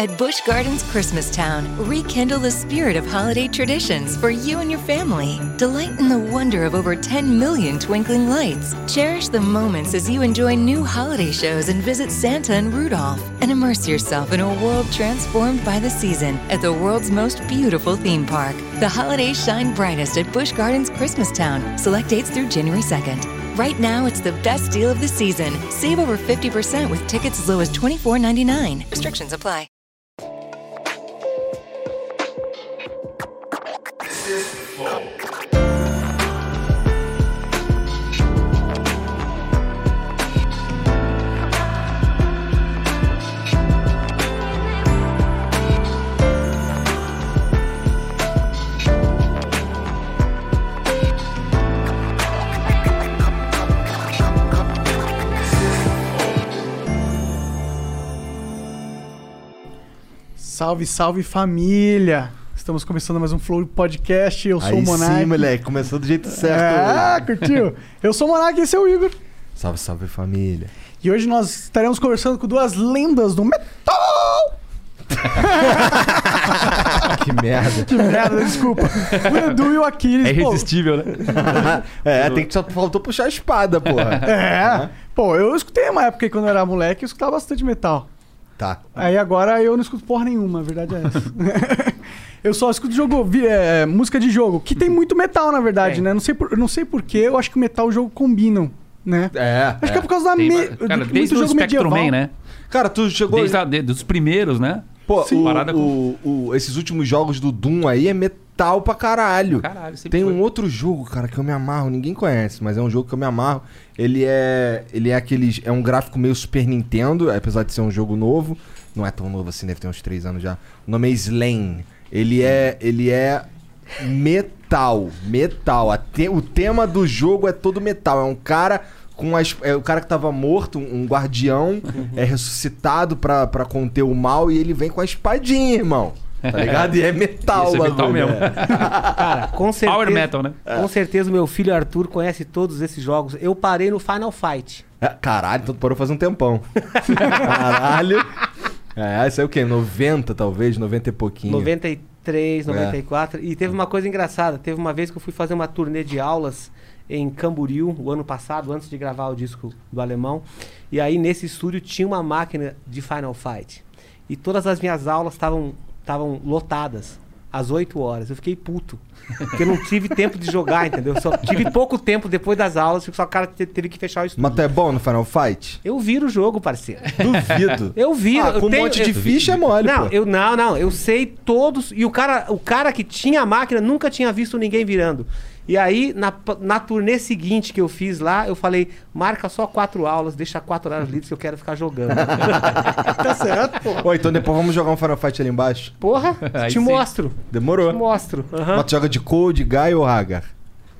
At Busch Gardens Christmastown, rekindle the spirit of holiday traditions for you and your family. Delight in the wonder of over 10 million twinkling lights. Cherish the moments as you enjoy new holiday shows and visit Santa and Rudolph. And immerse yourself in a world transformed by the season at the world's most beautiful theme park. The holidays shine brightest at Busch Gardens Christmastown. Select dates through January 2nd. Right now, it's the best deal of the season. Save over 50% with tickets as low as $24.99. Restrictions apply. Salve, salve família! Estamos começando mais um Flow Podcast. Eu sou Aí o Monark. sim, moleque, começou do jeito certo. Ah, curtiu? Eu sou o Monark e esse é o Igor. Salve, salve família. E hoje nós estaremos conversando com duas lendas do metal. que merda. Que merda, desculpa. O Edu e o Aquiles. É pô. irresistível, né? é, tem que só faltou puxar a espada, porra. É. Pô, eu escutei uma época aí quando eu era moleque, eu escutava bastante metal. Tá. Aí agora eu não escuto porra nenhuma, a verdade é essa. eu só escuto jogo, vi- é, música de jogo, que tem muito metal, na verdade, Tem. né? Não sei, por, não sei porquê, eu acho que o metal e o jogo combinam, né? É. Acho que é por causa da Tem, me... cara, de desde o jogo Spectrum medieval. Man, né? Cara, tu chegou. Desde a, de- dos primeiros, né? Pô, o, Parada com- o- o- esses últimos jogos do Doom aí é metal pra caralho. Caralho, Tem foi. um outro jogo, cara, que eu me amarro, ninguém conhece, mas é um jogo que eu me amarro. Ele é. Ele é aqueles. É um gráfico meio Super Nintendo, apesar de ser um jogo novo. Não é tão novo assim, deve ter uns 3 anos já. O nome é Slain. Ele é. Ele é. Metal. Metal. Te- o tema do jogo é todo metal. É um cara. Com as, é o cara que tava morto, um um guardião, é ressuscitado pra, pra conter o mal e ele vem com a espadinha, irmão. Tá ligado? E é metal, Isso é metal mesmo. é. Cara, com certeza. Power Metal, né? Com certeza o meu filho Arthur conhece todos esses jogos. Eu parei no Final Fight. É, Caralho, então tu parou faz um tempão. Caralho. É, isso aí é o quê? 90 talvez? 90 e pouquinho. 93, É. 94. E teve uma coisa engraçada. Teve uma vez que eu fui fazer uma turnê de aulas em Camboriú, o ano passado, antes de gravar o disco do Alemão. E aí nesse estúdio tinha uma máquina de Final Fight. E todas as minhas aulas estavam estavam lotadas. Às 8 horas. Eu fiquei puto. Porque eu não tive tempo de jogar, entendeu? Só tive pouco tempo depois das aulas, só o cara te- teve que fechar o estúdio. Mas tu é bom no Final Fight? Eu viro o jogo, parceiro. Duvido. Eu viro. Ah, eu com um tenho- monte de eu- ficha é mole, Não, pô. eu não, não. Eu sei todos. E o cara, o cara que tinha a máquina nunca tinha visto ninguém virando. E aí, na, na turnê seguinte que eu fiz lá, eu falei: marca só quatro aulas, deixa quatro horas livres que eu quero ficar jogando. Tá certo, pô. Ô, então depois vamos jogar um Final Fight ali embaixo? Porra, Aí te sim. mostro. Demorou. Te mostro. aham. Mas tu joga de Code, Guy ou Hagar?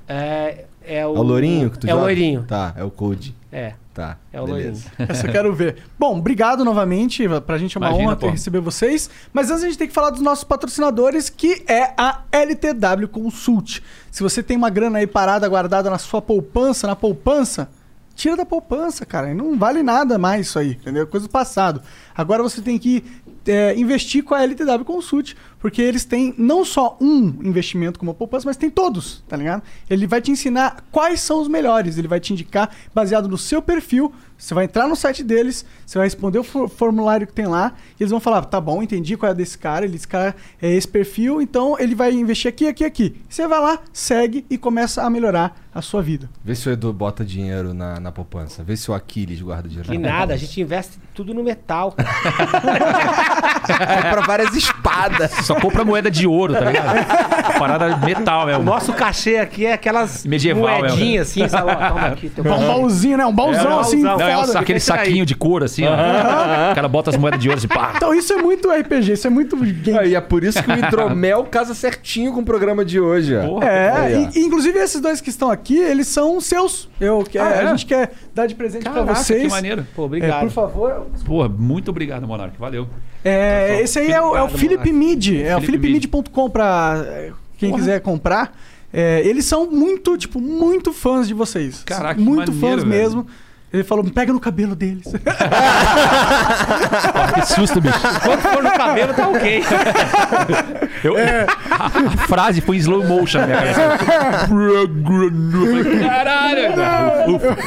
É, é o. É o Lourinho que tu É joga? o Lourinho. Tá, é o Code. É. Tá, É o beleza. Essa eu quero ver. Bom, obrigado novamente. Pra gente é uma Imagina, honra ter receber vocês. Mas antes a gente tem que falar dos nossos patrocinadores, que é a LTW Consult. Se você tem uma grana aí parada, guardada na sua poupança, na poupança, tira da poupança, cara. E Não vale nada mais isso aí, entendeu? Coisa do passado. Agora você tem que é, investir com a LTW Consult, porque eles têm não só um investimento como a poupança, mas tem todos, tá ligado? Ele vai te ensinar quais são os melhores, ele vai te indicar baseado no seu perfil. Você vai entrar no site deles, você vai responder o for- formulário que tem lá, e eles vão falar: tá bom, entendi qual é desse cara, ele, esse cara é esse perfil, então ele vai investir aqui, aqui, aqui. Você vai lá, segue e começa a melhorar a sua vida. Vê se o Edu bota dinheiro na, na poupança. Vê se o Aquiles guarda dinheiro Que na nada, a gente investe tudo no metal. Compra várias espadas. Só compra moeda de ouro, tá ligado? Parada metal O mesmo. nosso cachê aqui é aquelas Medieval, moedinhas assim, sabe? Ó, Toma aqui, teu Um baúzinho, né? Um baúzão É, um assim, baúzão. Não, é um aquele saquinho de couro, assim, ó. O cara bota as moedas de ouro assim, pá. Então isso é muito RPG, isso é muito game. e é por isso que o hidromel casa certinho com o programa de hoje, ó. Porra. É, e- e inclusive esses dois que estão aqui, eles são seus. Eu, que, Ah, é? A gente quer dar de presente pra Caraca, vocês. que maneiro. Pô, É, obrigado. por favor. Porra, muito obrigado, Monark. Valeu. É, esse aí é o, é o Felipe Mid. É o philipemid.com pra é, quem Porra. quiser comprar. É, eles são muito, tipo, muito fãs de vocês. Caraca, Muito maneiro, fãs velho. mesmo. Ele falou, me pega no cabelo deles. Ah, que susto, bicho. Quando for no cabelo, tá ok. Eu- a, a frase foi em slow motion na minha cabeça. Caralho! Ufa.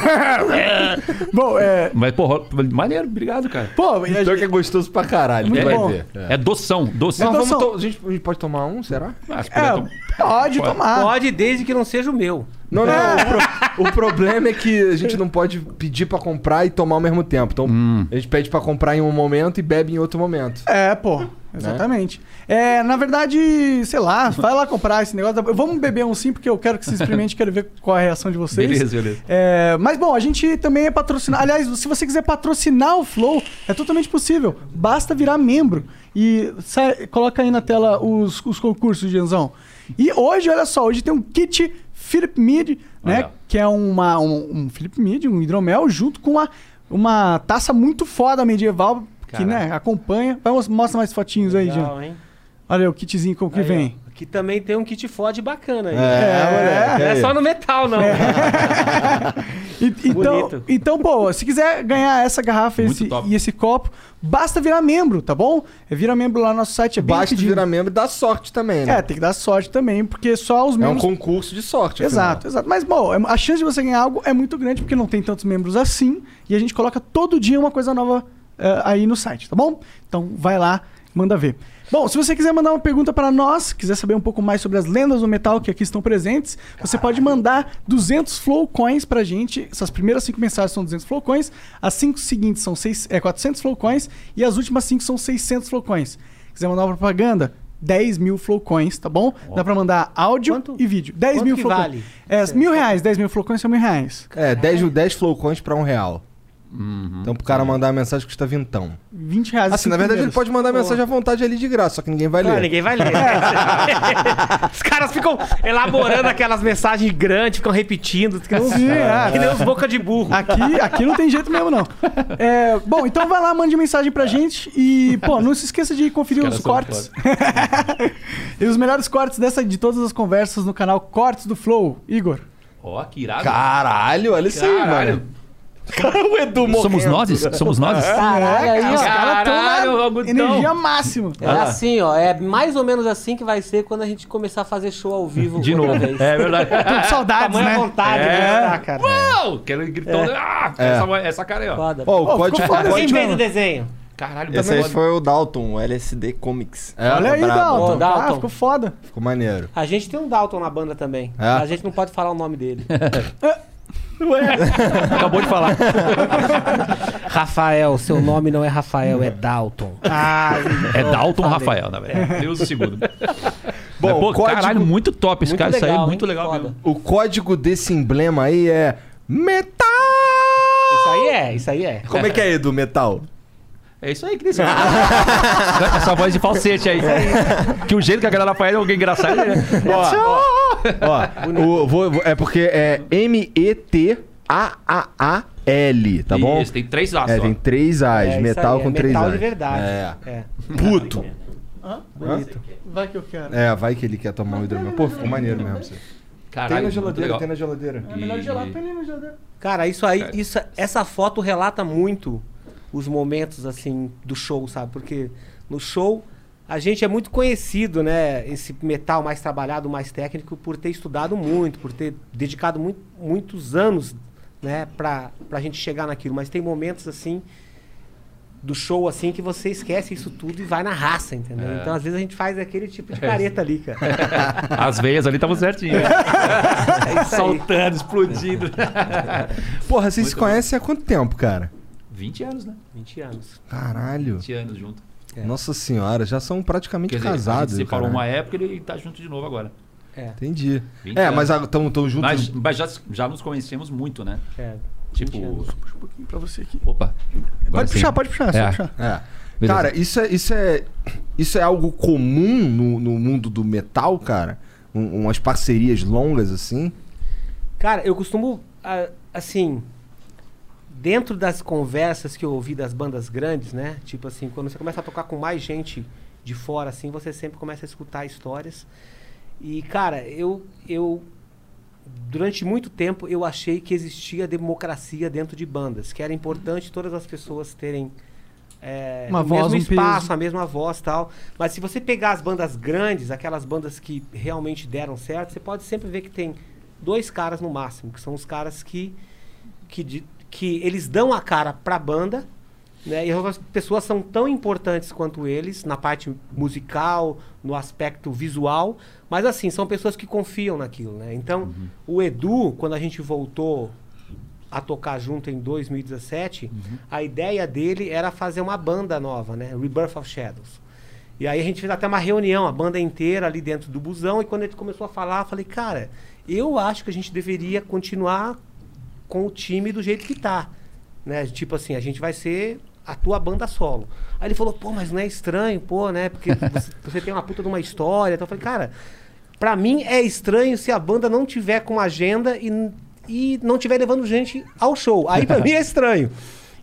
Bom, é... Mas, porra, maneiro, obrigado, cara. Pô, Pior gente- que é gostoso pra caralho. Muito tu vai bom. ver. É doção, doção. Não, to- a, gente, a gente pode tomar um, será? Ah, É, tom- pode Pode. tomar. Pode, desde que não seja o meu. Não, não. O, pro- o problema é que a gente não pode pedir pra comprar e tomar ao mesmo tempo. Então, a gente pede pra comprar em um momento e bebe em outro momento. É, pô. Exatamente. É, na verdade, sei lá, vai lá comprar esse negócio. Vamos beber um sim, porque eu quero que vocês experimentem, quero ver qual é a reação de vocês. Beleza, beleza. É, mas bom, a gente também é patrocinar. Aliás, se você quiser patrocinar o Flow, é totalmente possível. Basta virar membro. E sai- coloca aí na tela os, os concursos, Genzão. E hoje, olha só, hoje tem um kit Philip Mead, né? Olha. Que é uma, um, um Philip Mead, um hidromel, junto com uma, uma taça muito foda medieval. Que, né, acompanha. Vai, mos- mostra mais fotinhos aí, Jean. Legal, hein? Olha o kitzinho como que Aí, vem. ó, Aqui também tem um kit FOD bacana aí. É. Não é aí. só no metal, não. Então, Bonito. então, pô, se quiser ganhar essa garrafa esse- e esse copo, basta virar membro, tá bom? É, vira membro lá no nosso site, é Basta rapidinho. virar membro e dar sorte também, né? É, tem que dar sorte também, porque só os É um membros... concurso de sorte. Exato, exato. Mas, bom, é- a chance de você ganhar algo é muito grande, porque não tem tantos membros assim, e a gente coloca todo dia uma coisa nova eh, aí no site, tá bom? Então, vai lá, manda ver. Bom, se você quiser mandar uma pergunta para nós, quiser saber um pouco mais sobre as lendas do metal que aqui estão presentes, você pode mandar 200 flow coins pra gente. Essas primeiras cinco mensagens são 200 flow coins, as cinco seguintes são seis, é, 400 flow coins e as últimas cinco são 600 flow coins. Quiser mandar uma propaganda, 10 mil flow coins, tá bom? Dá pra mandar áudio Quanto- e vídeo. 10 quanto mil que flow vale? coins. É, mil reais, 10 mil flow coins são mil reais. É, 10, 10 flowcoins pra um real. Então pro cara mandar a mensagem custa vintão. 20 reais. os Assim, na verdade ele primeiros. pode mandar mensagem à vontade ali de graça, só que ninguém vai Não, ler. ninguém vai ler. Os caras ficam elaborando aquelas mensagens grandes, ficam repetindo, que nem, uns- Sim, é. que nem uns boca de burro. Aqui, aqui não tem jeito mesmo, não. É, bom, então vai lá, mande mensagem pra gente e, pô, não se esqueça de conferir Os os cortes. e os melhores cortes dessa, de todas as conversas no canal Cortes do Flow. Igor. Ó, que irado. Caralho, olha isso aí, Caralho. O Edu Somos morrendo. nós? Somos nós? Caralho, aí, ó. Os caras energia máxima. É assim, ó. É mais ou menos assim que vai ser quando a gente começar a fazer show ao vivo De outra novo. vez. É verdade. Tô com saudades, Tamanha né? vontade, É. né? Ah, cara. Uau! Quero gritar. Ah, É. essa, essa cara aí, ó. Foda. Ó, o Pô, foda o Quem fez o desenho? Caralho, Esse aí foi o Dalton, o LSD Comics. É, Olha aí, brabo. Dalton. Ô, Dalton. Ah, ficou foda. Ficou maneiro. A gente tem um Dalton na banda também. É? A gente não pode falar o nome dele. Acabou de falar. Rafael, seu nome não é Rafael, é Dalton. Ah, É Dalton falei. Rafael, na verdade. Deus o segundo. Bom, Mas, pô, o código- caralho, muito top esse Muito cara. Isso aí é legal, muito hein? legal Foda. mesmo. O código desse emblema aí é. Metal! Isso aí é, isso aí é. Como é que é, Edu, metal? É isso aí, Cris. Essa voz de falsete aí. Que o jeito que a galera faz é alguém engraçado. Né? Ó, ó, o- vou- vou- é porque é M-E-T-A-A-A-L, tá bom? Isso, tem três laços. É, tem três A's, É, metal aí, é com três metal A's. de verdade. É. É. Puto. Bonito. Vai que eu quero. É, vai que ele quer tomar um hidromel. Pô, ficou maneiro mesmo. Você. Caralho, Tem na geladeira, tem na geladeira. É melhor gelar, põe ali na geladeira. Cara, isso aí, isso, essa foto relata muito os momentos assim do show, sabe? Porque no show a gente é muito conhecido, né? Esse metal mais trabalhado, mais técnico, por ter estudado muito, por ter dedicado muito, muitos anos, né? Pra, pra gente chegar naquilo. Mas tem momentos assim do show assim que você esquece isso tudo e vai na raça, entendeu? É. Então às vezes a gente faz aquele tipo de careta ali, cara. As veias ali estavam certinhas. É aí. Saltando, explodindo. Porra, vocês se conhecem há quanto tempo, cara? 20 anos, né? 20 anos. Caralho. 20 anos junto. É. Nossa senhora, já são praticamente dizer, casados. gente separou uma época e ele tá junto de novo agora. É, Entendi. 20 É, anos. mas estão tão juntos. Mas, mas já, já nos conhecemos muito, né? é. Tipo. 20 anos. Puxa um pouquinho pra você aqui. Opa. Agora Pode sim. puxar, pode puxar, só É. puxar. É. Beleza. Cara, isso é, isso é, isso é algo comum no, no mundo do metal, cara? Um- umas parcerias longas assim? Cara, eu costumo, ah, assim, dentro das conversas que eu ouvi das bandas grandes, né? Tipo assim, quando você começa a tocar com mais gente de fora, assim, você sempre começa a escutar histórias. E, cara, eu, eu durante muito tempo eu achei que existia democracia dentro de bandas, que era importante todas as pessoas terem é, Uma o voz, mesmo um espaço, peso. a mesma voz tal. Mas se você pegar as bandas grandes, aquelas bandas que realmente deram certo, você pode sempre ver que tem dois caras no máximo, que são os caras que que, de- que eles dão a cara pra banda, né? E as pessoas são tão importantes quanto eles na parte musical, no aspecto visual, mas assim, são pessoas que confiam naquilo, né? Então, o Edu, quando a gente voltou a tocar junto em 2017, a ideia dele era fazer uma banda nova, né? Rebirth of Shadows. E aí a gente fez até uma reunião, a banda inteira ali dentro do busão, e quando ele começou a falar, eu falei, cara, eu acho que a gente deveria continuar com o time do jeito que tá. Né? Tipo assim, a gente vai ser a tua banda solo. Aí ele falou, pô, mas não é estranho, pô, né? Porque você, você tem uma puta de uma história. Então eu falei, cara, pra mim é estranho se a banda não tiver com agenda e, e não tiver levando gente ao show. Aí pra mim é estranho.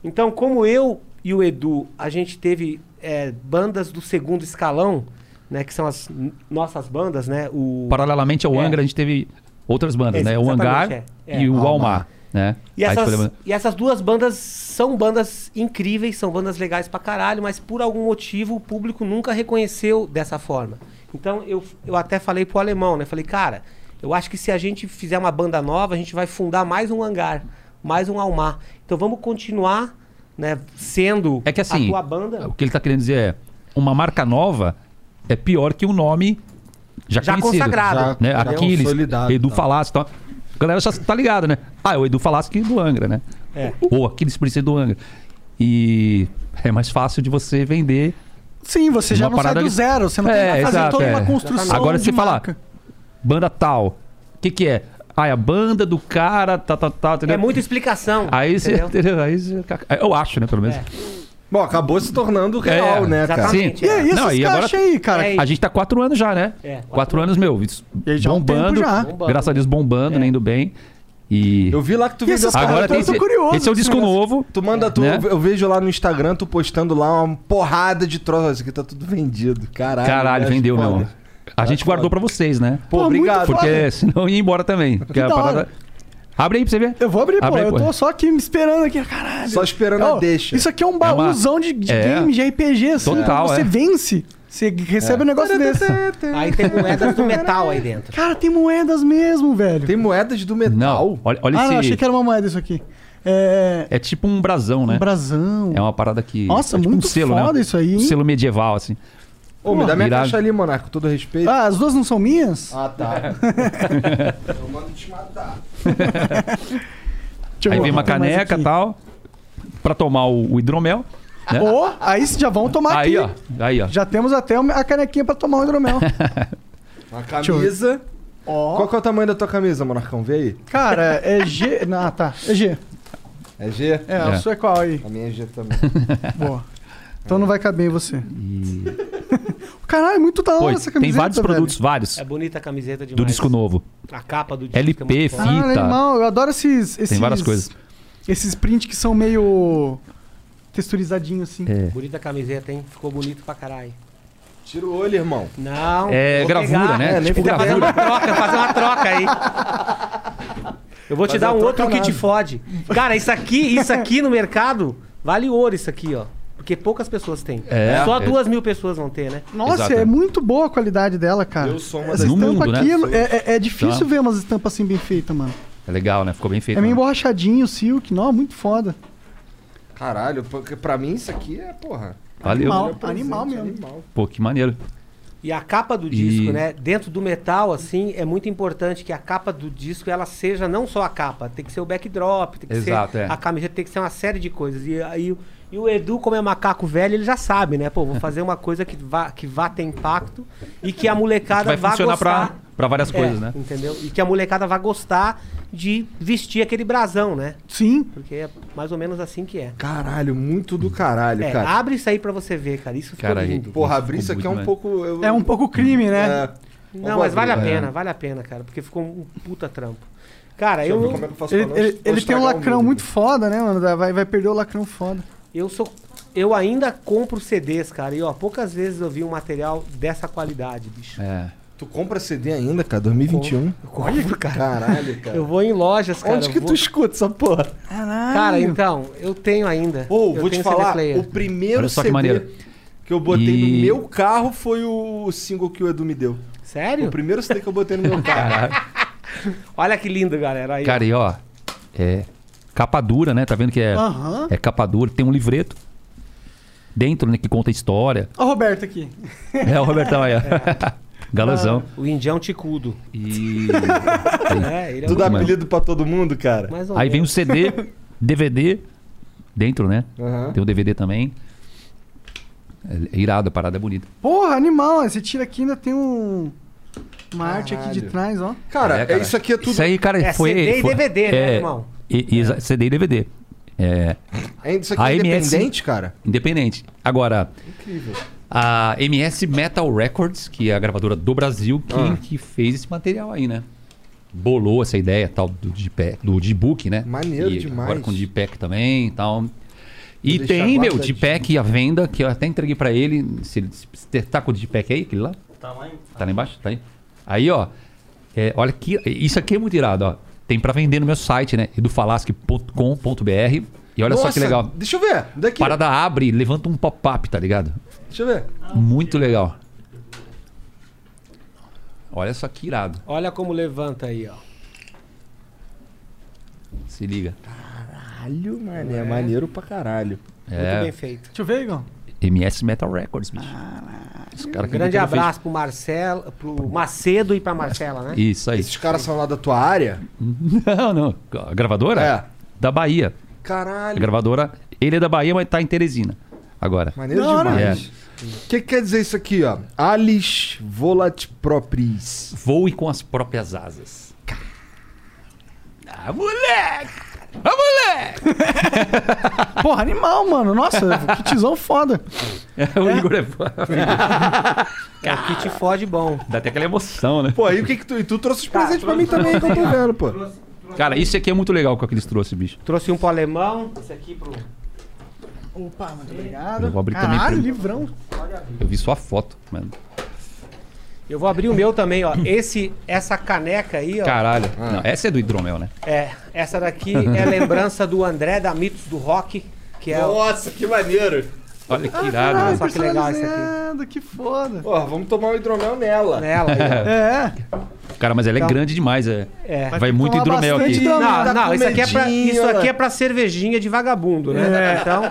Então, como eu e o Edu, a gente teve é, bandas do segundo escalão, né? Que são as nossas bandas, né? O... Paralelamente ao É. Angra, a gente teve outras bandas, né? O Hangar é. É. e o Almar. Almar, né? E essas, levando- e essas duas bandas são bandas incríveis, são bandas legais pra caralho, mas por algum motivo o público nunca reconheceu dessa forma. Então eu, eu até falei pro alemão, né? Falei, cara, eu acho que se a gente fizer uma banda nova, a gente vai fundar mais um hangar, mais um Almar. Então vamos continuar, né, sendo É que assim, a tua banda. o que ele tá querendo dizer é, uma marca nova é pior que um nome já, Já conhecido. consagrado. Né? Já Aquiles, Edu tá. Falasco e tal. A galera já tá ligada, né? Ah, é o Edu Falasco do Angra, né? É. Ou Aquiles Princesa do Angra. E é mais fácil de você vender. Sim, você já não sai do zero. Você não É, tem que fazer exato, toda é. uma construção Agora de você fala, marca. banda tal. O que que é? Ah, é a banda do cara, tá, tá, tá, entendeu? É muita explicação. Aí você, entendeu? Aí você- eu acho, né, pelo menos. É. Bom, acabou se tornando real, É, né, cara? exatamente. Sim. E aí, Não, essas e agora- aí, cara? É, A gente tá quatro anos já, né? É, quatro quatro, anos, meu. isso E já há um tempo bombando, já. Bombando. Graças a Deus bombando, É. né, indo bem. E Eu vi lá que tu E vendeu... essas caras, agora eu tô- tem eu tô esse, curioso esse é o desse disco negócio. novo. Tu manda, tu, Né? eu vejo lá no Instagram, tu postando lá uma porrada de troços. Isso aqui tá tudo vendido. Caralho. Caralho, acho vendeu foda. mesmo. A gente guardou pra vocês, né? Pô, Pô, muito obrigado. foda. Porque senão ia embora também. Porque a da parada... Abre aí pra você ver. Eu vou abrir, pô. Abre aí, eu pô. tô só aqui me esperando aqui, caralho. Só esperando Ó, a deixa. Isso aqui é um uma- baúzão de, de É. game, de RPG. Assim, Total, Você é. vence, você recebe um negócio desse. Aí tem moedas do metal aí dentro. Cara, tem moedas mesmo, velho. Tem moedas do metal. Não, olha, olha ah, esse... não, achei que era uma moeda isso aqui. É. É tipo um brasão, né? Um brasão. É uma parada que... Nossa, é tipo muito um selo, foda né? isso aí, Um hein? selo medieval, assim. Ô, me dá minha Irado. caixa ali, Monarco, com todo respeito. Ah, as duas não são minhas? Ah, tá. eu mando te matar. Deixa eu Aí vem uma caneca e tal. Pra tomar o, o hidromel. Né? Ô, aí já vão tomar Aí, aqui. ó. Aí, ó. Já temos até a canequinha pra tomar o hidromel. Uma camisa. Ó. Qual que é o tamanho da tua camisa, Monarcão? Vê aí. Cara, é G. Não, tá. É G. É G? É, a É. sua é qual aí? A minha é G também. Boa. Então não vai caber em você. E... Caralho, é muito da hora Pô, essa camiseta. tem vários velho. produtos, vários. É bonita a camiseta demais. do disco novo. A capa do disco é LP, muito foda. Ah, fita. animal. Eu adoro esses, esses. Tem várias coisas. Esses prints que são meio. texturizadinhos assim. É. Bonita a camiseta, hein? Ficou bonito pra caralho. Tira o olho, irmão. Não. É gravura, pegar. né? É, tipo Fazer gravura. uma troca, fazer uma troca aí. Eu vou te Fazer dar um outro que te fode. Cara, isso aqui, isso aqui no mercado vale ouro isso aqui, ó. Porque poucas pessoas têm. É, Só é. duas mil pessoas vão ter, né? Nossa, Exato. é muito boa a qualidade dela, cara. Eu sou uma das- No estampa mundo, né? é, é- é difícil Tá. ver umas estampas assim bem feitas, mano. É legal, né? Ficou bem feito. É meio né? borrachadinho, silk. Não, muito foda. Caralho, porque pra mim isso aqui é, porra. Valeu. Animal. Presente, animal mesmo. Animal. Pô, que maneiro. E a capa do E- disco, né? Dentro do metal, assim, é muito importante que a capa do disco ela seja não só a capa, tem que ser o backdrop, tem que Exato, ser é. a camiseta, tem que ser uma série de coisas. E aí o- e o Edu, como é macaco velho, ele já sabe, né? Pô, vou fazer uma coisa que vá, que vá ter impacto e que a molecada Vai vá funcionar gostar. pra várias É, coisas, né? Entendeu? E que a molecada vá gostar de vestir aquele brasão, né? Sim. Porque é mais ou menos assim que é. Caralho, muito do caralho, É, cara. abre isso aí pra você ver, cara. Isso ficou Cara, lindo. Porra, abrir isso aqui é um né? pouco. eu- É um pouco crime, né? É. Não, mas vale a abrir. pena, vale a pena, cara, porque ficou um puta trampo. Cara, Deixa eu eu, é que eu faço Ele, ele- ele tem um lacrão muito foda, né, mano? Vai, vai perder o lacrão foda. Eu sou eu ainda compro CDs, cara. E ó, poucas vezes eu vi um material dessa qualidade, bicho. É. Tu compra CD ainda, cara? 2021? Eu compro, cara. Caralho, cara. Eu vou em lojas, cara. Onde que vou- tu escuta essa porra? Caralho. Cara, então, eu tenho ainda. Ou, Eu vou te tenho CD falar, o primeiro Olha só que CD maneiro. que eu botei E- no meu carro foi o single que o Edu me deu. Sério? O primeiro CD que eu botei no meu carro. Caralho. Olha que lindo, galera. Aí, Cara, e ó, é capa dura, né? Tá vendo que é, é capa dura, tem um livreto dentro, né, que conta a história. Ó o Roberto aqui. É o Robertão aí, ó. Galãozão. O indião ticudo. E É, ele é Tu dá Mano. apelido pra todo mundo, cara? mais ou aí vem o. CD, DVD dentro, né? Tem o DVD também. É irado, a parada é bonita. Porra, animal. Você tira aqui ainda tem um... Uma arte aqui de trás, ó. Cara, É, é, cara. isso aqui é tudo. Isso aí, cara, É foi. CD e foi- DVD, né, é, irmão? E- e exa- CD e DVD. É, é- isso aqui A é MS independente, cara? independente. Agora, Incrível. a MS Metal Records, que é a gravadora do Brasil, que, Ah. que fez esse material aí, né? Bolou essa ideia tal do Digipack, do Digibook, né? Maneiro e demais. Agora com o Digipack também e tal. E deixar tem, meu, guardadinho. Digipack à venda, que eu até entreguei pra ele. Se ele se tá com o Digipack aí, aquele lá? Tá lá em... Tá lá embaixo? Tá aí. Aí, ó. é, olha que. Isso aqui é muito irado, ó. Tem pra vender no meu site, né? edufalasque.com.br. E olha só Nossa, que legal. Deixa eu ver. Daqui. Parada abre, levanta um pop-up, tá ligado? Deixa eu ver. Muito legal. Olha só que irado. Olha como levanta aí, ó. Se liga. Caralho, mano. É maneiro pra caralho. Muito É. bem feito. Deixa eu ver, Igor. MS Metal Records, bicho. Cara que Grande nunca fez- abraço pro Marcelo, pro Macedo e pra Marcela, né? Isso aí. Esses caras são lá da tua área? Não, não. A gravadora? É. Da Bahia. A Caralho. gravadora. Ele é da Bahia, mas tá em Teresina. Agora. Maneiro hora. demais. O que, que quer dizer isso aqui, ó? Alis volat propris. Voe com as próprias asas. Ah, moleque! Ah, moleque! Porra, animal, mano. Nossa, que tizão foda. o Igor é... É o kit fode bom. Dá até aquela emoção, né? Pô, aí o que que tu... E tu trouxe os presentes pra mim também, que eu tô vendo, pô. Cara, isso aqui é muito legal com aqueles trouxe, bicho. Trouxe um pro alemão, esse aqui pro. Opa, muito obrigado. Eu vou abrir também Caralho, pro- livrão. Eu vi sua foto, mano. Eu vou abrir o meu também, ó. Esse, essa caneca aí, ó. Caralho. Não, essa é do hidromel, né? É, essa daqui é lembrança do André da Mitos do Rock, que é o. Nossa, que maneiro. Olha que irado, Caralho, velho. só que legal esse aqui. Que foda. Pô, vamos tomar um hidromel nela. Nela ó. É. Cara, mas ela é Então- grande demais, é. É. Vai muito tomar hidromel bastante aqui. hidromel. Não, da não, isso aqui, é pra, isso aqui né? é pra cervejinha de vagabundo, né? É. Então,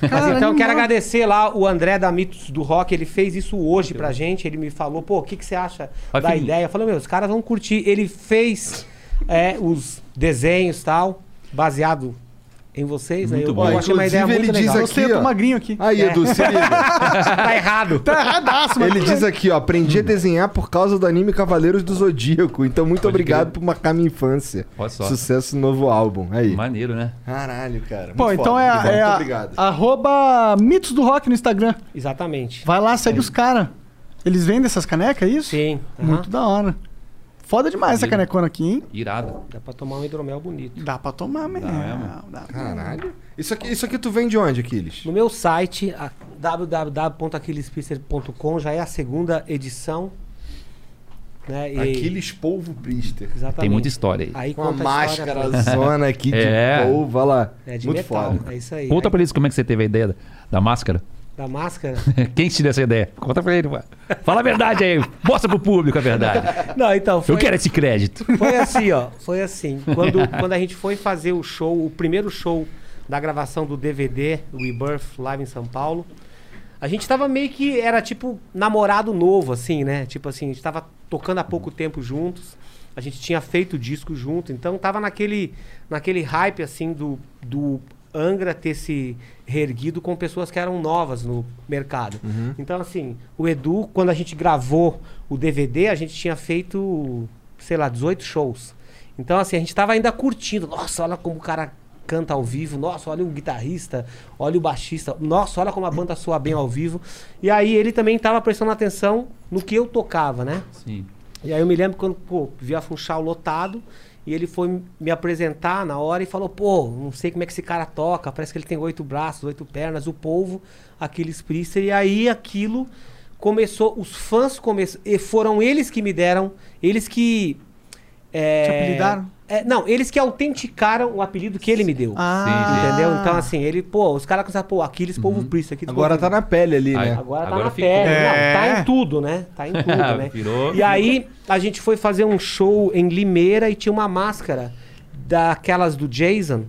mas Cara, então eu quero animal. agradecer lá o André da Mitos do Rock, ele fez isso hoje pra gente, ele me falou, pô, o que, que você acha Vai, da filhinho. ideia? Eu falei, meu, os caras vão curtir. Ele fez é, os desenhos e tal, baseado em vocês, né? Muito Eu, bom. eu achei uma ideia Inclusive, muito ele diz legal. aqui- Você, eu tô ó. magrinho aqui. Aí, Edu, se liga. tá errado. Tá erradaço, mas Ele diz aqui, ó, aprendi a desenhar por causa do anime Cavaleiros do Zodíaco. Então, muito Pode obrigado crer. por marcar minha infância. Olha só. Sucesso no novo álbum. Aí. Maneiro, né? Caralho, cara. Pô, muito então foda. é, Muito é a, obrigado. arroba Mitos do Rock no Instagram. Exatamente. Vai lá, segue os caras. Eles vendem essas canecas, é isso? Sim. Muito da hora. Foda demais essa canecona aqui, hein? Irado. Dá pra tomar um hidromel bonito. Dá pra tomar mesmo. mesmo? Dá. Caralho. Isso aqui, isso aqui tu vende onde, Aquiles? No meu site, www.aquilespisser.com, já é a segunda edição. Né? E- Aquiles Polvo Priester. Exatamente. Tem muita história aí. Aí Com a máscara zona aqui de É. polvo, olha lá. É de Muito metal, foda. é isso aí. Conta Aí, pra eles como é que você teve a ideia da, da máscara. Da máscara. Quem te deu essa ideia? Conta pra ele, mano. Fala a verdade aí. Mostra pro público a verdade. Não, então, foi, Eu quero esse crédito. foi assim, ó. Foi assim. Quando, quando a gente foi fazer o show, o primeiro show da gravação do DVD, Rebirth, live em São Paulo, a gente tava meio que, era tipo namorado novo, assim, né? Tipo assim, a gente tava tocando há pouco tempo juntos, a gente tinha feito disco junto, então tava naquele, naquele hype, assim, do, do Angra ter se reerguido com pessoas que eram novas no mercado. Então, assim, o Edu, quando a gente gravou o DVD, a gente tinha feito, sei lá, 18 shows. Então, assim, a gente tava ainda curtindo. Nossa, olha como o cara canta ao vivo. Nossa, olha o guitarrista, olha o baixista. Nossa, olha como a banda soa bem ao vivo. E aí ele também tava prestando atenção no que eu tocava, né? Sim. E aí eu me lembro quando, pô, vi a Funchal lotado e ele foi me apresentar na hora e falou, pô, não sei como é que esse cara toca, parece que ele tem oito braços, oito pernas, o polvo, Aquiles Priester. E aí aquilo começou, os fãs começaram, e foram eles que me deram, eles que... é, Te apelidaram? É, não, eles que autenticaram o apelido que ele me deu. Ah, Entendeu? Então, assim, ele, pô, os caras começaram, pô, Aquiles Povo Priest, Aquiles Agora Povo tá na pele ali, Aí- né? Agora tá Agora na ficou. pele. É. Não, tá em tudo, né? Tá em tudo, né? Virou- E aí, a gente foi fazer um show em Limeira e tinha uma máscara daquelas do Jason,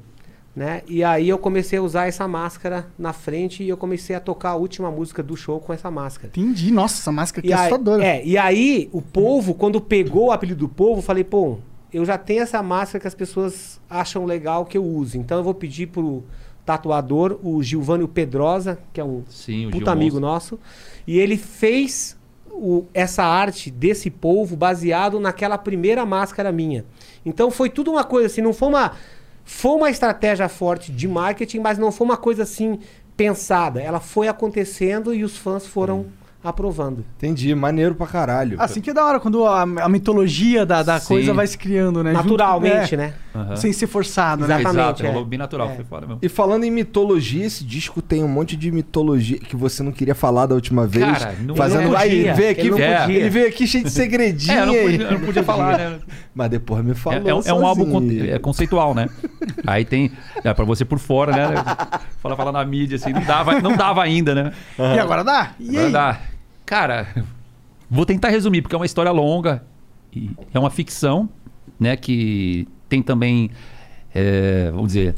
né? E aí eu comecei a usar essa máscara na frente e eu comecei a tocar a última música do show com essa máscara. entendi. Nossa, essa máscara aqui E é aí, assustadora. é, e aí o povo, quando pegou o apelido do povo, eu falei, pô, eu já tenho essa máscara que as pessoas acham legal que eu use. Então eu vou pedir pro tatuador, o Gilvânio Pedrosa, que é um Sim, puta Gil amigo Monstro. nosso, e ele fez o- essa arte desse povo baseado naquela primeira máscara minha. Então foi tudo uma coisa assim, não foi uma foi uma estratégia forte de marketing, mas não foi uma coisa assim pensada. Ela foi acontecendo e os fãs foram aprovando. Entendi, maneiro pra caralho. Assim que é da hora, quando a, a mitologia da, da Sim. coisa vai se criando, né? Junto- Naturalmente, é, né? Aham. Sem ser forçado, né? Exatamente, Exato, é. rolou bem natural, É. foi foda mesmo. E falando em mitologia, esse disco tem um monte de mitologia que você não queria falar da última vez. Cara, não- fazendo ele não aí, podia, ele veio aqui, ele não ele, veio aqui cheio de segredinho. É, eu não aí. podia, eu não podia falar, né? Mas depois me É, falou. é um- é um álbum con- sozinho. é conceitual, né? Aí tem. É, pra você por fora, né? Fala, fala na mídia, assim, não dava, não dava ainda, né? E agora dá? E Agora aí? dá. Cara, vou tentar resumir, porque é uma história longa. É uma ficção, né? Que tem também, é, vamos dizer,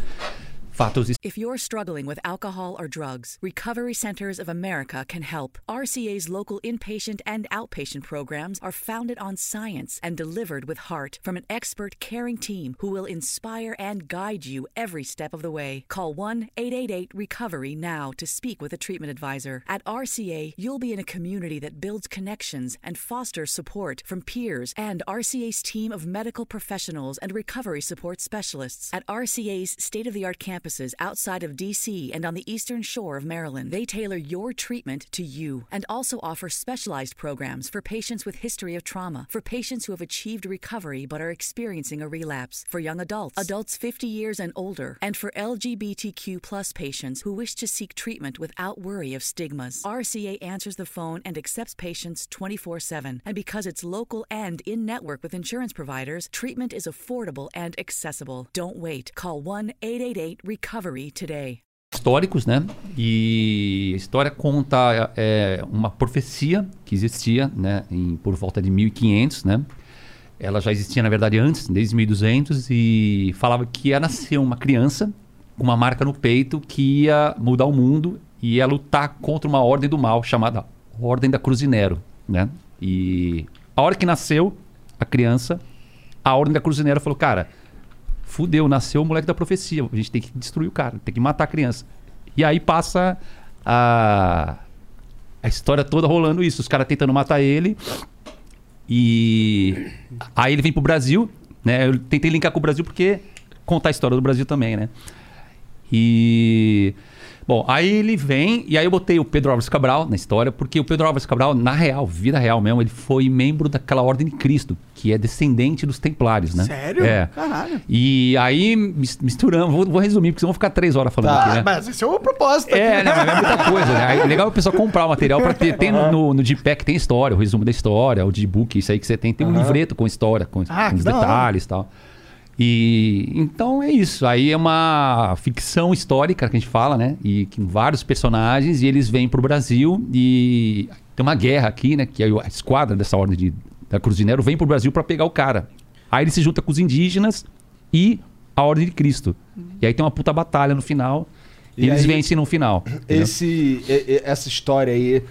If you're struggling with alcohol or drugs, Recovery Centers of America can help. RCA's local inpatient and outpatient programs are founded on science and delivered with heart from an expert caring team who will inspire and guide you every step of the way. Call 1 888 Recovery now to speak with a treatment advisor. At RCA, you'll be in a community that builds connections and fosters support from peers and RCA's team of medical professionals and recovery support specialists. At RCA's state of the art campuses outside of DC and on the eastern shore of Maryland, they tailor your treatment to you and also offer specialized programs for patients with history of trauma, for patients who have achieved recovery but are experiencing a relapse, for young adults, adults 50 years and older, and for LGBTQ plus patients who wish to seek treatment without worry of stigmas. RCA answers the phone and accepts patients 24 7. And because it's local and in network with insurance providers, treatment is affordable and accessible. Don't wait. Call 1 888 Recovery today. históricos, né? E a história conta é, uma profecia que existia, né? Em, por volta de 1500, né? Ela já existia, na verdade, antes, desde 1200, e falava que ia nascer uma criança com uma marca no peito que ia mudar o mundo e ia lutar contra uma ordem do mal chamada Ordem da Cruzinero, né? E a hora que nasceu a criança, a Ordem da Cruzinero falou, cara, fudeu, nasceu o moleque da profecia. A gente tem que destruir o cara, tem que matar a criança. E aí passa a, a história toda rolando isso. Os caras tentando matar ele. E aí ele vem pro Brasil, né? Eu tentei linkar com o Brasil porque contar a história do Brasil também, né? E bom, aí ele vem e aí eu botei o Pedro Álvares Cabral na história, porque o Pedro Álvares Cabral, na real, vida real mesmo, ele foi membro daquela ordem de Cristo, que é descendente dos Templários, né? Sério? É. Caralho. E aí mis- misturamos, vou, vou resumir, porque senão vou ficar três horas falando aqui, Ah, né? mas esse é o propósito. É, aqui. não, mas é muita coisa, né? Aí é legal o pessoal comprar o material pra ter. Tem no, no, no Gpack tem história, o resumo da história, o Gbook, isso aí que você tem. Tem um livreto com história, com, Ah, com os detalhes e tal. E então é isso. Aí é uma ficção histórica que a gente fala, né? E com vários personagens, e eles vêm pro Brasil e tem uma guerra aqui, né? Que a esquadra dessa ordem de, da Cruzinero vem pro Brasil pra pegar o cara. Aí ele se junta com os indígenas e a Ordem de Cristo. E aí tem uma puta batalha no final. E, E eles aí- vencem no final. Esse, essa história aí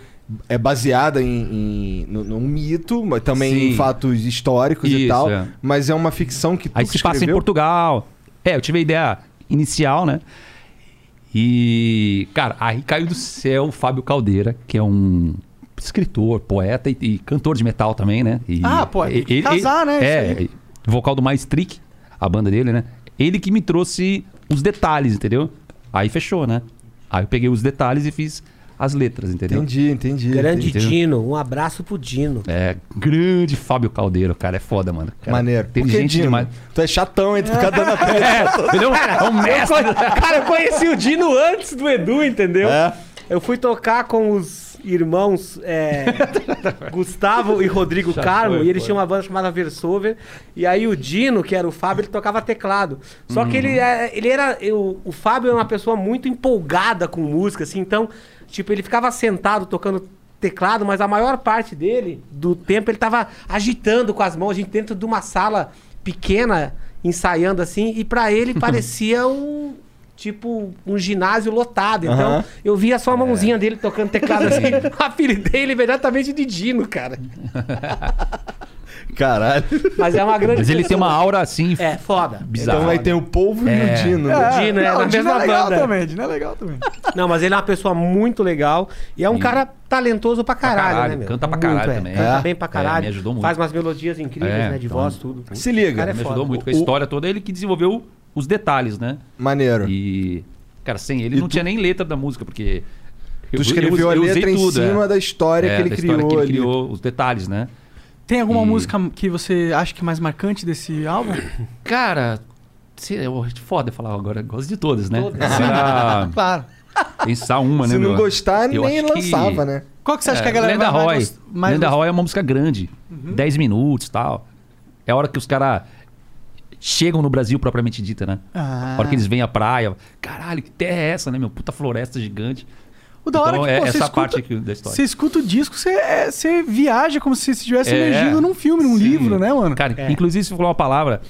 é baseada em, em- num, num mito, mas também Sim. em fatos históricos e Isso, tal. é. Mas é uma ficção que tu Aí que se passa em escreveu? Portugal. É, eu tive a ideia inicial, né? E, cara, aí caiu do céu o Fábio Caldeira, que é um escritor, poeta e, e cantor de metal também, né? E Ah, pô, tem que casar, né, É, isso aí. vocal do Maestric, a banda dele, né? Ele que me trouxe os detalhes, entendeu? Aí fechou, né? Aí eu peguei os detalhes e fiz as letras, entendeu? Entendi, entendi. Grande Entendeu? Dino, um abraço pro Dino. É, grande Fábio Caldeiro, cara, é foda, mano. Cara, Maneiro. Que, Inteligente Dino? demais. Tu é chatão, hein? Tu fica dando a. É, ele é um, é um mestre. Cara, eu conheci o Dino antes do Edu, entendeu? É? Eu fui tocar com os, irmãos é, Gustavo e Rodrigo Já Carmo, foi, e eles foi. tinham uma banda chamada Versover. E aí o Dino, que era o Fábio, ele tocava teclado. Só que ele, é- ele era. eu- o Fábio era uma pessoa muito empolgada com música, assim, então, tipo, ele ficava sentado tocando teclado, mas a maior parte dele, do tempo, ele tava agitando com as mãos, a gente dentro de uma sala pequena, ensaiando assim, e pra ele parecia um. Tipo, um ginásio lotado. Então, eu via só a mãozinha dele tocando teclado assim. Apelidei ele imediatamente de Dino, cara. Caralho. Mas é uma grande. Mas ele tem uma aura assim. É, foda. Bizarro. Então vai ter o polvo e É. o Dino. né? O Dino é não, na o Dino mesma é legal banda. também, Dino é legal também. Não, mas ele é uma pessoa muito legal e é um E- cara talentoso pra caralho, caralho, né, meu? canta pra Muito, caralho é. também. Canta É. bem pra É, caralho. me ajudou muito. Faz umas melodias incríveis, É, né? De então- voz, tudo. Se liga. Cara, é me foda. ajudou muito com a história toda. Ele que desenvolveu os detalhes, né? Maneiro. E, cara, sem ele E não tu- tinha nem letra da música, porque. Tu escreveu a letra em cima da história que ele da criou história que ele ali. criou, os detalhes, né? Tem alguma E- música que você acha que é mais marcante desse álbum? Cara, se, eu, foda falar agora, eu gosto de todas, né? Todas. Claro. pensar uma, né? Se não meu? gostar, Eu nem acho que- lançava, né? Qual que você acha É, que a galera Lenda vai mais Roy. gost- mais Lenda Roy é uma música grande. 10 minutos e tal. É a hora que os caras chegam no Brasil propriamente dita, né? Ah. A hora que eles vêm à praia. Caralho, que terra é essa, né, meu? Puta floresta gigante. O da hora Então, é que é pô, você essa escuta, parte aqui da história. Você escuta o disco, você, é- você viaja como se estivesse É. emergindo num filme, num Sim. livro, né, mano? Cara, É. inclusive você falou uma palavra.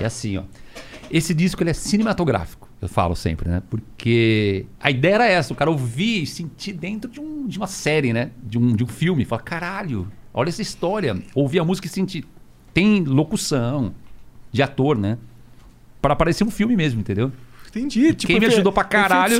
É assim, ó. Esse disco ele é cinematográfico, eu falo sempre, né? Porque a ideia era essa, o cara ouvir e sentir dentro de, um- de uma série, né? De um, de um filme. Fala, caralho, olha essa história. Ouvir a música e sentir. Tem locução de ator, né? Pra parecer um filme mesmo, entendeu? Entendi. Tipo, Quem me ajudou pra caralho-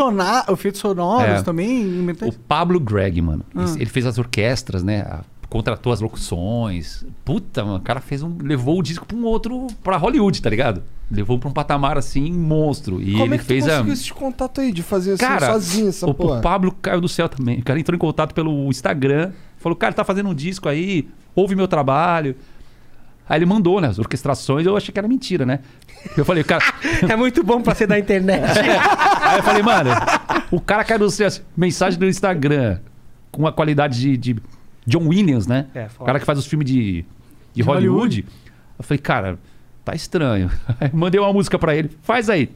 Efeitos, sonoros É. também. O Pablo Gregg, mano. Ah. Ele fez as orquestras, né? A- Contratou as locuções. Puta, mano, o cara fez um. Levou o disco pra um outro. pra Hollywood, tá ligado? Levou pra um patamar assim, monstro. E Como ele é que tu fez a. conseguiu esse contato aí de fazer assim Cara, sozinho essa o, porra? o Pablo caiu do céu também. O cara entrou em contato pelo Instagram. Falou, cara, tá fazendo um disco aí, ouve meu trabalho. Aí ele mandou, né? As orquestrações, eu achei que era mentira, né? Eu falei, cara. É muito bom pra ser da internet. Aí eu falei, mano, o cara caiu assim, mensagem do Instagram, com a qualidade de, de John Williams, né? É, o cara que faz os filmes de, de, De Hollywood. Hollywood. Eu falei, cara, tá estranho. Aí eu mandei uma música pra ele, faz aí,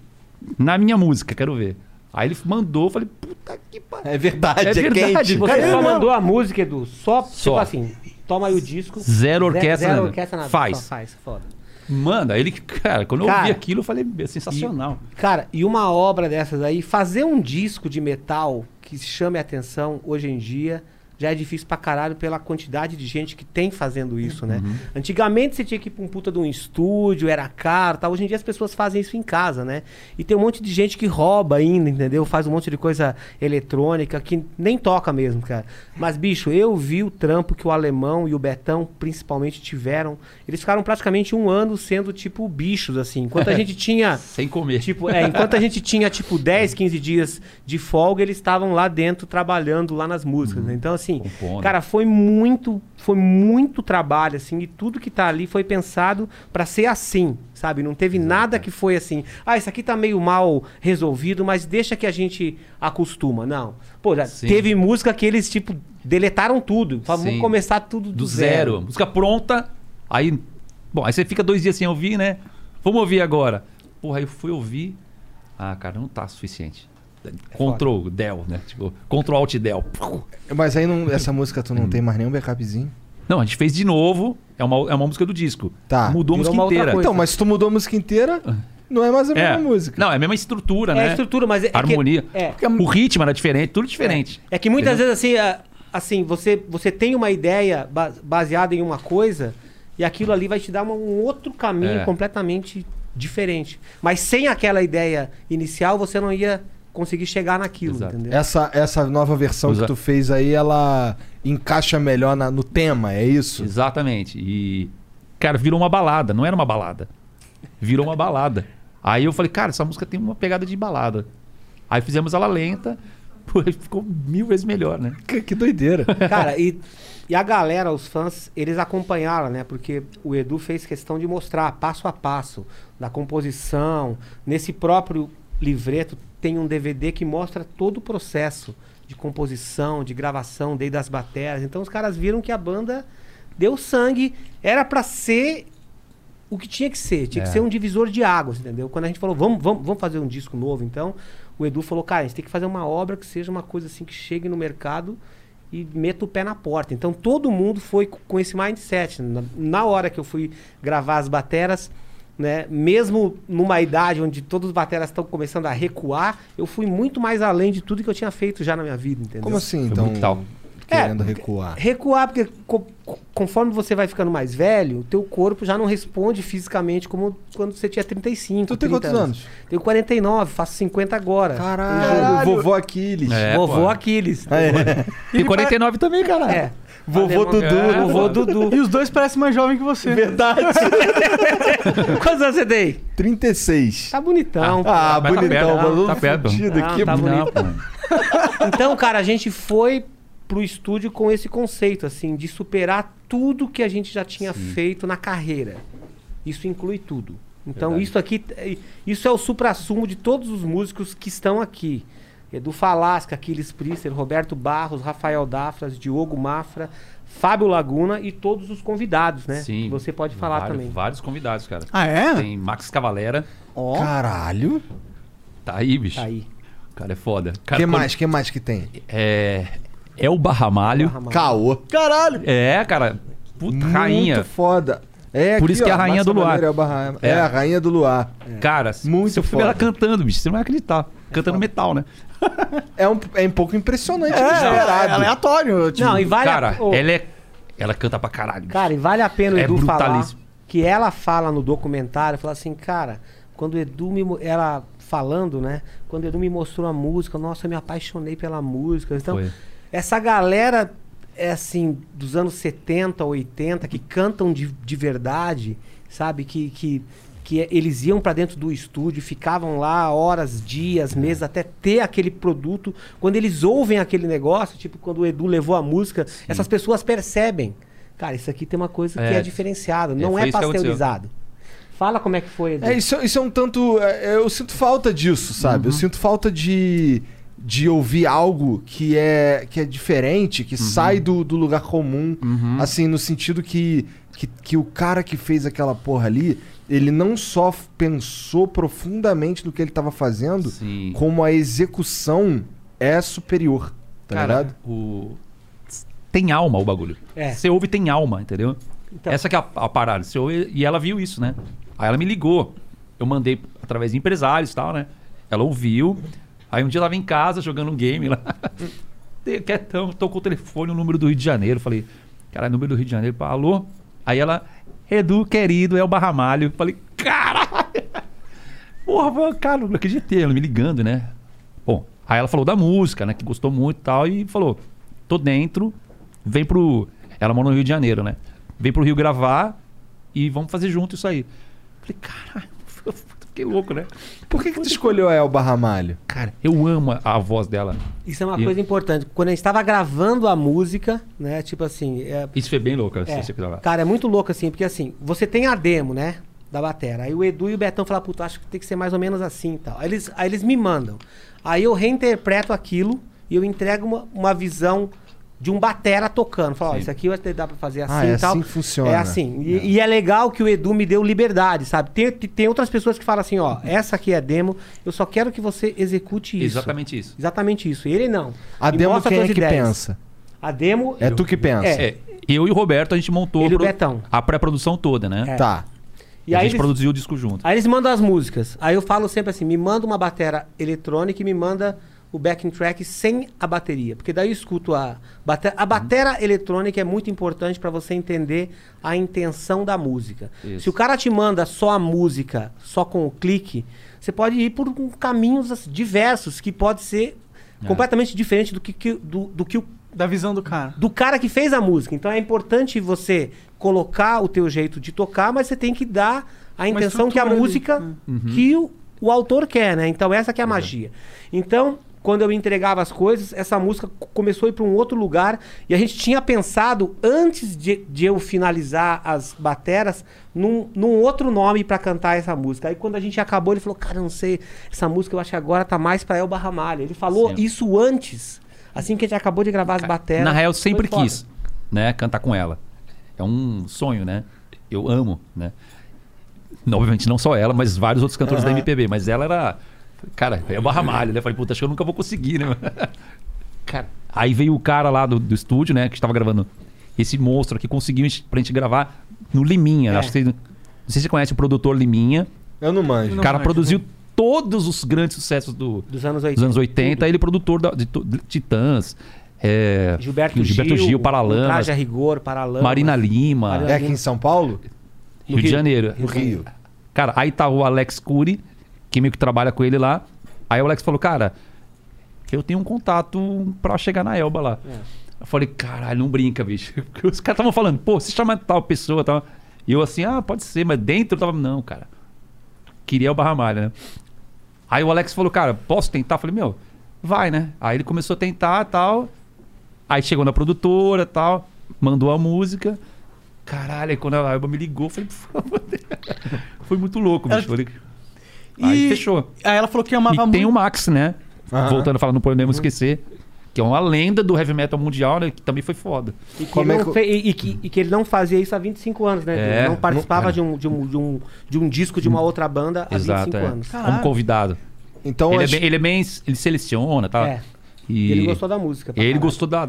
na minha música, quero ver. Aí ele mandou, eu falei, puta que pariu. É verdade, É é, verdade, quente. Você Caramba. só mandou a música, Edu, só, tipo Só. assim, toma aí o disco. Zero Ze- orquestra, Zero orquestra nada. Faz. Só faz, foda. Manda, ele, cara, quando eu Cara, ouvi aquilo, eu falei, é sensacional. Cara, e uma obra dessas aí, fazer um disco de metal que chame a atenção hoje em dia já é difícil pra caralho pela quantidade de gente que tem fazendo isso, né? Uhum. Antigamente você tinha que ir pra um puta de um estúdio, era caro, tal. Hoje em dia as pessoas fazem isso em casa, né? E tem um monte de gente que rouba ainda, entendeu? Faz um monte de coisa eletrônica que nem toca mesmo, cara. Mas, bicho, eu vi o trampo que o Alemão e o Betão, principalmente, tiveram. Eles ficaram praticamente um ano sendo, tipo, bichos, assim. Enquanto a gente tinha... Sem comer. Tipo, é, enquanto a gente tinha, tipo, 10, 15 dias de folga, eles estavam lá dentro trabalhando lá nas músicas. né? Então, assim, Compondo. cara, foi muito, foi muito trabalho, assim, e tudo que tá ali foi pensado pra ser assim, sabe? Não teve nada que foi assim, ah, isso aqui tá meio mal resolvido, mas deixa que a gente acostuma. Não. Pô, já Sim. teve música que eles, tipo, deletaram tudo. Falaram, Vamos começar tudo do, do zero. Música pronta. Aí, bom, aí você fica dois dias sem ouvir, né? Vamos ouvir agora. Porra, aí eu fui ouvir. Ah, cara, não tá suficiente. Ctrl Del, né? Tipo, Ctrl Alt Del. Mas aí não- essa música tu não tem mais nenhum backupzinho? Não, a gente fez de novo. É uma, é uma música do disco. Tá. Mudou a música inteira. Então, mas se tu mudou a música inteira, não é mais a É. mesma música. Não, é a mesma estrutura, É né? a estrutura, mas é, é que- Harmonia. é, O ritmo era diferente, tudo diferente. É que muitas Entendeu? vezes assim, assim, você, você tem uma ideia ba- baseada em uma coisa e aquilo ali vai te dar uma- um outro caminho É. completamente diferente. Mas sem aquela ideia inicial, você não ia conseguir chegar naquilo, Exato. entendeu? Essa, essa nova versão Usa- que tu fez aí, ela encaixa melhor na- no tema, é isso? Exatamente. E, cara, virou uma balada. Não era uma balada. Virou uma balada. Aí eu falei, cara, essa música tem uma pegada de balada. Aí fizemos ela lenta. Pô, ficou mil vezes melhor, né? Que, que doideira. Cara, e, e a galera, os fãs, eles acompanharam, né? Porque o Edu fez questão de mostrar passo a passo da composição. Nesse próprio livreto tem um DVD que mostra todo o processo de composição, de gravação, desde as baterias. Então os caras viram que a banda deu sangue, era pra ser o que tinha que ser, tinha que É. ser um divisor de águas, entendeu? Quando a gente falou, vamos, vamos, vamos fazer um disco novo, então, o Edu falou, cara, a gente tem que fazer uma obra que seja uma coisa assim que chegue no mercado e meta o pé na porta. Então todo mundo foi co- com esse mindset. Na, na hora que eu fui gravar as bateras, né, mesmo numa idade onde todos os bateras estão começando a recuar, eu fui muito mais além de tudo que eu tinha feito já na minha vida, entendeu? Como assim, então? brutal. Querendo É, recuar. Recuar, porque co- co- conforme você vai ficando mais velho, o teu corpo já não responde fisicamente como quando você tinha 35. Tu tem 30 quantos anos? Tenho 49, faço 50 agora. Caralho, vovô Aquiles. É, Vovô pô. Aquiles. E 49 também, cara. É. Vovô Dudu. É, vovô Dudu. E os dois parecem mais jovens que você. Verdade. Quantos anos você tem? 36. Tá bonitão. pô. Ah, Vai tá bonitão, perto, tá perto. Não, aqui, tá mano. Não, pô. Então, cara, a gente foi pro estúdio com esse conceito, assim, de superar tudo que a gente já tinha feito na carreira. Isso inclui tudo. Então, Verdade. isso aqui, isso é o supra-sumo de todos os músicos que estão aqui. Edu Falasca, Aquiles Priester, Roberto Barros, Rafael Dafras, Diogo Mafra, Fábio Laguna e todos os convidados, né? Sim. Que Você pode falar vários, também. Vários convidados, cara. Ah, é? Tem Max Cavalera. Ó. Caralho. Tá aí, bicho. Tá aí. O cara é foda. O que quando- mais? que mais que tem? É. É o Barramalho. Ramalho. Caô. Caralho. É, cara. Puta, rainha. Muito foda. É Por aqui, isso que é ó, a rainha Márcia do luar. É, é É. a rainha do luar. Cara, Muito se eu for foda. ela cantando, bicho, você não vai acreditar. Cantando metal, né? É um, é um pouco impressionante. É, inesperado. é aleatório. Tipo, Não, e vale cara, a... ela é. Ela canta pra caralho. bicho. Cara, e vale a pena o É Edu falar que ela fala no documentário, fala assim, cara, quando o Edu me ela falando, né? Quando o Edu me mostrou a música, nossa, eu me apaixonei pela música. Então, Foi. essa galera é assim dos anos 70, 80 que cantam de, de verdade, sabe? Que que que é- eles iam pra dentro do estúdio, ficavam lá horas, dias, meses até ter aquele produto. Quando eles ouvem aquele negócio, tipo quando o Edu levou a música, essas pessoas percebem. Cara, isso aqui tem uma coisa que É. é diferenciada, É, não é aconteceu. pasteurizado. Fala como é que foi, Edu. É, isso, isso é um tanto. é, Eu sinto falta disso, sabe? Uhum. Eu sinto falta de, de ouvir algo que é, que é diferente, Uhum. que sai do, do lugar comum. Assim, no sentido que, que, que o cara que fez aquela porra ali, ele não só pensou profundamente no que ele tava fazendo, Sim. como a execução é superior. Tá Cara, ligado? o... tem alma o bagulho. É. Você ouve tem alma, entendeu? Então. Essa que é a, a parada. Você ouve, e ela viu isso, né? Aí ela me ligou. Eu mandei através de empresários e tal, né? Ela ouviu. Aí um dia ela tava em casa jogando um game lá. Quietão, tocou o telefone, o número do Rio de Janeiro. Falei, cara, número do Rio de Janeiro. Pá, Alô? Aí ela, Edu, querido, é o Barramalho. Falei, caralho! Porra, cara, não acreditei. Ela me ligando, né? Bom, aí ela falou da música, né? Que gostou muito e tal. E falou: tô dentro, vem pro. Ela mora no Rio de Janeiro, né? Vem pro Rio gravar e vamos fazer junto isso aí. Falei, caralho, fiquei louco, né? Por que, que tu escolheu a Elba Ramalho? Cara, eu amo a- a voz dela. Isso é uma E- coisa importante. Quando a gente tava gravando a música, né? Tipo assim, é, Isso foi bem louco, É, quiser lá. Cara, é muito louco assim, porque assim, você tem a demo, né? Da batera. Aí o Edu e o Betão falam, puta, acho que tem que ser mais ou menos assim e tal. Aí eles, aí eles me mandam. Aí eu reinterpreto aquilo e eu entrego uma, uma visão de um batera tocando. Falo, ó, isso aqui vai ter- dá pra fazer assim Ah, é e tal. assim que funciona. É assim. E, e é legal que o Edu me deu liberdade, sabe? Tem, tem outras pessoas que falam assim, ó, essa aqui é demo, eu só quero que você execute isso. Exatamente isso. Exatamente isso. Ele não. A Me demo mostra quem é que ideias. pensa? A demo... É tu que pensa. É. É, eu e o Roberto, a gente montou Ele e o pro- Betão. a pré-produção toda, né? É. Tá. E, a gente produziu o disco junto. Aí eles mandam as músicas. Aí eu falo sempre assim: me manda uma batera eletrônica e me manda o backing track sem a bateria. Porque daí eu escuto a batera. A batera eletrônica é muito importante para você entender a intenção da música. Isso. Se o cara te manda só a música, só com o clique, você pode ir por caminhos assim, diversos que pode ser É. completamente diferente do que, que- do, do que o Da visão do cara. do cara que fez a música. Então é importante você colocar o teu jeito de tocar, mas você tem que dar a intenção que a estrutura ali. música que o, o autor quer, né? Então essa que é a magia. Então, quando eu entregava as coisas, essa música começou a ir para um outro lugar e a gente tinha pensado antes de, de eu finalizar as bateras num, num outro nome para cantar essa música. Aí quando a gente acabou, ele falou: "Cara, não sei, essa música eu acho que agora tá mais para Elba Ramalho". Ele falou Sim. isso antes. Assim que a gente acabou de gravar as bateras. Na real, eu sempre quis, né, cantar com ela. É um sonho, né? Eu amo, né? Não, Obviamente não só ela, mas vários outros cantores da MPB. Mas ela era. Cara, é barra malha, né? Falei, puta, acho que eu nunca vou conseguir, né? Cara, aí veio o cara lá do, do estúdio, né? Que estava gravando esse monstro aqui, conseguiu pra gente gravar no Liminha. É. Acho que vocês, não sei se você conhece o produtor Liminha. Eu não manjo. O Não cara manjo, produziu todos os grandes sucessos do, Dos anos 80. dos anos 80. Ele é produtor da- de, de Titãs. É, Gilberto, Gilberto Gil, Gil, Paralamas, Traje a Rigor, Paralamas. Marina Lima, Marina É aqui em São Paulo? Rio, de Rio. Janeiro. No Rio. Cara, aí tá o Alex Cury, que meio que trabalha com ele lá. Aí o Alex falou, cara, eu tenho um contato pra chegar na Elba lá. É. Eu falei, caralho, não brinca, bicho. Porque Os caras estavam falando, pô, se chama tal pessoa tal. E eu assim, ah, pode ser, mas dentro eu tava, não, cara. Queria o Barra Malha, né? Aí o Alex falou, cara, posso tentar? Eu falei, meu, vai, né? Aí ele começou a tentar tal. Aí chegou na produtora tal, mandou a música. Caralho, aí quando a Elba me ligou, eu falei, por favor. Foi muito louco, bicho. Ela- Falei, Aí E- fechou. Aí ela falou que amava E tem muito. o Max, né? Aham. Voltando a falar, não podemos esquecer. Que é uma lenda do heavy metal mundial, né? Que também foi foda. E que, Como ele é não que- fe- e, e que, e que ele não fazia isso há 25 anos, né? É, ele não participava não- de, um, de, um, de, um, de um disco de uma outra banda há Exato, 25 é. anos. Caralho. Como convidado. Então, ele, é acho- bem, ele é bem. Ele seleciona, tá? É. E ele gostou da música. Ele caralho. gostou da,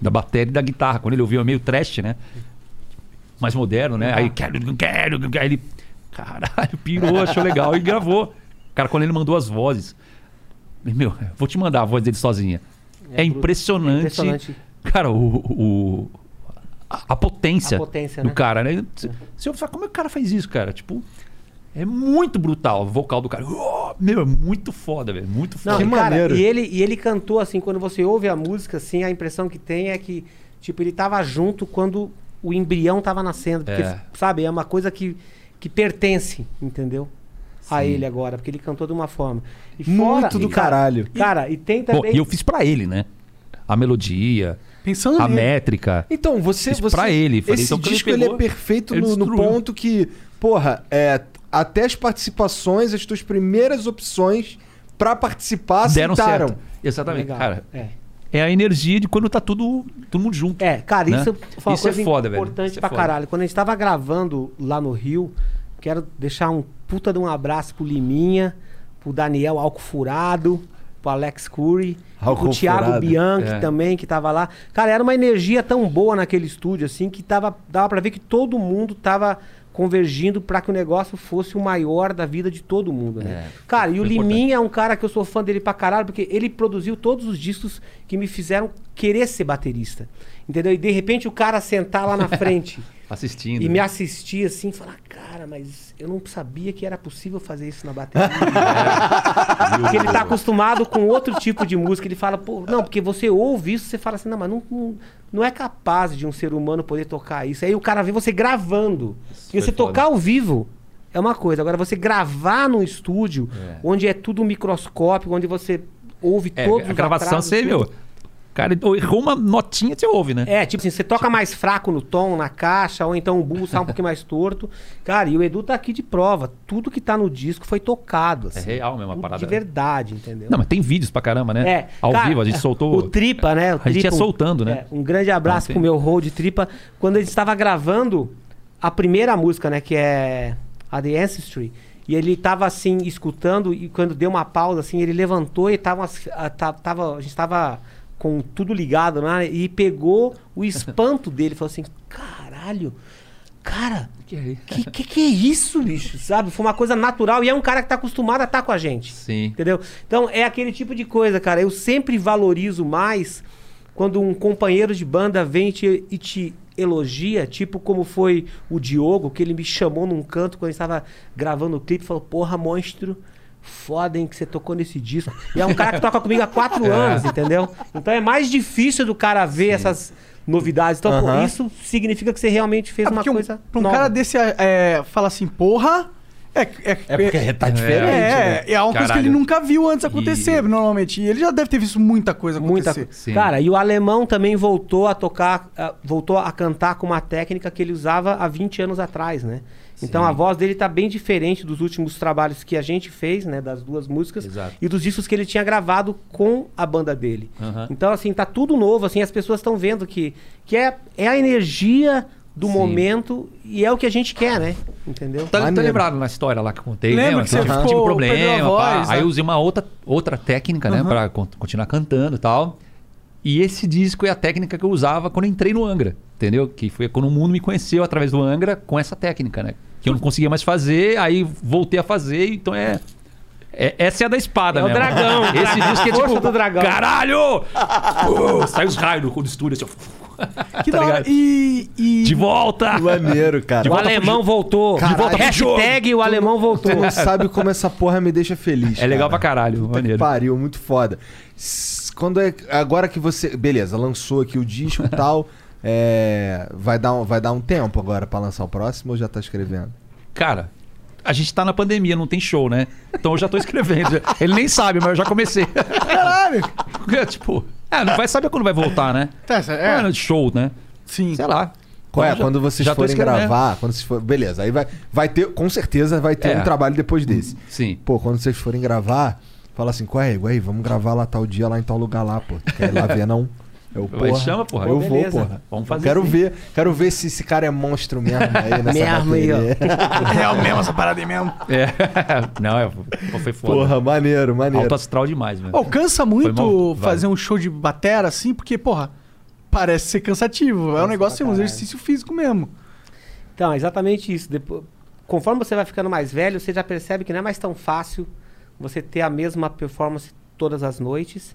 da bateria e da guitarra. Quando ele ouviu, é meio trash, né? Mais moderno, né? Aí, quero, quero, quero. Aí ele, caralho, pirou, achou legal e gravou. Cara, quando ele mandou as vozes, meu, vou te mandar a voz dele sozinha. É, É impressionante. é impressionante. Cara, o, o- a, a potência, A potência, do né? cara, né? Você você fala, como é que o cara faz isso, cara? Tipo, é muito brutal o vocal do cara. Oh, meu, é muito foda, velho. Muito foda. Não, Que e, cara, maneiro. E ele, e ele cantou assim, quando você ouve a música, assim, a impressão que tem é que, tipo, ele tava junto quando o embrião tava nascendo. Porque, É. sabe, é uma coisa que, que pertence, entendeu? A Sim. ele agora, porque ele cantou de uma forma. E Muito do e, cara, caralho. Cara, e tem Bom, também. e eu fiz pra ele, né? A melodia, Pensando a nele. métrica. Então, você. Fiz você pra ele, falei, esse então, quando ele disco ele é pegou, perfeito ele no, no ponto que, porra, é, até as participações, as tuas primeiras opções pra participar Deram aceitaram. certo. Exatamente, Legal. cara. É. É a energia de quando tá tudo, todo mundo junto. É, cara, né? isso foi uma Isso é coisa foda, velho. importante é pra foda. caralho. Quando a gente tava gravando lá no Rio, quero deixar um puta de um abraço pro Liminha, pro Daniel Alcofurado, pro Alex Curry, pro. Thiago Bianchi É. também, que tava lá. Cara, era uma energia tão boa naquele estúdio, assim, que tava, dava pra ver que todo mundo tava convergindo pra que o negócio fosse o maior da vida de todo mundo, né? É, cara, e o. Liminha é um cara que eu sou fã dele pra caralho, porque ele produziu todos os discos que me fizeram querer ser baterista. Entendeu? E de repente o cara sentar lá na frente Assistindo. e né? me assistir assim e falar, cara, mas eu não sabia que era possível fazer isso na bateria. porque ele tá acostumado com outro tipo de música. Ele fala, pô, não, porque você ouve isso, você fala assim, não, mas não, não, não é capaz de um ser humano poder tocar isso. Aí o cara vê você gravando. E foi você foda. tocar ao vivo é uma coisa. Agora, você gravar num estúdio, É. onde é tudo microscópio, onde você ouve É, todos a os gravação, você, meu. Cara, errou uma notinha, você ouve, né? É, tipo assim, você toca mais fraco no tom, na caixa, ou então o burro sai um pouquinho mais torto. Cara, e o Edu tá aqui de prova. Tudo que tá no disco foi tocado, assim. É real mesmo, a parada. De verdade, entendeu? Não, mas tem vídeos pra caramba, né? É, Ao cara, vivo, a gente soltou. O Tripa, né? O A gente ia Tripa, soltando, né? é, um grande abraço Ontem. pro meu road Tripa. Quando ele estava gravando a primeira música, né? Que é a The Ancestry. E ele tava assim, escutando, e quando deu uma pausa, assim, ele levantou e tava, as- a, ta- tava, a gente tava com tudo ligado, né? E pegou o espanto dele. Falou assim, caralho, cara, que, que que é isso, bicho? Sabe? Foi uma coisa natural. E é um cara que tá acostumado a estar com a gente. Sim. Entendeu? Então é aquele tipo de coisa, cara. Eu sempre valorizo mais quando um companheiro de banda vem e te, e te elogia, tipo como foi o Diogo, que ele me chamou num canto quando a gente estava gravando o clipe e falou: Porra, monstro. Foda, hein, que você tocou nesse disco. E é um cara que toca comigo há quatro anos, entendeu? Então é mais difícil do cara ver essas novidades. Então, pô, Aham. isso significa que você realmente fez É uma um, coisa. pra um nova. cara desse é, fala assim, porra, É, é, É porque tá diferente. né? é, é uma coisa que Caralho. ele nunca viu antes acontecer, normalmente. E ele já deve ter visto muita coisa Muita acontecer. Sim. Cara, e o alemão também voltou a tocar, voltou a cantar com uma técnica que ele usava há 20 anos atrás, né? Então a voz dele tá bem diferente dos últimos trabalhos que a gente fez, né? Das duas músicas. Exato. E dos discos que ele tinha gravado com a banda dele. Aham. Então, assim, tá tudo novo, assim, as pessoas estão vendo que, que é, é a energia do Sim. momento e é o que a gente quer, né? Entendeu? Tá, tá lembrado na história lá que eu contei, Lembra lembra? que você tive, ficou- tive perdeu a problema, pá. voz, aí né? eu usei uma outra, outra técnica, né, Aham. pra con- continuar cantando e tal. E esse disco é a técnica que eu usava quando eu entrei no Angra, entendeu? Que foi quando o mundo me conheceu através do Angra com essa técnica, né? Que eu não conseguia mais fazer, aí voltei a fazer, então é. é- essa é a da espada, É o mesmo. dragão. Esse disco é tipo. do dragão. Caralho! Pô, sai os raios do, estúdio assim, ó. Que Tá da hora. E, e- De volta! Maneiro, cara. o alemão voltou. De volta pro Hashtag o alemão voltou. Tu não sabe como essa porra me deixa feliz. É legal cara. pra caralho, Puta que maneiro. pariu, muito foda. S- Quando é. Agora que você. Beleza, lançou aqui o disco e tal. É, vai, dar um, vai dar um tempo agora pra lançar o próximo ou já tá escrevendo? Cara, a gente tá na pandemia, não tem show, né? Então eu já tô escrevendo. Ele nem sabe, mas eu já comecei. Caralho! Porque, tipo, é, não vai saber quando vai voltar, né? Tá, é, É, show, né? sim. Sei lá. Qual é? Já- quando vocês forem gravar, quando vocês for... beleza, aí vai, vai ter, com certeza vai ter É. um trabalho depois desse. Sim. Pô, quando vocês forem gravar, fala assim, qual é, aí, vamos gravar lá tal dia lá em tal lugar lá, pô. Quer ir lá ver não? Eu, Vai, chama, porra. Eu Pô, vou, beleza. porra. Vamos fazer quero sim. ver, quero ver se esse cara é monstro mesmo aí nessa Mesmo aí, ó. Real mesmo essa parada aí mesmo. É. Não, é, foi foda. Porra, maneiro, maneiro. Alto astral demais, velho. Ô, cansa muito fazer um show de batera assim, porque, porra, parece ser cansativo. é um negócio, assim, um exercício físico mesmo. Então, é exatamente isso. Depois, conforme você vai ficando mais velho, você já percebe que não é mais tão fácil você ter a mesma performance todas as noites.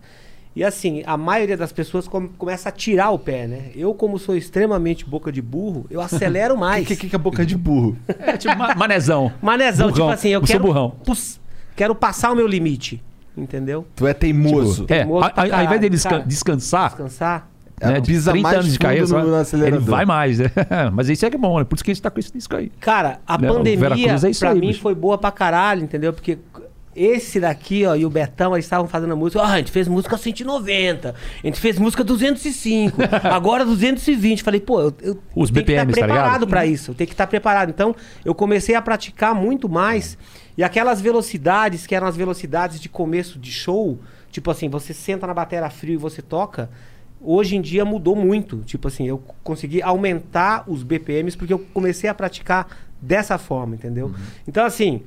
E assim, a maioria das pessoas come- começa a tirar o pé, né? Eu, como sou extremamente boca de burro, eu acelero O mais. que, que, que é boca de burro? É tipo ma- manezão. Manezão, Burrão. tipo assim, eu Eu quero, burrão. pus- quero passar o meu limite, entendeu? Tu é teimoso. É, Teimoso a- ao invés dele desca- descansar, Descansar. Né, de pisa 30 mais anos de carreira, no- ele vai mais, né? Mas isso é que é bom, né? Por isso que a gente tá com isso isso aí. Cara, a Né, o pandemia, é pra aí, mim, bicho. foi boa pra caralho, entendeu? Porque esse daqui, ó, e o Betão, eles estavam fazendo a música. Ó, a gente fez música 190, a gente fez música 205, agora 220. Falei, pô, eu, eu Os tenho que estar BPMs, tá ligado? preparado pra isso, eu tenho que estar preparado. Então, eu comecei a praticar muito mais. E aquelas velocidades, que eram as velocidades de começo de show, tipo assim, você senta na bateria frio e você toca. Hoje em dia mudou muito. Tipo assim, eu consegui aumentar os BPMs porque eu comecei a praticar dessa forma, entendeu? Então, assim,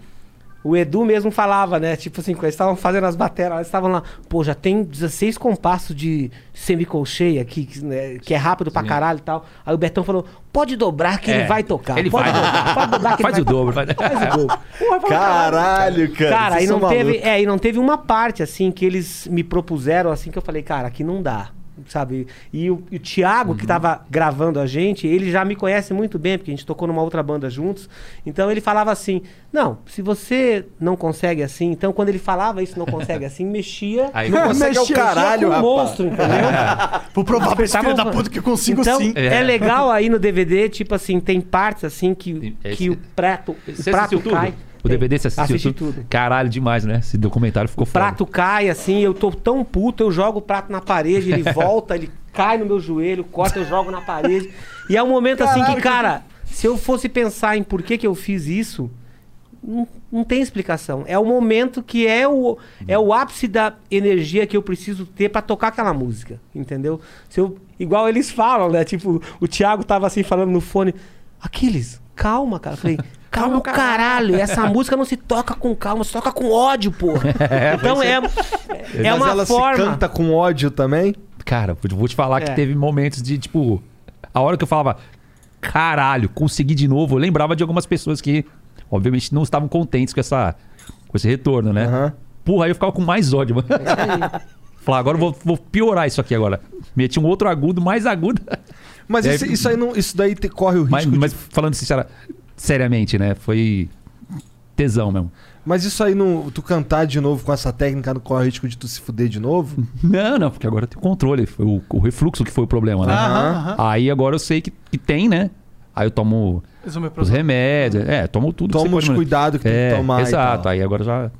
o Edu mesmo falava, né? Tipo assim, quando eles estavam fazendo as bateras, eles estavam lá, pô, já tem 16 compassos de semicolcheia aqui, que, né, que é rápido pra Sim. caralho e tal. Aí o Betão falou, pode dobrar que É, ele vai tocar. ele pode vai. dobrar, pode dobrar que ele Faz vai o dobro, tocar. Faz o dobro. Porra, eu falei, Caralho, cara. Cara, e não, teve, é, e não teve uma parte assim que eles me propuseram assim que eu falei, cara, aqui não dá. Sabe? E o, e o Thiago, Uhum. que tava gravando a gente, ele já me conhece muito bem, porque a gente tocou numa outra banda juntos. Então ele falava assim: Não, se você não consegue assim, então quando ele falava isso, não consegue assim, mexia. Aí- Não consegue é o Mexia- caralho, mexia com rapaz. monstro, entendeu? Vou provar pra esse filho da puta que eu consigo então, sim. É. É. legal aí no DVD, tipo assim, tem partes assim que, é que esse- o prato, o prato assistiu tudo? O DVD você assistiu Assisti tudo? tudo. Caralho, demais, né? Esse documentário ficou O prato cai assim, eu tô tão puto, eu jogo o prato na parede, ele volta, ele cai no meu joelho, corta, eu jogo na parede. E é um momento assim que, cara, se eu fosse pensar em por que, que eu fiz isso, não, não tem explicação. É o momento que é o, é o ápice da energia que eu preciso ter pra tocar aquela música, entendeu? Se eu, igual eles falam, né? Tipo, o Thiago tava assim falando no fone, Aquiles, calma, cara. Eu falei, calma o caralho, essa música não se toca com calma, se toca com ódio, porra. então é, é Mas uma ela forma... se canta com ódio também? Cara, vou te falar É. que teve momentos de, tipo, a hora que eu falava, caralho, consegui de novo, eu lembrava de algumas pessoas que, obviamente, não estavam contentes com, essa, com esse retorno, né? Aham. Porra, aí eu ficava com mais ódio, mano. Falar, agora eu vou, vou piorar isso aqui agora. Meti um outro agudo, mais agudo. Mas aí- isso, isso aí não, isso daí te- corre o risco Mas, de mas falando sincera, seriamente, né? Foi tesão mesmo. Mas isso aí, não, tu cantar de novo com essa técnica, não corre o risco de tu se fuder de novo? Não, não, porque agora tem controle. Foi o, o refluxo que foi o problema, né? Aham, aham. Aí agora eu sei que, que tem, né? Aí eu tomo os Esomeprazol. remédios. É, tomo tudo. que Toma os pode- cuidados que tem É, que tomar. e Exato. tal. Aí agora já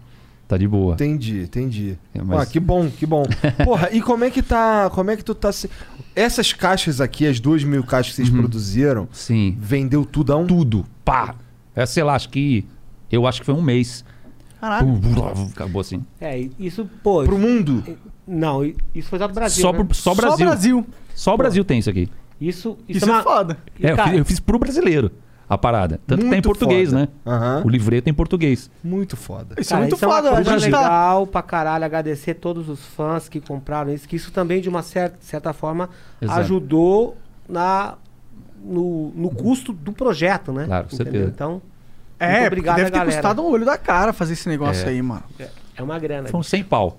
tá de boa. Entendi, entendi. É, mas- Ah, que bom, que bom. Porra, e como é que tá. Como é que tu tá se. Essas caixas aqui, as duas mil caixas que vocês Uhum. produziram, Sim. vendeu tudão? Tudo. Pá. É, sei lá, acho que. Eu acho que foi um mês. Caralho. Pum, Acabou assim. É, e isso, pô. Pro mundo? Não, i- isso foi só do Brasil. Só, né? pro- só Só Brasil. Brasil. Só o Brasil tem isso aqui. Isso, isso, Isso é é uma... foda. É, eu, cara, fiz, eu fiz pro brasileiro a parada. Tanto que tá em português, foda. né? Aham. O livreto é em português. Muito foda. Isso Cara, é muito isso é uma foda. coisa gente tá... legal pra caralho. Agradecer todos os fãs que compraram isso. Que isso também, de uma certa, certa forma, Exato. ajudou na, no, no custo do projeto, né? Claro, com Entendeu? certeza. Então, É, obrigado, deve ter galera. custado um olho da cara fazer esse negócio É. aí, mano. é uma grana. Foram 100 pau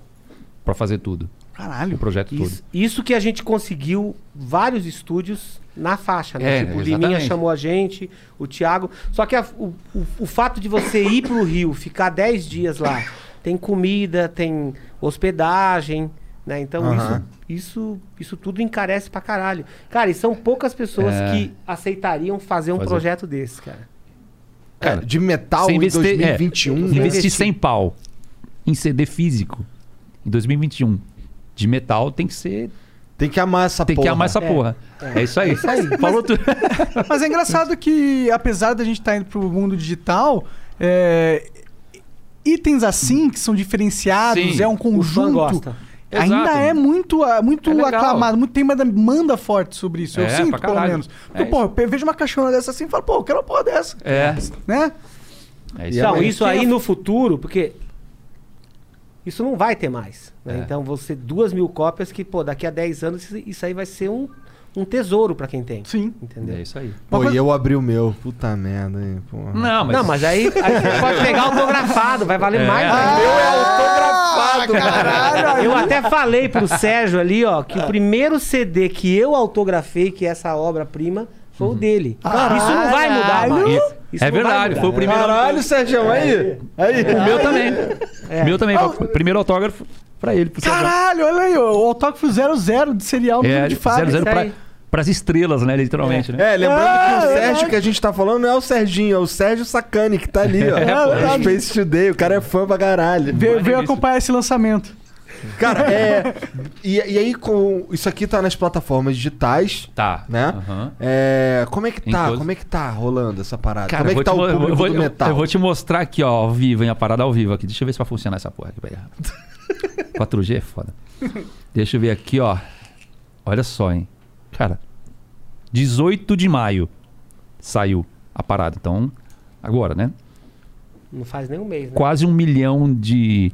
pra fazer tudo. O Caralho. projeto todo. Isso, isso que a gente conseguiu vários estúdios na faixa, né? É, tipo, o. Liminha chamou a gente, o Thiago. Só que a- o, o, o fato de você ir pro Rio, ficar 10 dias lá, tem comida, tem hospedagem, né? Então Aham. isso, isso, isso tudo encarece pra caralho. Cara, e são poucas pessoas É. que aceitariam fazer um Fazer. projeto desse, cara. Cara, É, de metal em investir, 2021. é, né? investir Investir. 100 pau em CD físico em 2021 de metal tem que ser. Tem que amar essa Tem porra. que amar essa É. porra. É, isso aí. Falou tudo. Mas é engraçado que, apesar da gente estar indo pro mundo digital, é, itens assim, que são diferenciados, Sim. é um O fã conjunto. Gosta. Ainda Exato. é muito, ah, muito É aclamado, muito, tem uma demanda forte sobre isso. eu É, sinto, pelo menos. É Porque, pô, eu vejo uma caixona dessa assim e falo, pô, eu quero uma porra dessa. É. Né? É isso Então, aí. isso aí no futuro, porque isso não vai ter mais. né? É. Então, você duas mil cópias que, pô, daqui a 10 anos isso aí vai ser um, um tesouro pra quem tem. Sim. Entendeu? É isso aí. Pô, e eu abri o meu. Puta merda, hein, porra. Não, mas. Não, mas aí, aí você pode pegar autografado, vai valer É. mais. Ah, ainda. meu é autografado, caralho. Eu até falei pro Sérgio ali, ó, que o primeiro CD que eu autografei, que é essa obra-prima, foi o dele. Isso não vai mudar. Caralho. Isso é verdade, foi o primeiro. Caralho, Sérgio, aí. Aí. O meu também. É. O meu também. O primeiro autógrafo pra ele. Pro. Caralho, olha aí, o autógrafo 00 de serial É, de fábrica. 00 isso pra, pras estrelas, né? Literalmente, né? É, lembrando É, que o é Sérgio verdade. que a gente tá falando não é o Serginho, é o Sérgio Sacani que tá ali, ó. É, É. Space Today, o cara é fã pra caralho. Veio, veio acompanhar esse lançamento. Cara, é. E, e aí, com. Isso aqui tá nas plataformas digitais, Tá. né? Aham. É. Como é que tá? todos. Como é que tá rolando essa parada? Cara, Como é eu que tá vou o público eu vou, do eu- metal? Eu vou te mostrar aqui, ó, ao vivo, hein, a parada ao vivo aqui. Deixa eu ver se vai funcionar essa porra aqui. peraí. 4G é foda. Deixa eu ver aqui, ó. Olha só, hein. Cara, 18 de maio saiu a parada. Então, agora, né? Não faz nem um mês, né? Quase um milhão de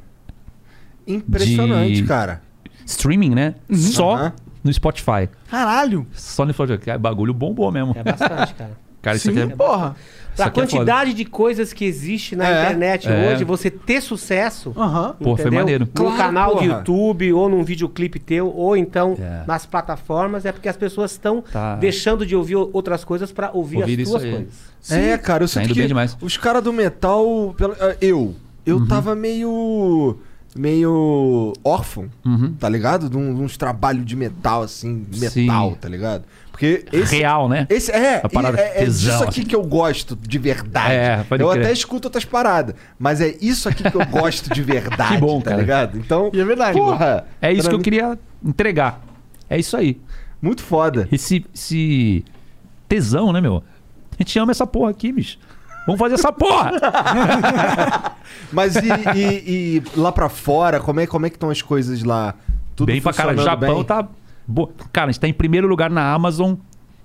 Impressionante, de- cara. streaming, né? Só Aham. no Spotify. Caralho. Só no Spotify. Bagulho bombou mesmo. É bastante, cara. Cara, isso Sim, aqui é... porra. isso aqui é quantidade de coisas que existe na É, internet é. hoje, você ter sucesso. Pô, foi maneiro. Num Claro, canal porra. YouTube, ou num videoclipe teu, ou então É. nas plataformas, é porque as pessoas estão Tá. deixando de ouvir outras coisas pra ouvir, Ouvir as isso tuas coisas. É, cara, eu Tá sinto indo que bem demais. os caras do metal, eu, eu Uhum. tava meio meio órfão, Uhum. tá ligado? De, um- de uns trabalhos de metal assim, metal, Sim. tá ligado? Porque esse Real, né? esse é, A parada é, é tesão, disso aqui assim. que eu gosto de verdade. É, pode eu crer. até escuto outras paradas, mas é isso aqui que eu gosto de verdade, Que bom, tá cara. ligado? Então, E é verdade. porra, É isso pra que eu mim, queria entregar. É isso aí. muito foda. Esse, esse tesão, né, meu? A gente ama essa porra aqui, bicho. Vamos fazer essa porra! Mas e, e- e lá pra fora, como é, como é que estão as coisas lá? Tudo bem pra caralho. O funcionando Japão bem? tá. Bo... Cara, a gente tá em primeiro lugar na Amazon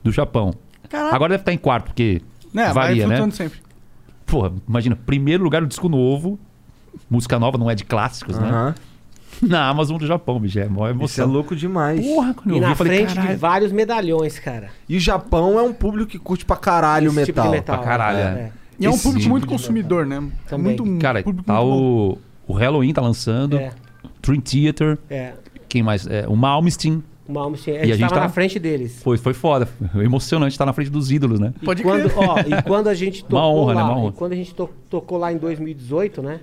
do Japão. Caralho. Agora deve estar em quarto, porque Né, varia, vai né? flutuando sempre. Porra, imagina, primeiro lugar no disco novo. Música nova não é de clássicos, né? Aham. Na Amazon do Japão, bicho. É mó Isso é emoção. louco demais. Porra, quando E eu vi, na eu falei, frente de caralho. vários medalhões, cara. E o Japão é um público que curte pra caralho o Esse tipo de metal. Pra caralho, é. É. E é um público muito de consumidor, né? É Também. muito um Cara, público tá muito o, o Halloween tá lançando. É, Dream Theater. é. Quem mais? É, o Malmsteen. O Malmsteen, a E a gente tá- na frente deles. Foi, foi foda. Foi emocionante estar na frente dos ídolos, né? E Pode quando, crer. ó, e quando a gente tocou honra, né? lá, Uma honra. e quando a gente to- tocou lá em 2018, né?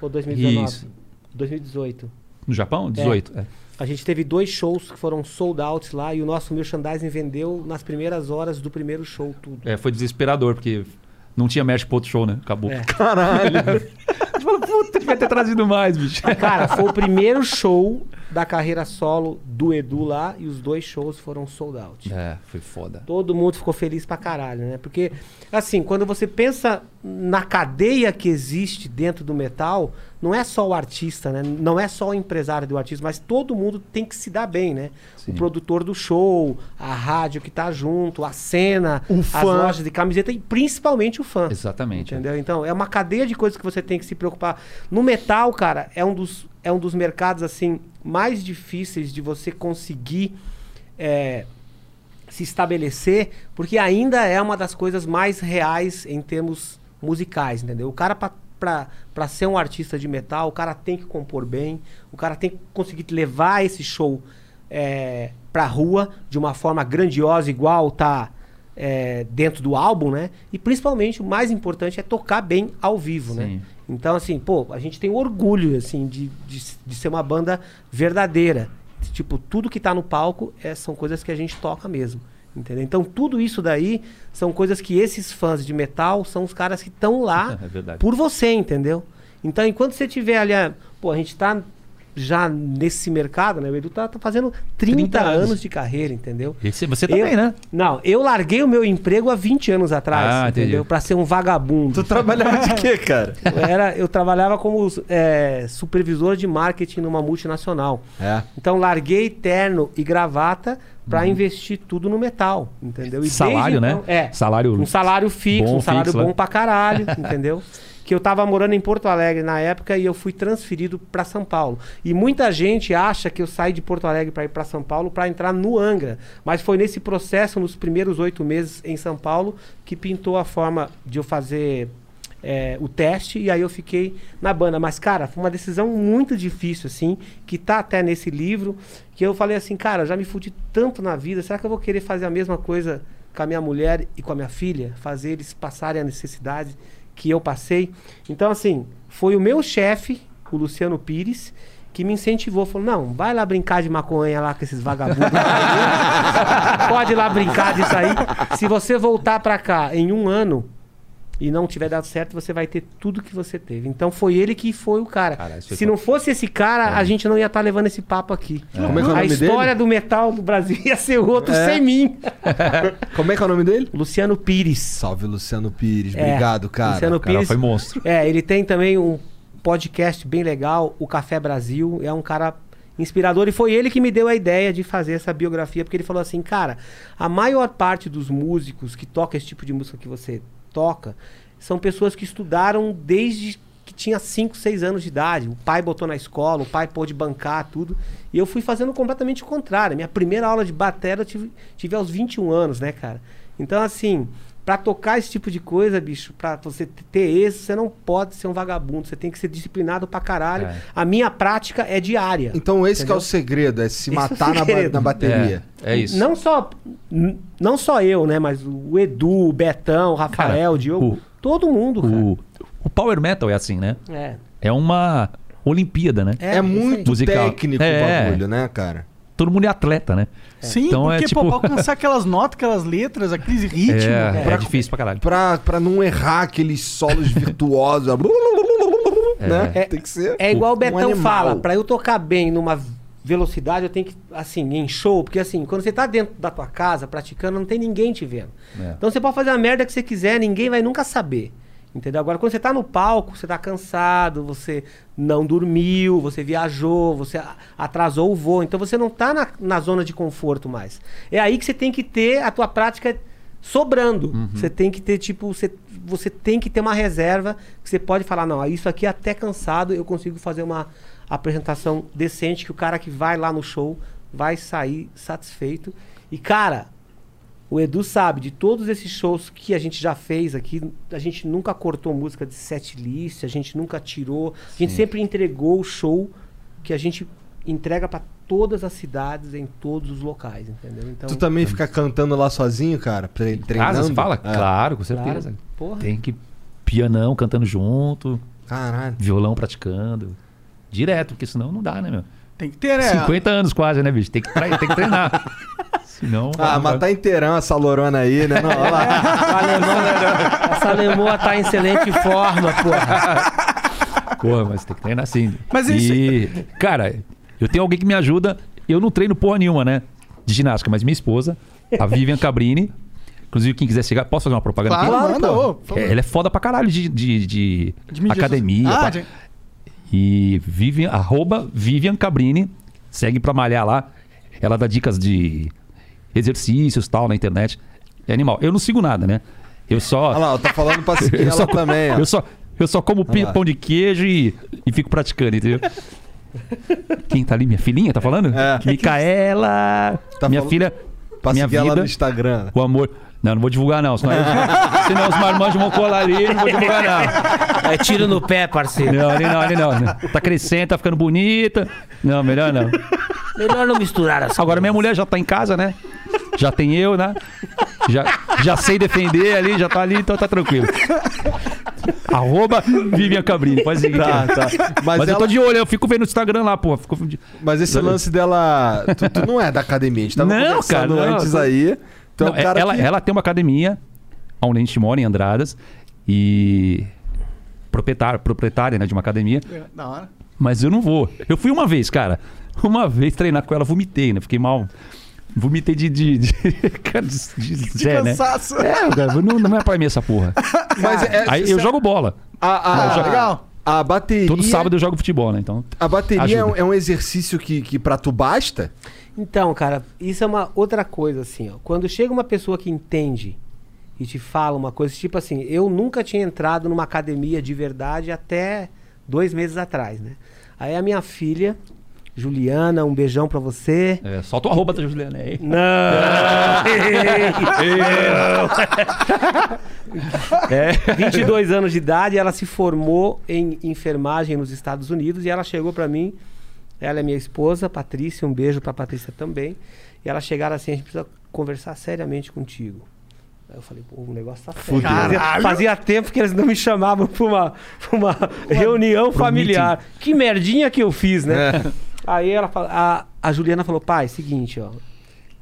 Ou 2019? Isso. 2018. No Japão? 18. É. A gente teve dois shows que foram sold out lá e o nosso merchandising vendeu nas primeiras horas do primeiro show tudo. É, foi desesperador, porque não tinha merch pro outro show, né? Acabou. É. Caralho. A gente falou, puta, devia ter trazido mais, bicho. Cara, foi o primeiro show da carreira solo do Edu lá e os dois shows foram sold out. É, foi foda. Todo mundo ficou feliz pra caralho, né? Porque, assim, quando você pensa na cadeia que existe dentro do metal, não é só o artista, né? Não é só o empresário do artista, mas todo mundo tem que se dar bem, né? Sim. O produtor do show, a rádio que tá junto, a cena, O as fã. lojas de camiseta e principalmente o fã. Exatamente. é. Entendeu? Então, é uma cadeia de coisas que você tem que se preocupar. No metal, cara, é um dos, é um dos mercados, assim, mais difíceis de você conseguir é, se estabelecer, porque ainda é uma das coisas mais reais em termos musicais, entendeu? O cara, pra, pra ser um artista de metal, o cara tem que compor bem, o cara tem que conseguir levar esse show é, pra rua de uma forma grandiosa, igual tá é, dentro do álbum, né? E principalmente o mais importante é tocar bem ao vivo, né? Sim. Então, assim, pô, a gente tem orgulho, assim, de, de, de ser uma banda verdadeira. Tipo, tudo que tá no palco é, são coisas que a gente toca mesmo. Entendeu? Então, tudo isso daí são coisas que esses fãs de metal são os caras que estão lá É por você, entendeu? Então, enquanto você tiver ali, a- pô, a gente tá já nesse mercado, né? O Edu tá, tá fazendo 30, 30 anos. anos. de carreira, entendeu? Esse, você Eu- também, né? Não, eu larguei o meu emprego há 20 anos atrás, Ah, entendeu? Pra ser um vagabundo. Tu trabalhava de quê, cara? Eu, era, eu trabalhava como é, supervisor de marketing numa multinacional. É. Então larguei terno e gravata pra investir tudo no metal, entendeu? E Uhum. Salário, desde né? então- É. Salário Um salário fixo, bom, um salário fixo, né? bom pra caralho, entendeu? Que eu tava morando em Porto Alegre na época e eu fui transferido pra São Paulo. E muita gente acha que eu saí de Porto Alegre pra ir pra São Paulo pra entrar no Angra. Mas foi nesse processo, nos primeiros oito meses em São Paulo, que pintou a forma de eu fazer é, o teste e aí eu fiquei na banda. Mas, cara, foi uma decisão muito difícil, assim, que tá até nesse livro, que eu falei assim, cara, eu já me fudi tanto na vida, será que eu vou querer fazer a mesma coisa com a minha mulher e com a minha filha? Fazer eles passarem a necessidade que eu passei? Então, assim, foi o meu chefe, o Luciano Pires, que me incentivou, falou, não, vai lá brincar de maconha lá com esses vagabundos. Pode ir lá brincar disso aí. Se você voltar pra cá em um ano e não tiver dado certo, você vai ter tudo que você teve. Então foi ele que foi o cara. Cara, Se não fosse esse cara, a gente não ia estar levando esse papo aqui. Como é que é o a nome história dele? do metal do Brasil ia ser outro É. sem mim. Como é que é o nome dele? Luciano Pires. Salve, Luciano Pires. É, Obrigado, cara. Luciano O cara Pires. foi monstro. É, ele tem também um podcast bem legal, o Café Brasil. É um cara inspirador e foi ele que me deu a ideia de fazer essa biografia, porque ele falou assim, cara, a maior parte dos músicos que toca esse tipo de música que você toca são pessoas que estudaram desde que tinha 5, 6 anos de idade. O pai botou na escola, o pai pôde bancar tudo. E eu fui fazendo completamente o contrário. Minha primeira aula de bateria eu tive, tive aos 21 anos, né, cara? Então, assim, pra tocar esse tipo de coisa, bicho, pra você ter êxito, você não pode ser um vagabundo. Você tem que ser disciplinado pra caralho. É. A minha prática é diária. Então esse que é o Entendeu? segredo, é se Esse é matar na, ba- segredo. na bateria. É, é isso. Não só, não só eu, né? Mas o Edu, o Betão, o Rafael, Cara, o Diogo. o- todo mundo, cara. O, o Power Metal é assim, né? É. É uma Olimpíada, né? É, aí. muito Musical. técnico É. o bagulho, né, cara? Todo mundo é atleta, né? Sim, Então é porque, tipo- pô, pra alcançar aquelas notas, aquelas letras, aqueles ritmos. é, pra- é difícil pra caralho. Pra, pra não errar aqueles solos virtuosos. né? É. Tem que ser. É igual o um Betão animal. fala, pra eu tocar bem numa velocidade, eu tenho que, assim, em show, porque assim, quando você tá dentro da tua casa praticando, não tem ninguém te vendo. É. Então você pode fazer a merda que você quiser, ninguém vai nunca saber. Entendeu? Agora, quando você tá no palco, você tá cansado, você não dormiu, você viajou, você atrasou o voo, então você não tá na, na zona de conforto mais. É aí que você tem que ter a tua prática sobrando. Você tem que ter, tipo, você, você tem que ter uma reserva que você pode falar, não, isso aqui até cansado, eu consigo fazer uma apresentação decente que o cara que vai lá no show vai sair satisfeito. E, cara, o Edu sabe, de todos esses shows que a gente já fez aqui, a gente nunca cortou música de set list, a gente nunca tirou, a gente sempre entregou o show que a gente entrega pra todas as cidades, em todos os locais, entendeu? Então, Tu também fica cantando lá sozinho, cara? tre- Treinando? Ah, você fala? É. Claro, com claro, certeza. porra. Tem que pianão cantando junto, Caralho. violão praticando. Direto, porque senão não dá, né, meu? Tem que ter, né? 50 anos quase, né, bicho? Tem que, tem que treinar. Senão. Ah, mas tá inteirão essa lorona aí, né? Não, olha lá. A Essa lemoa tá em excelente forma, porra. Porra, mas tem que treinar sim. Mas e, cara, eu tenho alguém que me ajuda. Eu não treino porra nenhuma, né? De ginástica, mas minha esposa, a Vivian Cabrini. Inclusive, quem quiser chegar, posso fazer uma propaganda Claro, aqui? pô. favor. É, Ela é foda pra caralho de, de, de De academia. Ah, de- E Vivian, arroba Vivian Cabrini. Segue pra malhar lá. Ela dá dicas de exercícios tal na internet. É animal. Eu não sigo nada, né? Eu só. Olha lá, tá falando pra seguir eu, ela só também, ó. eu só eu só como pão de queijo e, e fico praticando, entendeu? Quem tá ali? Minha filhinha, tá falando? É. Micaela! Tá minha falando- filha. Pra minha seguir ela vida, no Instagram. o amor. Não, não vou divulgar, não. Senão, senão os marmanjos vão colar ali, não vou divulgar, não. É tiro no pé, parceiro. Não, ali não, ali não. Tá crescendo, tá ficando bonita. Não, melhor não. Melhor não misturar as Agora minha mulher já tá em casa, né? Já tem eu, né? Já, já sei defender ali, já tá ali, então tá tranquilo. Arroba Vivian Cabrini, pode seguir. Tá, que é. tá. Mas, Mas, eu tô ela- de olho, eu fico vendo no Instagram lá, pô. Fico... Mas esse lance dela. Tu, tu não é da academia. A gente tava Não, conversando cara, não. antes aí. Então, Não, o cara ela, que- ela tem uma academia onde a gente mora, em Andradas, e proprietária, proprietária né, de uma academia. Da hora. Mas eu não vou. Eu fui uma vez, cara. Uma vez treinar com ela, vomitei, né? Fiquei mal. Vomitei de. de, de, cara, de, de, De Zé, né? cansaço. É, cara, não, não é pra mim essa porra. Mas é- Aí eu jogo bola. A, a, Ah, legal. A bateria. Todo sábado eu jogo futebol, né? Então. A bateria é um, é um exercício que, que pra tu basta? Então, cara, isso é uma outra coisa, assim, ó. Quando chega uma pessoa que entende e te fala uma coisa, tipo assim, eu nunca tinha entrado numa academia de verdade até dois meses atrás, né? Aí a minha filha, Juliana, um beijão pra você. É, solta o arroba da Juliana aí. Não! É. 22 anos de idade, ela se formou em enfermagem nos Estados Unidos e ela chegou pra mim. Ela é minha esposa, Patrícia, um beijo pra Patrícia também. E elas chegaram assim: a gente precisa conversar seriamente contigo. Aí eu falei, pô, o negócio tá sério. Fazia, fazia tempo que eles não me chamavam pra uma, pra uma reunião familiar. Que merdinha que eu fiz, né? Aí ela fala, a, a Juliana falou, pai, seguinte, ó.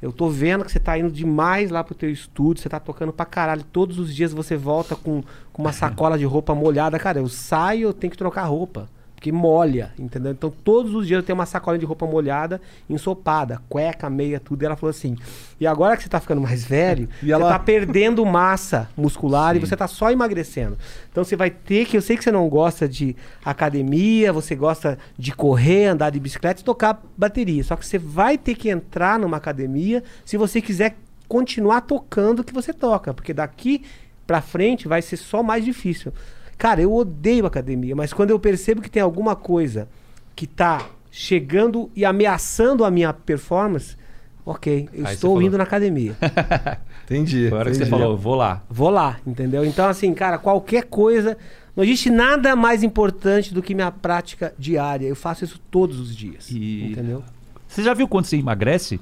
Eu tô vendo que você tá indo demais lá pro teu estúdio, você tá tocando pra caralho. Todos os dias você volta com, com uma sacola de roupa molhada. Cara, eu saio, eu tenho que trocar roupa. Porque molha, entendeu? Então todos os dias eu tenho uma sacola de roupa molhada, ensopada, cueca, meia, tudo. E ela falou assim: e agora que você tá ficando mais velho, E você ela- tá perdendo massa muscular e Sim. você tá só emagrecendo. Então você vai ter que. Eu sei que você não gosta de academia, você gosta de correr, andar de bicicleta e tocar bateria. Só que você vai ter que entrar numa academia se você quiser continuar tocando o que você toca. Porque daqui pra frente vai ser só mais difícil. Cara, eu odeio academia, mas quando eu percebo que tem alguma coisa que tá chegando e ameaçando a minha performance, ok, eu Aí você estou falou. indo na academia. Entendi. Agora que você entendi. falou, vou lá. Vou lá, entendeu? Então, assim, cara, qualquer coisa. Não existe nada mais importante do que minha prática diária. Eu faço isso todos os dias. E- Entendeu? Você já viu quando você emagrece?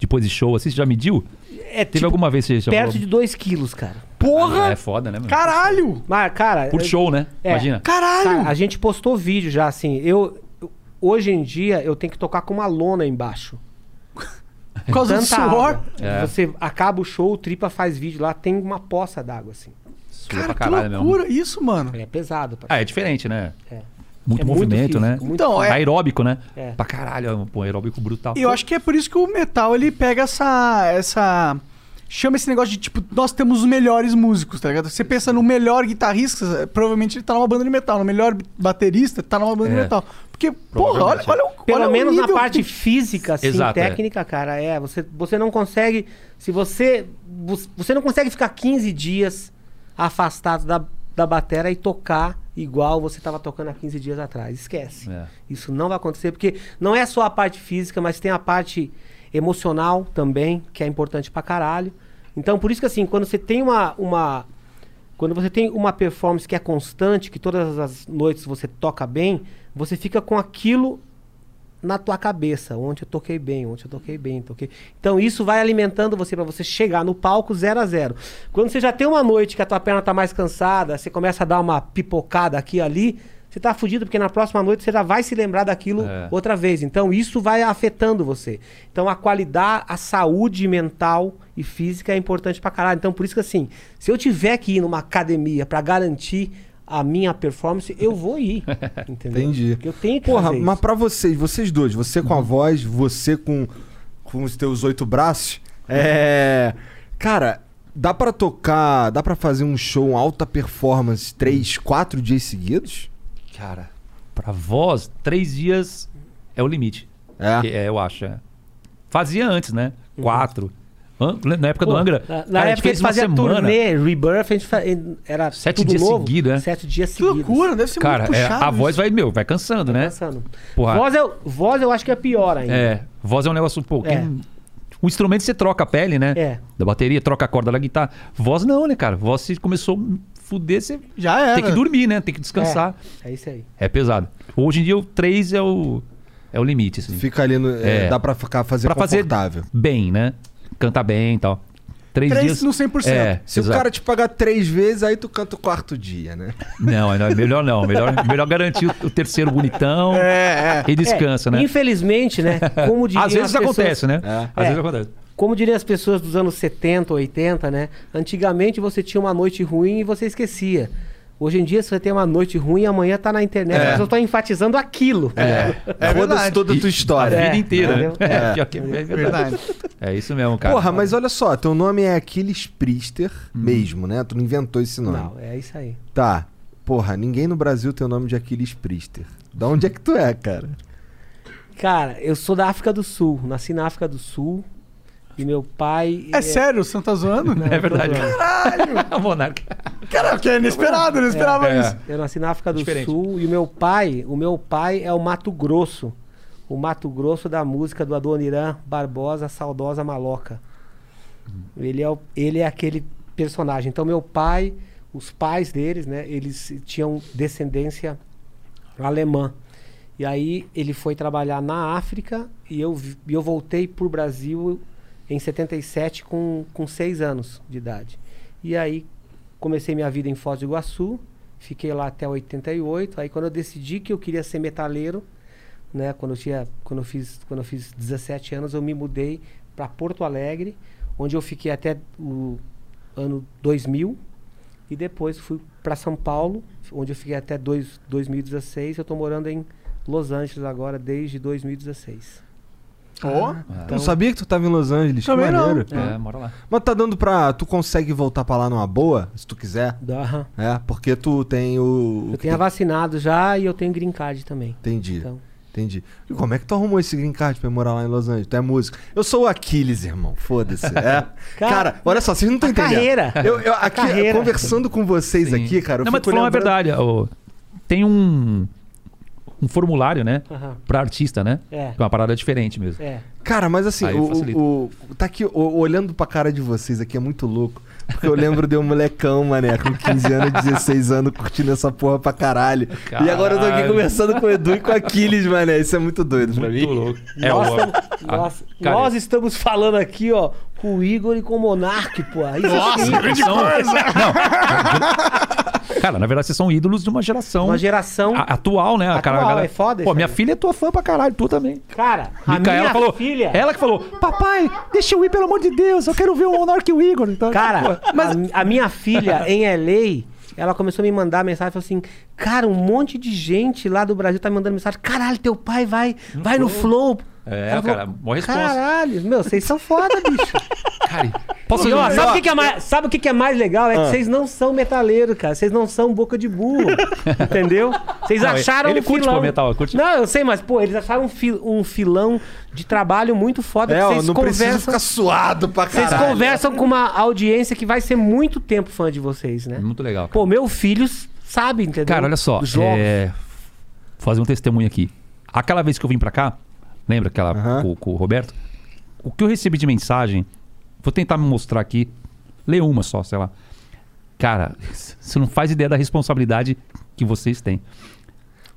Depois de show, assim, você já mediu? É Teve alguma vez que você perto falou? de 2 quilos, cara. Porra! É foda, né, mano? Caralho! Mas, cara. Por show, né? É. Imagina. Caralho! Cara, a gente postou vídeo já, assim. Eu. Hoje em dia eu tenho que tocar com uma lona embaixo. Por causa do suor. água. É. Você acaba o show, o tripa faz vídeo lá, tem uma poça d'água, assim. Sua Cara, que caralho mesmo. loucura isso, mano. É pesado. pra- Ah, é diferente, né? É. Muito É muito movimento, físico, né? muito Então, é- Aeróbico, né? É. Pra caralho, pô, aeróbico brutal. E eu acho que é por isso que o metal ele pega essa. essa chama esse negócio de tipo, nós temos os melhores músicos, tá ligado? Você pensa no melhor guitarrista, provavelmente ele tá numa banda de metal. No melhor baterista, tá numa banda de É. metal. Porque, porra, olha, olha, o- Pelo olha o menos na nível parte que- física, assim, Exato, é. técnica, cara, é. Você, você não consegue. Se você. Você não consegue ficar 15 dias afastado da, da batera e tocar igual você estava tocando há 15 dias atrás. Esquece. É. Isso não vai acontecer, porque não é só a parte física, mas tem a parte emocional também, que é importante pra caralho. Então, por isso que assim, quando você tem uma, uma quando você tem uma performance que é constante, que todas as noites você toca bem, você fica com aquilo na tua cabeça, onde eu toquei bem, onde eu toquei bem, toquei. Então isso vai alimentando você pra você chegar no palco 0 a 0. Quando você já tem uma noite que a tua perna tá mais cansada, você começa a dar uma pipocada aqui e ali, você tá fudido porque na próxima noite você já vai se lembrar daquilo É. outra vez. Então isso vai afetando você. Então a qualidade, a saúde mental e física é importante pra caralho. Então por isso que assim, se eu tiver que ir numa academia pra garantir a minha performance, eu vou ir. Entendeu? Entendi. Porque Eu tenho que Porra, fazer mas isso. pra vocês, vocês dois, você com a voz, você com, com os teus oito braços, é. Cara, dá pra tocar, dá pra fazer um show, alta performance, três, quatro dias seguidos? Cara, pra voz, três dias é o limite. É. É, eu acho. é. Fazia antes, né? Quatro. Na época do. Pô, Angra. Na, na cara, a gente época uma faziam semana. turnê, Rebirth, a gente fa- era Sete tudo dias novo, seguidos, né? Sete dias Que seguidos. loucura, deve ser Cara, muito é, puxado. a voz vai, meu, vai cansando, né? Pensando. Porra. Voz, eu, voz eu acho que é pior ainda. É, voz é um negócio um pouco. É. O instrumento você troca a pele, né? É. Da bateria, troca a corda da guitarra. Voz não, né, cara? Voz se começou a fuder, você Já era. tem que dormir, né? Tem que descansar. É isso aí. É, pesado. Hoje em dia o 3 é o, é o limite, assim. Fica ali no. é, É. Dá pra ficar, fazer Pra fazer confortável. bem, né? Cantar bem e tal. Três, Três dias. no 100%. É, Se exato. o cara te pagar três vezes, aí tu canta o quarto dia, né? Não, não, melhor não. Melhor, melhor garantir o, o terceiro bonitão É, é. e descansa, É, né? Infelizmente, né? Como diriam Às vezes as pessoas- acontece, né? É. Às É. vezes acontece. Como diriam as pessoas dos anos 70, 80, né? Antigamente você tinha uma noite ruim e você esquecia. Hoje em dia você tem uma noite ruim e amanhã tá na internet. Mas eu tô enfatizando aquilo. É. É Foda-se verdade. toda a tua A história. É, vida inteira? É, pior que é verdade. Verdade. É isso mesmo, cara. Porra, mas olha só, teu nome é Aquiles Priester mesmo, né? Tu não inventou esse nome. Não, é isso aí. Tá. Porra, ninguém no Brasil tem o nome de Aquiles Priester. Da onde é que tu é, cara? Cara, eu sou da África do Sul. Nasci na África do Sul. E meu pai. É sério, você não tá zoando? É verdade. Caralho! Monarca. Cara, que é inesperado, eu não esperava É. isso. Eu nasci na África do Diferente. Sul e o meu pai, o meu pai é o Mato Grosso. O Mato Grosso da música do Adoniran Barbosa, saudosa maloca. Ele é, o- ele é aquele personagem. Então meu pai, os pais deles, né, eles tinham descendência alemã. E aí ele foi trabalhar na África e eu, e eu voltei pro Brasil em 77 com, com seis anos de idade. E aí comecei minha vida em Foz do Iguaçu, fiquei lá até 88. Aí quando eu decidi que eu queria ser metaleiro, né, quando eu tinha, quando eu fiz, quando eu fiz 17 anos, eu me mudei para Porto Alegre, onde eu fiquei até o ano 2000 e depois fui para São Paulo, onde eu fiquei até dois, 2016. Eu estou morando em Los Angeles agora desde 2016. Ó. não sabia que tu tava em Los Angeles, que Também não. maneiro. É, mora lá. Mas tá dando pra. Tu consegue voltar pra lá numa boa, se tu quiser? Aham. É, porque tu tem o. Eu tenho tem- vacinado já e eu tenho green card também. Entendi. Então, Entendi. E como é que tu arrumou esse green card pra morar lá em Los Angeles? Tu é músico. Eu sou o Aquiles, irmão. Foda-se. É. Cara, olha só, vocês não estão entendendo. carreira. Eu, eu aqui, carreira. conversando com vocês Sim. aqui, cara, eu Não, mas tu falou uma verdade. tem um, um formulário, né? Aham. Pra artista, né? É. É uma parada diferente mesmo. É. Cara, mas assim, o, o- tá aqui, o- olhando pra cara de vocês aqui é muito louco. Porque eu lembro de um molecão, mané, com 15 anos, 16 anos, curtindo essa porra pra caralho. E agora eu tô aqui Caralho. conversando com o Edu e com o Aquiles, mané. Isso é muito doido pra mim. Muito louco. É, nós, o- estamos, a- nós, cara, nós estamos falando aqui, ó, com o Igor e com o Monark, pô. Isso sim, vocês são- Não. Cara, na verdade, vocês são ídolos de uma geração uma geração. a- atual, né? A Atual, cara- a galera- é foda Pô, minha aí. filha é tua fã pra caralho, tu também. Cara, a minha falou, filha. ela que falou, papai, deixa eu ir, pelo amor de Deus, eu quero ver o Monark e o Igor. Então, Cara, pô, a, a minha filha em LA, ela começou a me mandar mensagem, falou assim, cara, um monte de gente lá do Brasil tá me mandando mensagem, caralho, teu pai vai, vai no Flow. É, Ela cara, mó responsa. Caralho, meu, vocês são foda, bicho. cara, posso E, ó, sabe o que, que é mais, sabe o que, que é mais legal? É que vocês não são metaleiros, cara. Vocês não são boca de burro. entendeu? Vocês Não, acharam ele um curte, filão. pô, metal, curte. Não, eu sei, mas, pô, eles acharam um, fi- um filão de trabalho muito foda. É, que ó, vocês não conversam, ficar suado pra Vocês caralho. conversam com uma audiência que vai ser muito tempo fã de vocês, né? Muito legal. Pô, meu filho sabe, entendeu? Cara, olha só, jogos. é... vou fazer um testemunho aqui. Aquela vez que eu vim pra cá, lembra aquela Aham. com, com o Roberto? O que eu recebi de mensagem, vou tentar me mostrar aqui, lê uma só, sei lá. Cara, você não faz ideia da responsabilidade que vocês têm.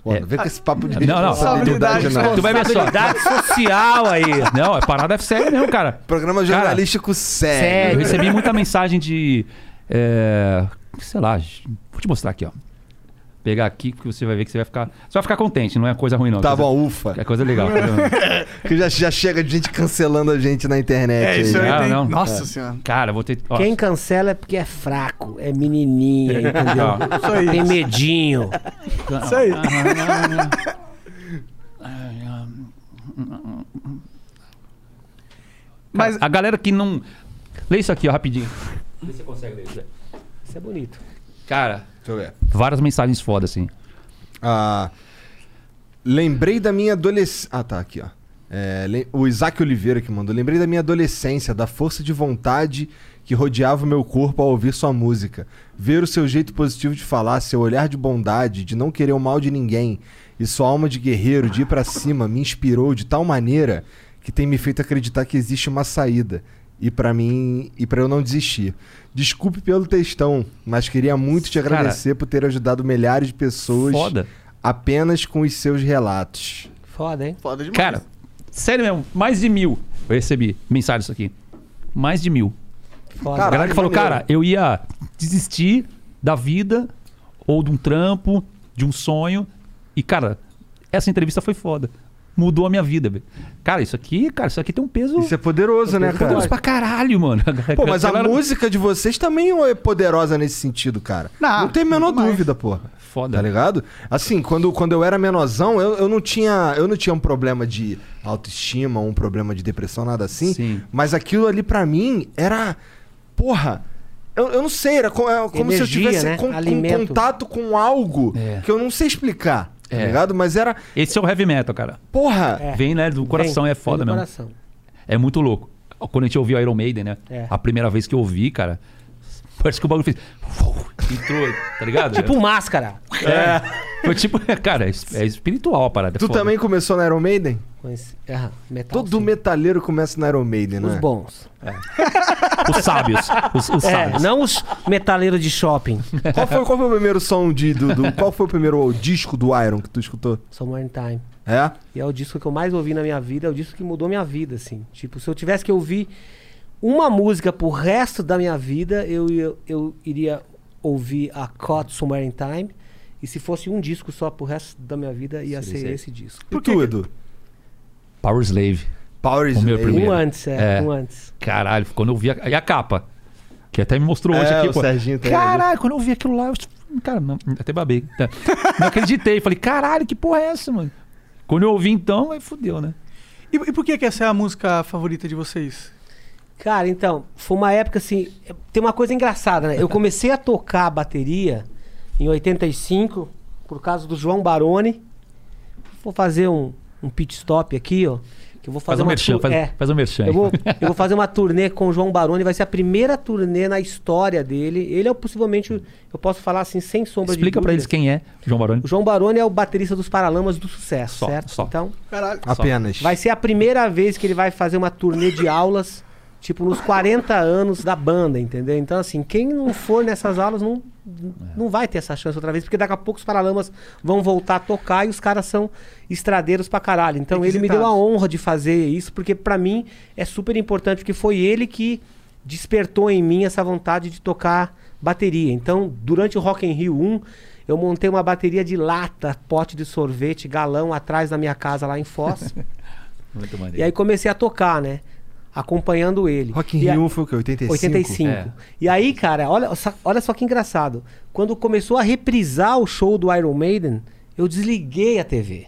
Pô, não vem com esse papo de Não, não. responsabilidade, não. Tu vai ver só. Responsabilidade social aí. Não, é parada séria mesmo, cara. Programa Cara, jornalístico sério. Eu sério. recebi muita mensagem de. é, sei lá, vou te mostrar aqui, ó. Pegar aqui que você vai ver que você vai ficar. Você vai ficar contente, não é coisa ruim, não. Tá Coisa- bom, ufa. É coisa legal. Que já, já chega de gente cancelando a gente na internet. É, isso aí. aí Ah, não. Nossa senhora. Cara, vou ter. ó, Quem cancela é porque é fraco, é menininha, entendeu? Ó, Isso aí. Tem medinho. Isso aí. Mas A galera que não. Lê isso aqui, ó, rapidinho. Vê se você consegue ler. Isso é bonito. Cara, Deixa eu ver. várias mensagens foda, assim. Ah, lembrei da minha adolescência. Ah, tá, aqui, ó. É, o Isaac Oliveira que mandou. Lembrei da minha adolescência, da força de vontade que rodeava o meu corpo ao ouvir sua música. Ver o seu jeito positivo de falar, seu olhar de bondade, de não querer o mal de ninguém e sua alma de guerreiro, de ir pra cima, me inspirou de tal maneira que tem me feito acreditar que existe uma saída. E pra mim, e para eu não desistir. Desculpe pelo textão, mas queria muito te Cara, agradecer por ter ajudado milhares de pessoas Foda. apenas com os seus relatos. Foda, hein? foda demais. Cara, sério mesmo, mais de mil eu recebi mensagens isso aqui. Mais de mil. Foda. A galera Caralho, que falou, maneiro. cara, eu ia desistir da vida ou de um trampo, de um sonho. E, cara, essa entrevista foi foda. Mudou a minha vida. Cara, isso aqui, cara, isso aqui tem um peso Isso é poderoso, né, cara? poderoso pra caralho, mano. Pô, mas a Galera- música de vocês também é poderosa nesse sentido, cara. Não, Não, tem a menor dúvida, porra. Foda. Tá ligado? Assim, quando, quando eu era menorzão, eu, eu, não tinha, eu não tinha um problema de autoestima, um problema de depressão, nada assim. Sim. Mas aquilo ali pra mim era. Porra. Eu, eu não sei, era é como se eu Energia, tivesse né? com, com Alimento. contato com algo É. que eu não sei explicar. Tá É. ligado? Mas era. Esse é o heavy metal, cara. Porra! É. Vem, né, do coração, Vem, é foda mesmo. coração. É muito louco. Quando a gente ouviu Iron Maiden, né? É. A primeira vez que eu ouvi, cara, parece que o bagulho fez. Entrou, tá ligado? Tipo máscara. É. Foi tipo, cara, é é espiritual a parada. é Tu foda. também começou na Iron Maiden? Conhece- Aham, metal. Todo sim. metaleiro começa na Iron Maiden, né? Os bons. Os sábios. Os, os É, sábios. não os metaleiros de shopping. Qual foi, qual foi o primeiro som de. Do, do- qual foi o primeiro disco do Iron que tu escutou? Somewhere in Time. É? E é o disco que eu mais ouvi na minha vida, é o disco que mudou minha vida, assim. Tipo, se eu tivesse que ouvir uma música pro resto da minha vida, eu, ia- eu iria ouvir a Caught Somewhere in Time. E se fosse um disco só pro resto da minha vida, ia Seria ser esse. esse disco. Por tu, Edu? Power Slave. Power O meu Slave. primeiro. Um antes, é, É. um antes. Caralho, quando eu vi a, e a capa. Que até me mostrou hoje É, aqui, o pô. Serginho tem Caralho, quando eu vi aquilo lá, eu, cara, não, até babei. Tá. Não acreditei. Falei, caralho, que porra é essa, mano? Quando eu ouvi então, aí fudeu, né? E, e por que, que essa é a música favorita de vocês? Cara, então, foi uma época assim. Tem uma coisa engraçada, né? Eu comecei a tocar bateria em 85 por causa do João Baroni. Vou fazer um, um pit stop aqui, ó. Que eu vou Faz fazer um uma merchan, faz, é, faz um merchan. eu vou, eu vou fazer uma turnê com o João Baroni, vai ser a primeira turnê na história dele. Ele é possivelmente, eu posso falar assim, sem sombra Explica de pra eles quem é João Baroni. O João Baroni é o baterista dos Paralamas do Sucesso, Só, certo? só. Então, Caralho. Apenas. Vai ser a primeira vez que ele vai fazer uma turnê de aulas, tipo, nos 40 anos da banda, entendeu? Então, assim, quem não for nessas aulas não, não vai ter essa chance outra vez, porque daqui a pouco os Paralamas vão voltar a tocar e os caras são estradeiros pra caralho. Então, ele me deu a honra de fazer isso, porque pra mim é super importante, porque foi ele que despertou em mim essa vontade de tocar bateria. Então, durante o Rock in Rio 1, eu montei uma bateria de lata, pote de sorvete, galão atrás da minha casa lá em Foz. Muito maneiro. E aí comecei a tocar, né? Acompanhando ele. Rock in E a- Rio foi o quê? 85? 85. É. E aí, cara, olha, só- olha só que engraçado. Quando começou a reprisar o show do Iron Maiden, eu desliguei a TV.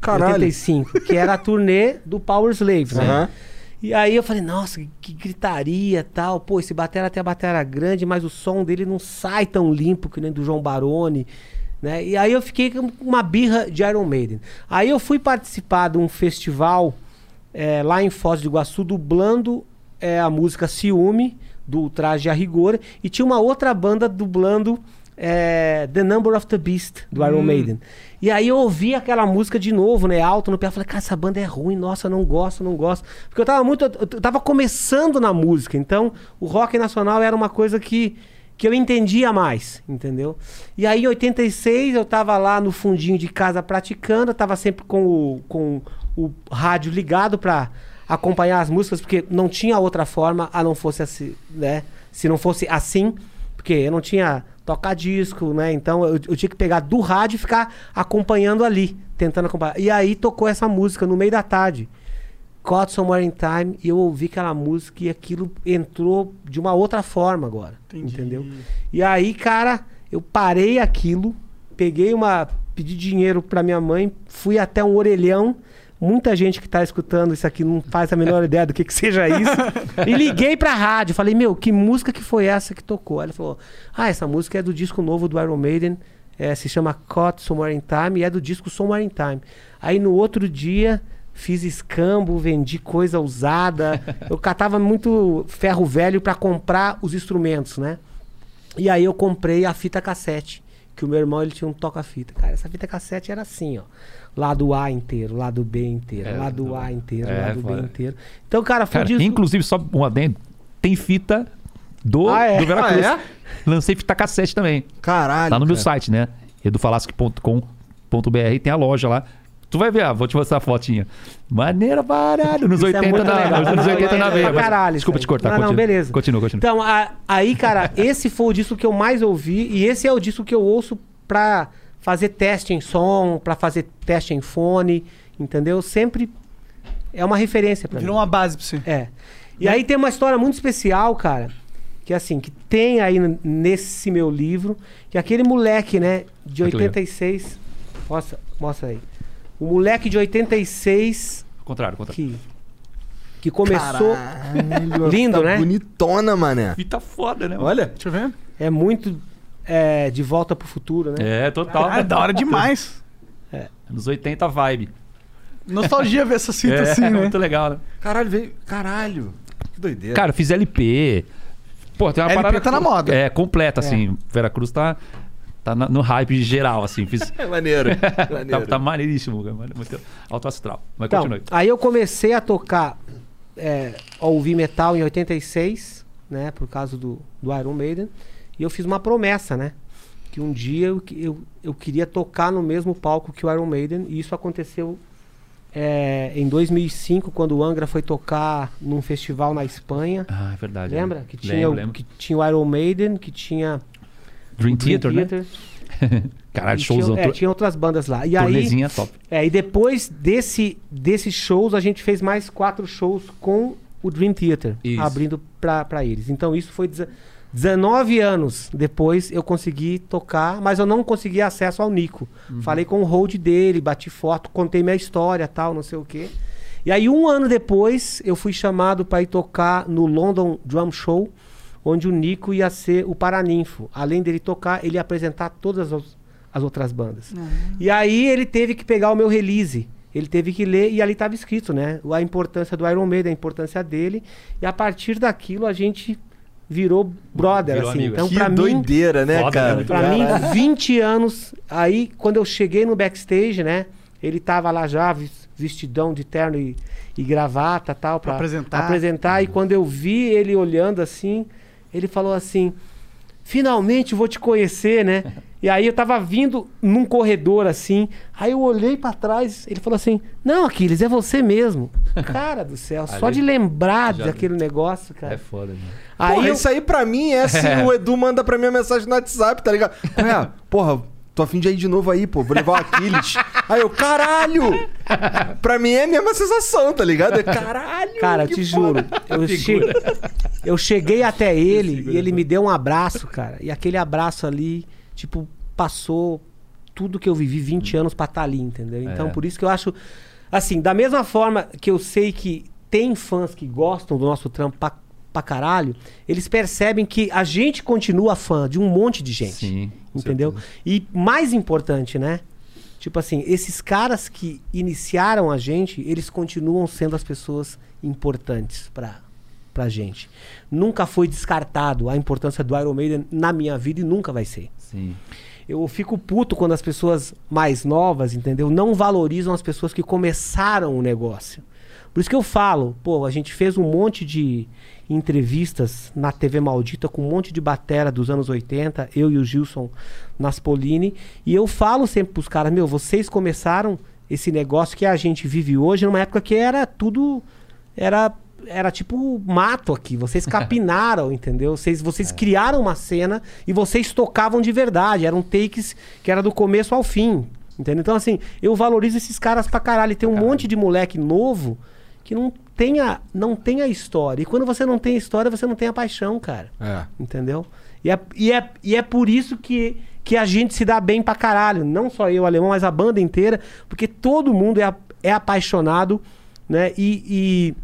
Caralho. 85, que era a turnê do Power Slave, né? Aham. E aí eu falei, nossa, que gritaria tal. Pô, esse batera tem a batera grande, mas o som dele não sai tão limpo que nem do João Baroni. Né? E aí eu fiquei com uma birra de Iron Maiden. Aí eu fui participar de um festival eh, lá em Foz do Iguaçu, dublando eh, a música Ciúme, do Traje a Rigor, e tinha uma outra banda dublando eh, The Number of the Beast, do Iron Maiden. E aí eu ouvi aquela música de novo, né, alto no pé, eu falei, cara, essa banda é ruim, nossa, não gosto, não gosto. Porque eu tava muito, eu eu tava começando na música, então o rock nacional era uma coisa que que eu entendia mais, entendeu? E aí, em 86, eu tava lá no fundinho de casa praticando, eu tava sempre com o, com o rádio ligado para acompanhar as músicas, porque não tinha outra forma a não fosse assim, né? Se não fosse assim, porque eu não tinha tocar disco, né? Então eu, eu tinha que pegar do rádio e ficar acompanhando ali, tentando acompanhar. E aí tocou essa música no meio da tarde. Caught Somewhere in Time, e eu ouvi aquela música e aquilo entrou de uma outra forma agora. Entendeu? E aí, cara, eu parei aquilo, peguei uma. pedi dinheiro pra minha mãe, fui até um orelhão. Muita gente que tá escutando isso aqui não faz a menor ideia do que, que seja isso. e liguei pra rádio, falei, meu, que música que foi essa que tocou? Ela falou, ah, essa música é do disco novo do Iron Maiden, é, se chama Caught Somewhere in Time e é do disco Somewhere in Time. Aí no outro dia fiz escambo, vendi coisa usada. Eu catava muito ferro velho pra comprar os instrumentos, né? E aí eu comprei a fita cassete, que o meu irmão ele tinha um toca-fita. Cara, essa fita cassete era assim, ó. Lado A inteiro, lado B inteiro, É, lado A inteiro, É, lado B inteiro. Então, cara, foi Cara, disco... inclusive, só um adendo, tem fita do, Ah, é? do Veracruz. Ah, Lancei fita cassete também. Caralho. Tá no meu cara. site, né? edufalasque.com.br, tem a loja lá. Tu vai ver, ah, vou te mostrar a fotinha. Maneira baralho. Nos Isso é 80 muito na, legal. nos anos Não, 80 é na veia. caralho Desculpa te cortar. Não, não, continua. beleza. Continua, continua. Então, a- aí, cara, esse foi o disco que eu mais ouvi e esse é o disco que eu ouço pra fazer teste em som, pra fazer teste em fone, entendeu? Sempre é uma referência pra mim. Virou uma base pra você. É. E aí tem uma história muito especial, cara, que assim, que tem aí nesse meu livro, que aquele moleque, né, de Olha que legal. 86, mostra, mostra aí. O moleque de 86 Ao contrário, ao contrário. que que começou Caralho, Lindo, tá né? Bonitona, mané. Fita foda, né? Olha. Deixa eu ver. é muito é, de volta pro futuro, né? É, total. Ah, é da hora demais. Anos 80 vibe. Nostalgia ver essa fita é, assim, né? muito legal, né? Caralho, veio. Caralho. Que doideira. Cara, eu fiz LP. Pô, tem uma LP parada. tá na moda. É, completa, assim. Veracruz tá, tá no hype geral, assim. Fiz, é maneiro. tá, maneiro. tá maneiríssimo, cara, muito alto astral. Mas Então, continue. aí eu comecei a tocar, é, a ouvir metal em 86, né? Por causa do, do Iron Maiden. E eu fiz uma promessa, né? Que um dia eu, eu, eu queria tocar no mesmo palco que o Iron Maiden. E isso aconteceu é, em 2005, quando o Angra foi tocar num festival na Espanha. Ah, é verdade. Lembra? né? Que tinha, Lembro, o, lembro. que tinha o Iron Maiden, que tinha Dream, o Dream Theater, né? Theater, Caralho, shows. tinha, é, tinha outras bandas lá. E aí, top. é, e depois desse, desses shows, a gente fez mais quatro shows com o Dream Theater, Isso. abrindo pra, pra eles. Então isso foi 19 anos depois eu consegui tocar, mas eu não consegui acesso ao Nico. Uhum. Falei com o hold dele, bati foto, contei minha história, tal, não sei o quê. E aí um ano depois eu fui chamado para ir tocar no London Drum Show, onde o Nico ia ser o paraninfo. Além dele tocar, ele ia apresentar todas as, as outras bandas. E aí ele teve que pegar o meu release. Ele teve que ler e ali estava escrito, né? A importância do Iron Maiden, a importância dele. E a partir daquilo a gente virou brother, Virou assim. amigo, Então, que pra mim, doideira, né, Foda, né? cara? Muito Pra mim, 20 anos. Aí, quando eu cheguei no backstage, né? Ele tava lá já, vestidão de terno e, e gravata tal, pra, Pra apresentar. apresentar. E quando eu vi ele olhando assim, ele falou assim: Finalmente vou te conhecer, né? E aí eu tava vindo num corredor assim. Aí eu olhei pra trás, ele falou assim: Não, Aquiles, é você mesmo. Cara do céu, só de lembrar já- daquele negócio, cara. É foda, né? Aí Porra, eu- isso aí pra mim é assim, o Edu manda pra mim a mensagem no WhatsApp, tá ligado? É, porra, tô afim de ir de novo aí, pô, vou levar o Aquiles. aí eu, caralho! pra mim é a mesma sensação, tá ligado? É caralho! Cara, que te juro. Eu, che- eu cheguei até ele e ele me deu um abraço, cara. E aquele abraço ali, tipo, passou tudo que eu vivi 20 anos pra estar ali, entendeu? Então, É. por isso que eu acho. Assim, da mesma forma que eu sei que tem fãs que gostam do nosso trampo pra, pra caralho, eles percebem que a gente continua fã de um monte de gente. Sim. Entendeu? certeza. E mais importante, né? Tipo assim, esses caras que iniciaram a gente, eles continuam sendo as pessoas importantes pra, pra gente. Nunca foi descartado a importância do Iron Maiden na minha vida e nunca vai ser. Sim. Eu fico puto quando as pessoas mais novas, entendeu? Não valorizam as pessoas que começaram o negócio. Por isso que eu falo, pô, a gente fez um monte de entrevistas na TV Maldita com um monte de batera dos anos 80, eu e o Gilson Naspolini, e eu falo sempre pros caras, meu, vocês começaram esse negócio que a gente vive hoje numa época que era tudo era era tipo mato aqui. Vocês capinaram, entendeu? Vocês, vocês criaram uma cena e vocês tocavam de verdade. Eram takes que era do começo ao fim. Entendeu? Então, assim, eu valorizo esses caras pra caralho. E tem um monte de moleque novo que não tem, a, não tem a história. E quando você não tem a história, você não tem a paixão, cara. É. Entendeu? E é, e é, e é por isso que, que a gente se dá bem pra caralho. Não só eu, alemão, mas a banda inteira. Porque todo mundo é, é apaixonado, né? E, e,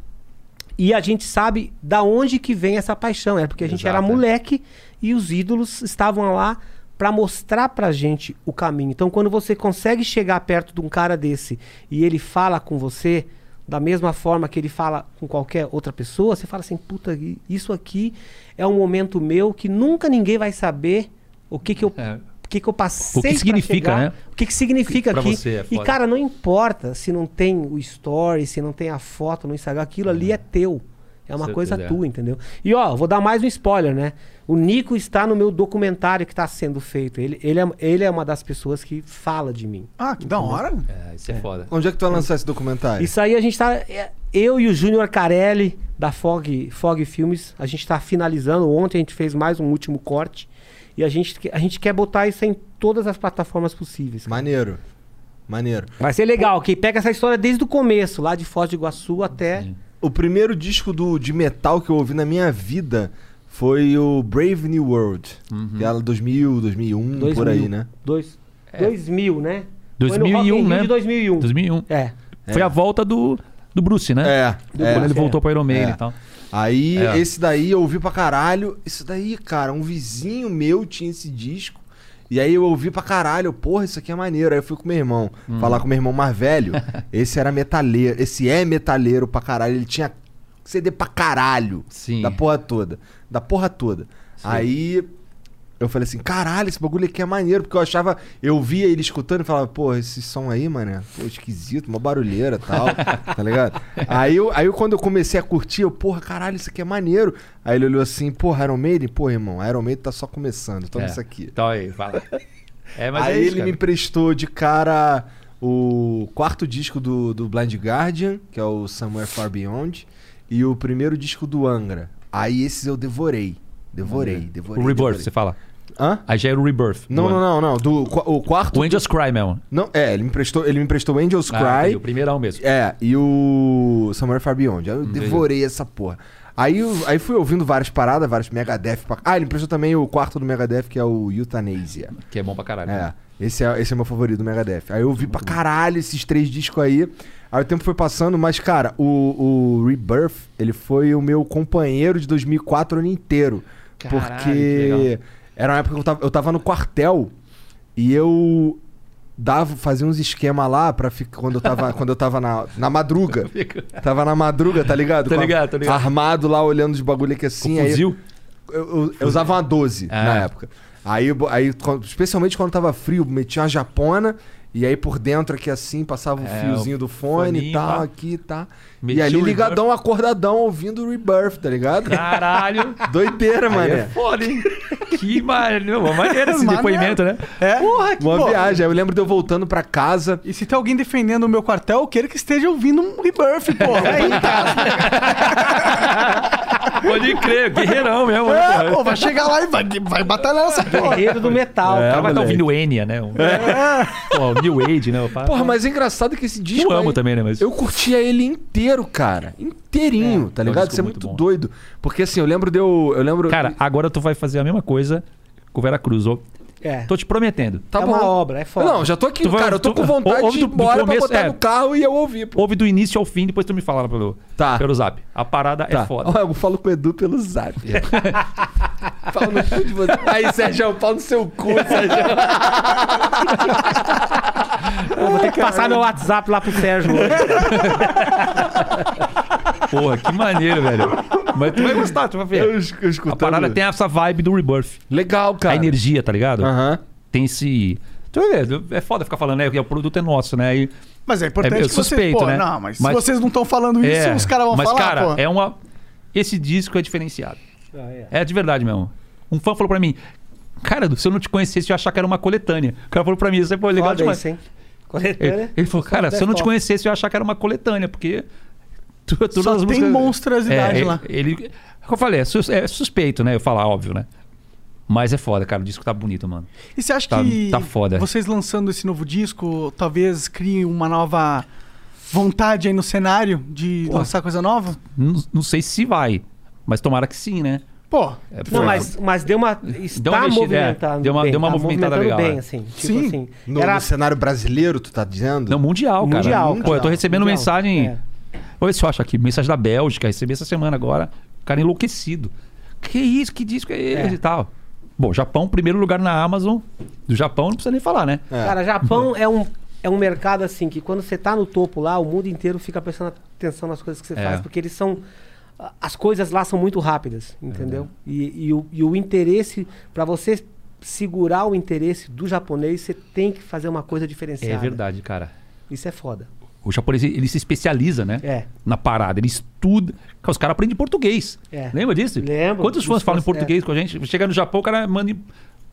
e a gente sabe da onde que vem essa paixão. É porque a gente Exato, era é. moleque e os ídolos estavam lá pra mostrar pra gente o caminho. Então, quando você consegue chegar perto de um cara desse e ele fala com você da mesma forma que ele fala com qualquer outra pessoa, você fala assim, puta, isso aqui é um momento meu que nunca ninguém vai saber o que que eu É. o que, que eu passei O que significa, chegar, né? O que, que significa Pra aqui. você, é e, cara, não importa se não tem o story, se não tem a foto no Instagram, aquilo ali é teu. É uma Certeza, coisa é. tua, entendeu? E ó, vou dar mais um spoiler, né? O Nico está no meu documentário que está sendo feito. Ele, ele, é, ele é uma das pessoas que fala de mim. Ah, que da hora. É, isso é, foda. Onde é que tu vai lançar esse documentário? Isso aí a gente tá. é, Eu e o Júnior Carelli, da Fog, Fog Filmes, a gente tá finalizando. Ontem a gente fez mais um último corte. E a gente, a gente quer botar isso em todas as plataformas possíveis. cara. Maneiro. Maneiro. Vai ser legal, que pega essa história desde o começo, lá de Foz do Iguaçu até. O primeiro disco do, de metal que eu ouvi na minha vida foi o Brave New World. Que era 2000, 2001, 2000. por aí, né? Dois, 2000, né? Foi no 2001, Rock in Rio né? de 2001. 2001. É. Foi a volta do, do Bruce, né? É, é. Quando ele voltou pro Iron Maiden É. e tal. Aí, É. esse daí eu ouvi pra caralho. Esse daí, cara, um vizinho meu tinha esse disco. E aí eu ouvi pra caralho, porra, isso aqui é maneiro. Aí eu fui com meu irmão, Hum. falar com meu irmão mais velho. esse era metaleiro, esse é metaleiro pra caralho. Ele tinha CD pra caralho. Sim. Da porra toda. Da porra toda. Aí eu falei assim, caralho, esse bagulho aqui é maneiro. Porque eu achava, eu via ele escutando e falava, pô, esse som aí, mano, pô, esquisito, uma barulheira e tal, tá ligado? Aí, eu, aí quando eu comecei a curtir, eu, porra, caralho, isso aqui é maneiro. Aí ele olhou assim, porra, Iron Maiden? Pô, irmão, Iron Maiden tá só começando, toma É. isso aqui. Então aí, fala. É, mas aí é isso, ele cara. me emprestou de cara o quarto disco do, do Blind Guardian, que é o Somewhere Far Beyond, e o primeiro disco do Angra. Aí esses eu devorei. Devorei, devorei. O Rebirth, devorei. você fala. Hã? Aí já era o Rebirth. Não, não, não, não. Do, o quarto. O Angels Cry mesmo. Não, é, ele me emprestou, ele me emprestou Angels Ah, Cry. entendi, o primeirão mesmo. É, e o Somewhere Far Beyond. Aí eu Entendi. devorei essa porra. Aí, aí fui ouvindo várias paradas, vários Megadeth. Pra... Ah, ele emprestou também o quarto do Megadeth, que é o Euthanasia. Que é bom pra caralho. É, esse é, esse é meu favorito do Megadeth. Aí eu ouvi pra caralho esses três discos aí. Aí o tempo foi passando, mas, cara, o, o Rebirth, ele foi o meu companheiro de 2004 o ano inteiro. Caralho, que porque legal. Era uma época que eu tava, eu tava no quartel e eu dava, fazia uns esquema lá ficar quando eu tava, quando eu tava na, na madruga. Tava na madruga, tá ligado? Tá ligado, tá ligado. Armado lá, olhando os bagulho aqui assim. Aí- fuzil? eu, eu- eu usava uma 12 Ah. na época. Aí, aí, especialmente quando tava frio, metia uma japona. E aí por dentro aqui assim, passava o É, fiozinho do fone e tal, pá. aqui e tá. Metia e ali ligadão, acordadão, ouvindo o Rebirth, tá ligado? Caralho. Doideira, Aí mané. é foda, hein? Que maneiro. Uma maneira esse Maneiro. depoimento, né? É? Porra, que Uma bom. viagem. Aí eu lembro de eu voltando pra casa. E se tem alguém defendendo o meu quartel, eu quero que esteja ouvindo um rebirth, pô. Aí, Pode crer, guerreirão mesmo. né, é, pô, vai chegar lá e vai, vai batalhar nessa porra. Guerreiro do metal. o cara vai estar moleque. ouvindo Enya, né? Um... Pô, o New Age, né? pá- Porra, mas é engraçado que esse disco. Eu amo aí, também, né? Mas... Eu curtia ele inteiro, cara. Inteirinho, tá é um ligado? disco Isso é muito bom. doido. Porque assim, eu lembro de eu. Eu lembro. Cara, agora tu vai fazer a mesma coisa com o Vera Cruz. Ô, É. Tô te prometendo. tá é bom. uma obra, é foda. Não, já tô aqui, Tu vai- cara. Eu tô tu- com vontade ouve de ir do- do embora pra começo, botar é. no carro e eu ouvir, pô. Ouve do início ao fim, depois tu me fala pelo, Tá. pelo zap. A parada é Tá. foda. Ó, Eu falo com o Edu pelo zap. Pau no cu de você. Aí, Sérgio, pau no seu cu, Sérgio. Vou ter que passar meu WhatsApp lá pro Sérgio. Porra, que maneiro, velho. Mas tu vai gostar, tu vai ver. Eu, eu escutando. A parada tem essa vibe do Rebirth. Legal, cara. A energia, tá ligado? Aham. Tem esse. Tu vai ver, é foda ficar falando, né? Que o produto é nosso, né? E, Mas é importante É, que vocês, suspeito, pô, né? não, mas, Mas- se vocês não estão falando isso, é, os caras vão mas, falar, cara, pô. é uma. Esse disco é diferenciado. Ah, é. É de verdade mesmo. Um fã falou pra mim. Cara, se eu não te conhecesse, eu ia achar que era uma coletânea. O cara falou pra mim, isso é pô, legal Foda demais. isso, hein? Coletânea. Ele, ele falou, cara, se eu não é te conhecesse, eu ia achar que era uma coletânea, porque todas Só as tem músicas- monstruosidade é, lá. Ele, como eu falei, é, sus- é suspeito, né? Eu falar, óbvio, né? Mas é foda, cara. O disco tá bonito, mano. E você acha Tá- que tá foda. vocês lançando esse novo disco talvez criem uma nova vontade aí no cenário de Pô. lançar coisa nova? Não, não sei se vai, mas tomara que sim, né? Pô, É, Não, mas, mas deu uma. Está uma mexida, movimentando. é. Deu uma- bem, deu uma tá movimentada legal, bem, é. assim. Tipo Sim. assim. No, era no cenário brasileiro, tu tá dizendo? Não, mundial, cara. Mundial, Pô, cara. eu tô recebendo Mundial. mensagem. É. Vou ver se eu acho aqui. Mensagem da Bélgica, recebi essa semana agora. O cara enlouquecido. Que isso? Que disco é esse É. e tal? Bom, Japão, primeiro lugar na Amazon. Do Japão não precisa nem falar, né? É. Cara, Japão é um, é um mercado assim que quando você tá no topo lá, o mundo inteiro fica prestando atenção nas coisas que você É. faz, porque eles são. As coisas lá são muito rápidas, entendeu? E, e o, e o interesse, pra você segurar o interesse do japonês, você tem que fazer uma coisa diferenciada. É verdade, cara. Isso é foda. O japonês, ele se especializa, né? É. Na parada. Ele estuda. Cara, Os caras aprendem português. É. Lembra disso? Lembro. Quantos fãs falam em fãs, português com a gente? Chega no Japão, o cara manda em...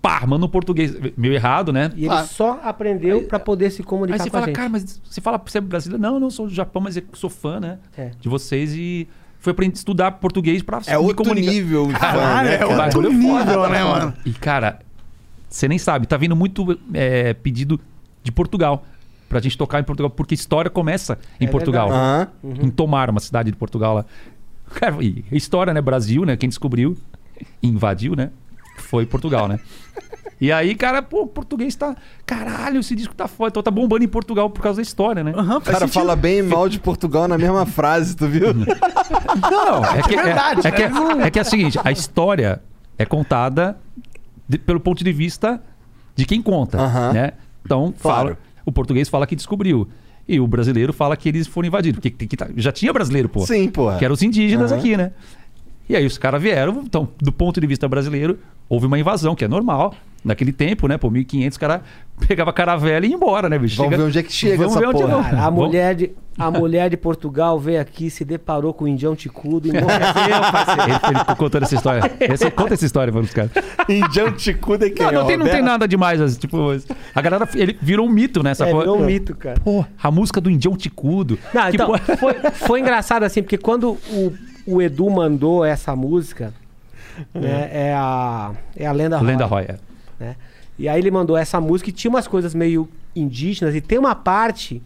Pá, manda um português. Meio errado, né? E ele Claro. só aprendeu pra poder se Aí comunicar você com a fala, gente. cara, mas você fala, você é brasileiro? Não, eu não sou do Japão, mas eu sou fã, né? É. De vocês e fui aprender a estudar português pra É outro comunicar. nível de fã, Caralho, né, é cara? outro nível, foda. né, mano? E, cara, você nem sabe, tá vindo muito é, pedido de Portugal. Pra gente tocar em Portugal, porque história começa em É Portugal. Aham. Em Tomar, uma cidade de Portugal lá. Cara, e história, né? Brasil, né? Quem descobriu, invadiu, né? Foi Portugal, né? E aí, cara, pô, o português tá. Caralho, esse disco tá foda. Então tá bombando em Portugal por causa da história, né? aham, O cara sentido. fala bem e mal de Portugal na mesma frase, tu viu? Não, é que é, verdade, é, que é, né? é que é o seguinte, a história é contada de- pelo ponto de vista de quem conta, Aham. né? Então, Claro. fala, o português fala que descobriu. E o brasileiro fala que eles foram invadidos. Porque tem que tá- já tinha brasileiro, pô. Sim, porra. Que eram os indígenas Aham. aqui, né? E aí os caras vieram, então, do ponto de vista brasileiro, houve uma invasão, que é normal. Naquele tempo, né? Pô, 1500, o cara pegava caravela e ia embora, né, bicho? Vamos ver onde é que chega Vamos essa ver onde porra. Cara, a Vamos- mulher, de, a mulher de Portugal veio aqui, se deparou com o indião ticudo e enlouqueceu, parceiro. Ele, ele contando essa história. Esse, conta essa história para os caras. Indião Ticuda é quem? Não, não, É tem, não tem nada demais. assim, Tipo, a galera, ele virou um mito, né? Essa É, porra. virou um mito, cara. Pô, a música do Indião Ticudo. Não, então, porra- foi, foi engraçado assim, porque quando o, o Edu mandou essa música, né, é a, é a Lenda Roy. Lenda Roy, é. Né? E aí ele mandou essa música e tinha umas coisas meio indígenas e tem uma parte,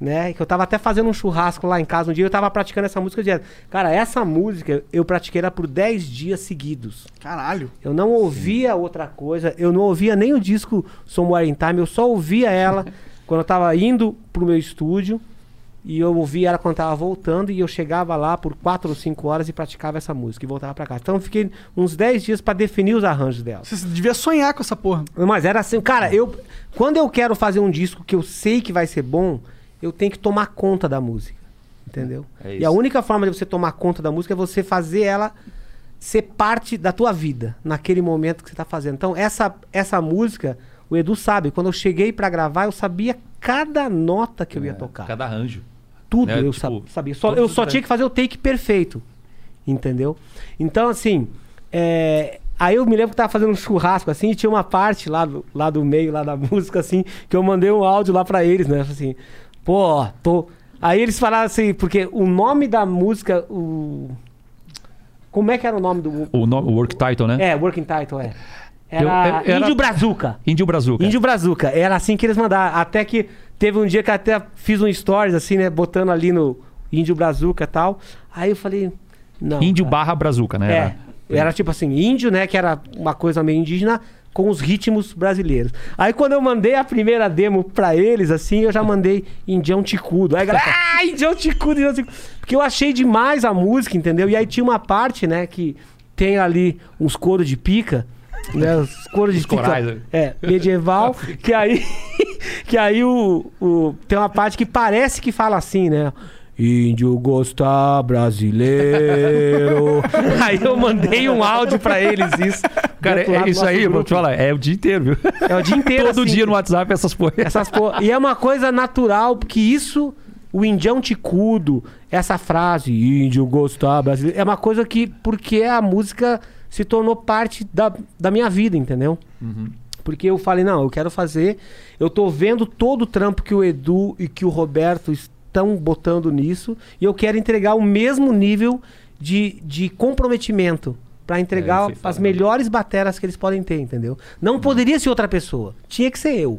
né, que eu tava até fazendo um churrasco lá em casa um dia, eu tava praticando essa música direto. Cara, essa música eu pratiquei ela por 10 dias seguidos. Caralho. Eu não ouvia outra coisa, eu não ouvia nem o disco Somewhere in Time, eu só ouvia ela quando eu tava indo pro meu estúdio e eu ouvia ela quando tava voltando e eu chegava lá por 4 ou 5 horas e praticava essa música e voltava pra casa. Então eu fiquei uns 10 dias pra definir os arranjos dela. Você devia sonhar com essa porra. Mas era assim, cara, eu quando eu quero fazer um disco que eu sei que vai ser bom, eu tenho que tomar conta da música. Entendeu? É e a única forma de você tomar conta da música é você fazer ela ser parte da tua vida, naquele momento que você tá fazendo. Então, essa essa música, o Edu sabe, quando eu cheguei pra gravar, eu sabia cada nota que eu ia tocar. Cada arranjo. Tudo né, eu tipo, sa- sabia. Só, eu só tinha que fazer o take perfeito. Entendeu? Então, assim. é, Aí eu me lembro que tava fazendo um churrasco assim e tinha uma parte lá do, lá do meio, lá da música, assim, que eu mandei um áudio lá pra eles, né? Assim, pô, tô. Aí eles falaram assim, porque o nome da música, o. Como é que era o nome do. O, nome, o work title, né? É, Working Title, é. Era, Eu- eu- era- Índio Brazuca. Índio Brazuca. Índio Brazuca. Era assim que eles mandaram. Até que teve um dia que até fiz um stories, assim, né? Botando ali no Índio Brazuca e tal. Aí eu falei. Não. Índio cara. barra Brazuca, né? É. Era tipo assim, índio, né? Que era uma coisa meio indígena com os ritmos brasileiros. Aí quando eu mandei a primeira demo pra eles, assim, eu já mandei Indião Ticudo. Aí a galera, ah, Indião Ticudo, Indião Ticudo. Porque eu achei demais a música, entendeu? E aí tinha uma parte, né, que tem ali uns coros de pica, né? Os coros de corais, né? É, medieval, que aí que aí o, o tem uma parte que parece que fala assim, né? Índio gosta brasileiro. aí eu mandei um áudio pra eles isso. Cara, é, isso aí, vou te falar, é o dia inteiro, viu? É o dia inteiro Todo assim, dia no WhatsApp essas porra. essas porra. E é uma coisa natural, porque isso, o indião ticudo, essa frase, índio gostar brasileiro, é uma coisa que, porque a música se tornou parte da, da minha vida, entendeu? Porque eu falei, não, eu quero fazer. Eu tô vendo todo o trampo que o Edu e que o Roberto es- estão botando nisso e eu quero entregar o mesmo nível de, de comprometimento pra É, entregar fala, as melhores bateras que eles podem ter, entendeu? Não poderia ser outra pessoa, tinha que ser eu,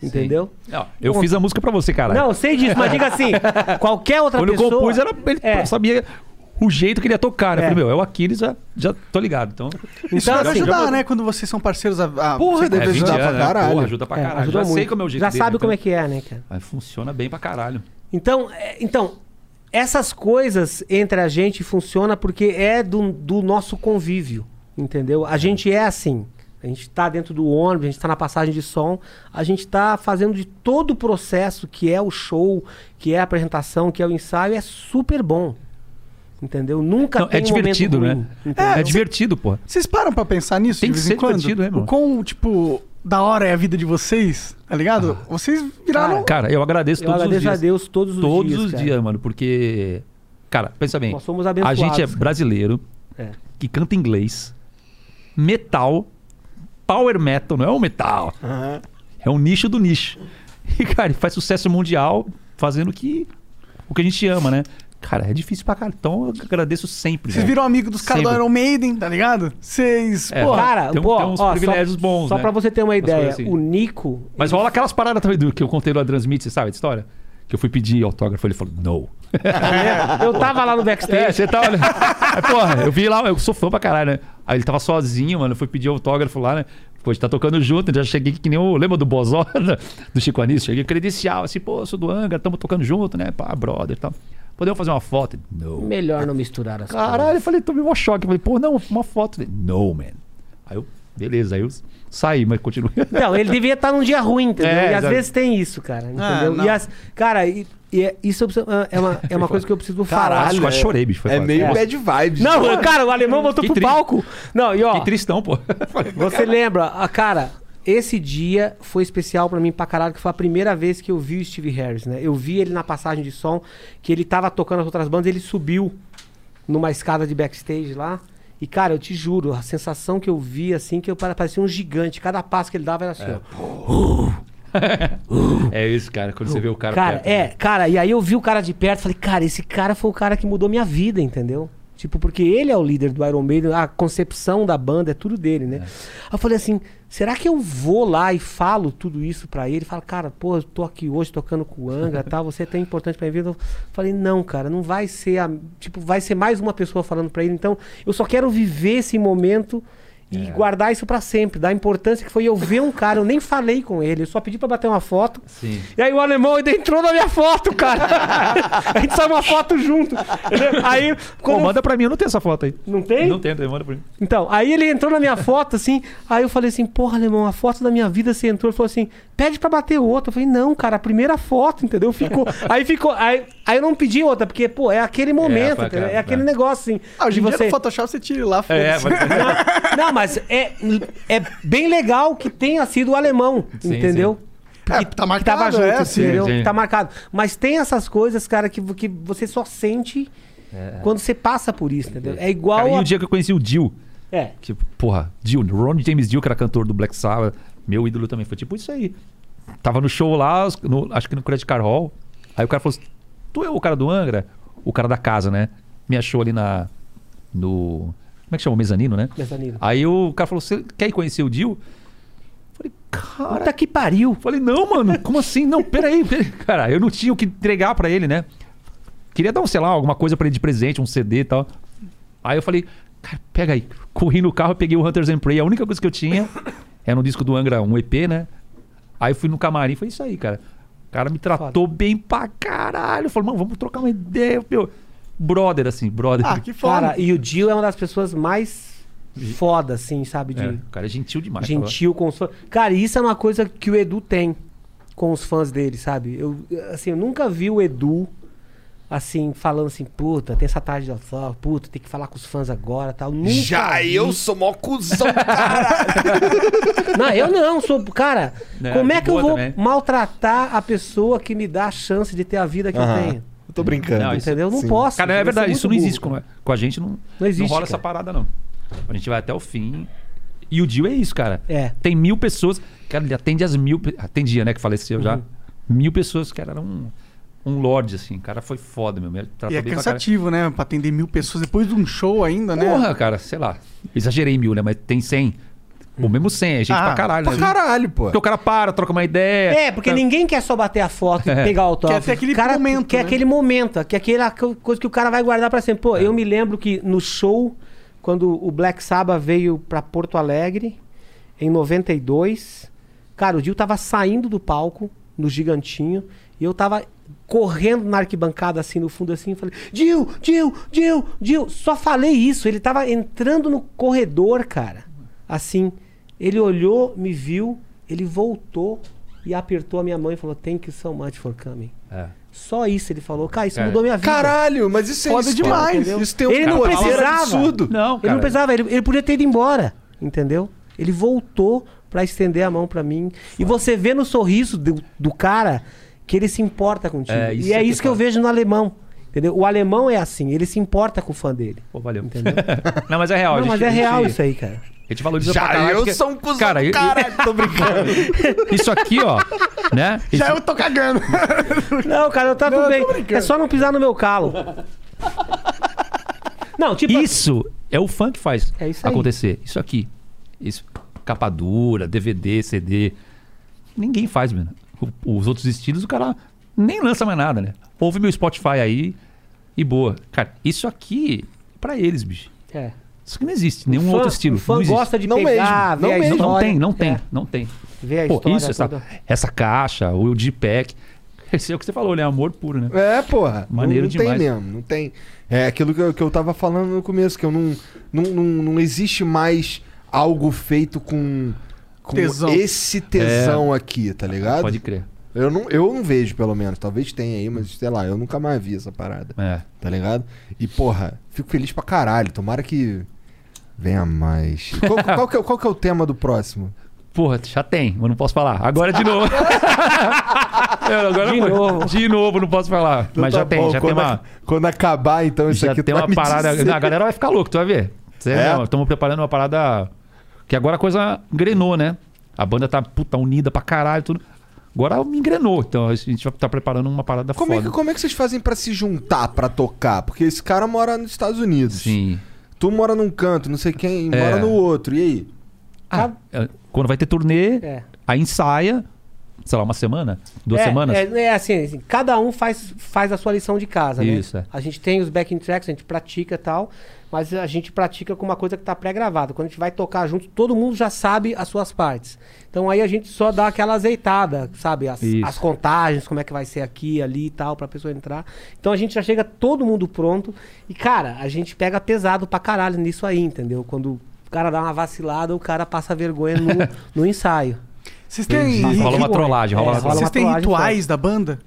entendeu? Não, eu fiz a música pra você, cara. Não, eu sei disso, mas diga assim, qualquer outra Quando eu pessoa... compus, era, ele É. sabia o jeito que ele ia tocar, né? Eu É. falei, meu, é o Aquiles, já, já tô ligado. Então, Isso Então, assim, ajudar, né? Quando vocês são parceiros. A, a, Porra, você deve é, 20 ajudar pra anos, caralho. Porra, ajuda pra É, caralho. ajuda já sei muito. como é o jeito Já dele, sabe como é então- que é, né, cara? Aí funciona bem pra caralho. Então, é, então essas coisas entre a gente funciona porque é do, do nosso convívio, entendeu? A gente é assim. A gente tá dentro do ônibus, a gente tá na passagem de som, a gente tá fazendo de todo o processo que é o show, que é a apresentação, que é o ensaio, é super bom. Entendeu? Nunca Não, tem é um momento divertido, né? ruim, É, entendeu? divertido, pô. Vocês param pra pensar nisso Tem de que vez ser em quando? divertido, né, meu? O quão, tipo, da hora é a vida de vocês, tá ligado? Vocês viraram... Cara, eu agradeço Eu todos os agradeço dias. a Deus todos os todos dias. os cara. dias, mano, porque. Cara, pensa bem. Nós somos A abençoados. gente é brasileiro, É. que canta inglês, metal, power metal, não é um metal. É um nicho do nicho. E, cara, faz sucesso mundial fazendo o que, o que a gente ama, né? Cara, é difícil pra caralho. Então eu agradeço sempre. Vocês né? viram amigos dos caras do. Iron Maiden, tá ligado? Vocês, É, porra... Cara, tem pô, tem uns ó, privilégios só, bons, Só né? pra você ter uma ideia, assim. o Nico. Mas rola aquelas paradas também do que eu contei no Adrian Smith, você sabe a história? Que eu fui pedir autógrafo, ele falou, não. Eu tava lá no É, backstage. você tá olhando. Aí, porra, eu vi lá, eu sou fã pra caralho, né? Aí ele tava sozinho, mano. Eu fui pedir autógrafo lá, né? Pô, a gente tá tocando junto, já cheguei que nem o. Lembra do Bozó do Chico Anísio? Cheguei credencial, assim, pô, sou do Angra, tamo tocando junto, né? Pá, brother e tal. Podemos fazer uma foto? Não. Melhor não misturar as Caralho, eu falei, tomei um choque. Eu falei, pô, não, uma foto. Não, man. Aí eu, beleza, aí eu saí, mas continuei. Não, ele devia estar num dia ruim, entendeu? É, e às vezes tem isso, cara. Ah, Entendeu? não. e as, cara, e, e é- isso eu preciso- é uma, é uma coisa que eu preciso falar. Caralho, Quase é- chorei, bicho. Foi É meio É. bad vibes. Não, cara, o alemão voltou Que pro triste. palco. Não, e ó, Que tristão, pô. você lembra, a cara, esse dia foi especial pra mim pra caralho, que foi a primeira vez que eu vi o Steve Harris, né? Eu vi ele na passagem de som, que ele tava tocando as outras bandas, ele subiu numa escada de backstage lá. E, cara, eu te juro, a sensação que eu vi, assim, que eu pare- parecia um gigante. Cada passo que ele dava era assim, ó. É isso, cara, quando você vê o cara. Cara, perto, é, né? cara, e aí eu vi o cara de perto, falei, cara, esse cara foi o cara que mudou minha vida, entendeu? Tipo, porque ele é o líder do Iron Maiden, a concepção da banda é tudo dele, né? Aí eu falei assim, será que eu vou lá e falo tudo isso pra ele? Fala, cara, pô, eu tô aqui hoje tocando com o Angra, tal, você é tão importante minha vida. Eu falei, não, cara, não vai ser, a, tipo, vai ser mais uma pessoa falando pra ele, então eu só quero viver esse momento e guardar isso pra sempre, da importância que foi eu ver um cara, eu nem falei com ele, eu só pedi pra bater uma foto. Sim. E aí o alemão ainda entrou na minha foto, cara. a gente saiu uma foto junto. Aí, Pô, quando eu- manda pra mim, eu não tenho essa foto aí. Não tem? Não tem, manda pra mim. Então, aí ele entrou na minha foto, assim, aí eu falei assim, porra, alemão, a foto da minha vida você entrou. Ele falou assim, pede pra bater outra. Eu falei, não, cara, a primeira foto, entendeu? Ficou. aí ficou. Aí, aí eu não pedi outra, porque, pô, é aquele momento, foi entendeu? aquela- é aquele é. negócio, assim. Ah, hoje em dia você... no Photoshop você tira lá, É, foda-se. mas... Não, mas é, é bem legal que tenha sido o alemão, Sim, entendeu? É, Que- tá marcado, tava junto, é, sim. entendeu? Sim. Tá marcado. Mas tem essas coisas, cara, que, que você só sente quando você passa por isso, entendeu? É igual Cara, e a... o dia que eu conheci o Dio, É. que, porra, Dio, Ron James Dio, que era cantor do Black Sabbath, meu ídolo também, foi tipo isso aí. Tava no show lá, no- acho que no Credit Car Hall, aí o cara falou assim, tu é o cara do Angra? O cara da casa, né? Me achou ali na... no... Como é que chama? O mezanino, né? Mezanino. Aí o cara falou, você quer ir conhecer o Dio? Falei, cara... Puta que pariu. Falei, não, mano, como assim? Não, peraí, peraí. Cara, eu não tinha o que entregar pra ele, né? Queria dar, um, sei lá, alguma coisa pra ele de presente, um CD e tal. Aí eu falei, cara, pega aí. Corri no carro, peguei o Hunters and Prey. A única coisa que eu tinha era um disco do Angra, um EP, né? Aí fui no camarim, foi isso aí, cara. O cara me tratou bem pra caralho. Falou, mano, vamos trocar uma ideia, meu. Brother, assim, brother. Ah, que foda. Cara, e o Dio é uma das pessoas mais foda, assim, sabe? De É, o cara é gentil demais. gentil com os fãs. Cara, isso é uma coisa que o Edu tem com os fãs dele, sabe? Eu, assim, eu nunca vi o Edu, assim, falando assim, puta, tem essa tarde de autógrafo, puta, tem que falar com os fãs agora tal. Nunca Já vi. eu sou mó cuzão, cara. Não, eu não, sou. Cara, É, como é que eu vou também. maltratar a pessoa que me dá a chance de ter a vida que eu Aham. tenho? Tô brincando. Não, isso- Entendeu? Não Sim. posso. Cara, é ser verdade, isso não burro, existe com, com a gente. Não, Não existe, rola cara. essa parada, não. A gente vai até o fim. E o Dio é isso, cara. É. Tem mil pessoas. Cara, ele atende as mil. pe- Atendia, né? Que faleceu já. Uhum. Mil pessoas, cara, era um. um lorde, assim. O cara foi foda, meu. Me tratou E é bem pra caralho. cansativo, né? Pra atender mil pessoas depois de um show ainda, né? Porra, cara, sei lá. Exagerei mil, né? Mas tem 100. Ou mesmo 100, é gente Ah, pra caralho, Pra né? caralho, pô. Porque o cara para, troca uma ideia. É, porque ninguém quer só bater a foto e pegar o autógrafo. Quer ter aquele O cara momento, Quer né? aquele momento, que é aquela coisa que o cara vai guardar pra sempre. Pô, eu me lembro que no show, quando o Black Sabbath veio pra Porto Alegre, em 92, cara, o Dio tava saindo do palco, no Gigantinho, e eu tava correndo na arquibancada, assim, no fundo, assim, e falei, Dio, Dio, Dio, Dio. Só falei isso, ele tava entrando no corredor, cara, assim. Ele olhou, me viu, ele voltou e apertou a minha mão e falou, thank you so much for coming. É. Só isso ele falou. Cara, isso É. mudou minha vida. Caralho, mas isso é Foda isso, demais, entendeu? Isso tem um Ele não poder precisava. absurdo. Não, Ele cara. não precisava, ele, ele podia ter ido embora, entendeu? Ele voltou pra estender a mão pra mim. E você vê no sorriso do, do cara que ele se importa contigo. É, e é é que isso que eu fala. vejo no alemão. Entendeu? O alemão é assim, ele se importa com o fã dele. Pô, valeu. Entendeu? não, mas é real. Não, gente- mas é a gente- real isso aí, cara. A gente valoriza Já pra caralho. eu porque- sou um cuzão cara, do eu- caralho, tô brincando. Isso aqui, ó, né? Já Esse- eu tô cagando. Não, cara, eu tá tudo bem. É só não pisar no meu calo. Não, tipo. Isso é o fã que faz É isso aí. acontecer. Isso aqui. Isso, capa dura, DVD, CD. Ninguém faz, mano. Os outros estilos, o cara nem lança mais nada, né? Ouve meu Spotify aí e boa. Cara, isso aqui, pra eles, bicho. É. Isso aqui não existe. Nenhum fã- outro estilo. O fã não existe. gosta de Não pegar, mesmo, ver não a mesmo. Não tem, não tem, É, não tem. ver a Pô, história. isso, essa, essa caixa, o G-Pack. Esse é o que você falou, né? Amor puro, né? É, porra. Maneiro não, não tem demais. mesmo, não tem. É aquilo que eu, que eu tava falando no começo, que eu não. Não, não, não existe mais algo feito com. com Tesão. esse tesão aqui, tá ligado? Pode crer. Eu não, eu não vejo, pelo menos. Talvez tenha aí, mas sei lá, eu nunca mais vi essa parada. É. Tá ligado? E, porra, fico feliz pra caralho. Tomara que venha mais. Qual, qual que é, qual que é o tema do próximo? Porra, já tem, mas não posso falar. Agora de novo. Eu, agora De novo. De novo, não posso falar. mas Tá já tem, bom, já quando, tem uma. a- quando acabar, então, isso já aqui tem tu vai uma parada. dizer. Não, a galera vai ficar louca, tu vai ver. É? Estamos preparando uma parada. Que agora a coisa engrenou, né? A banda tá puta unida pra caralho, tudo. Agora me engrenou. Então a gente vai tá preparando uma parada Como é, foda. que, como é que vocês fazem pra se juntar pra tocar? Porque esse cara mora nos Estados Unidos. Sim. Tu mora num canto, não sei quem É. mora no outro. E aí? Ah, é, quando vai ter turnê, É. aí ensaia, sei lá, uma semana? Duas é, semanas? É, é assim, assim, cada um faz, faz a sua lição de casa, Isso, né? é. A gente tem os backing tracks, a gente pratica e tal, mas a gente pratica com uma coisa que tá pré-gravada. Quando a gente vai tocar junto, todo mundo já sabe as suas partes. Então aí a gente só dá aquela azeitada, sabe? As, as contagens, como é que vai ser aqui, ali e tal, pra pessoa entrar. Então a gente já chega todo mundo pronto. E, cara, a gente pega pesado pra caralho nisso aí, entendeu? Quando o cara dá uma vacilada, o cara passa vergonha no, no ensaio. Vocês têm, Rola uma trollagem, rola É, uma trollagem. vocês têm rituais da banda?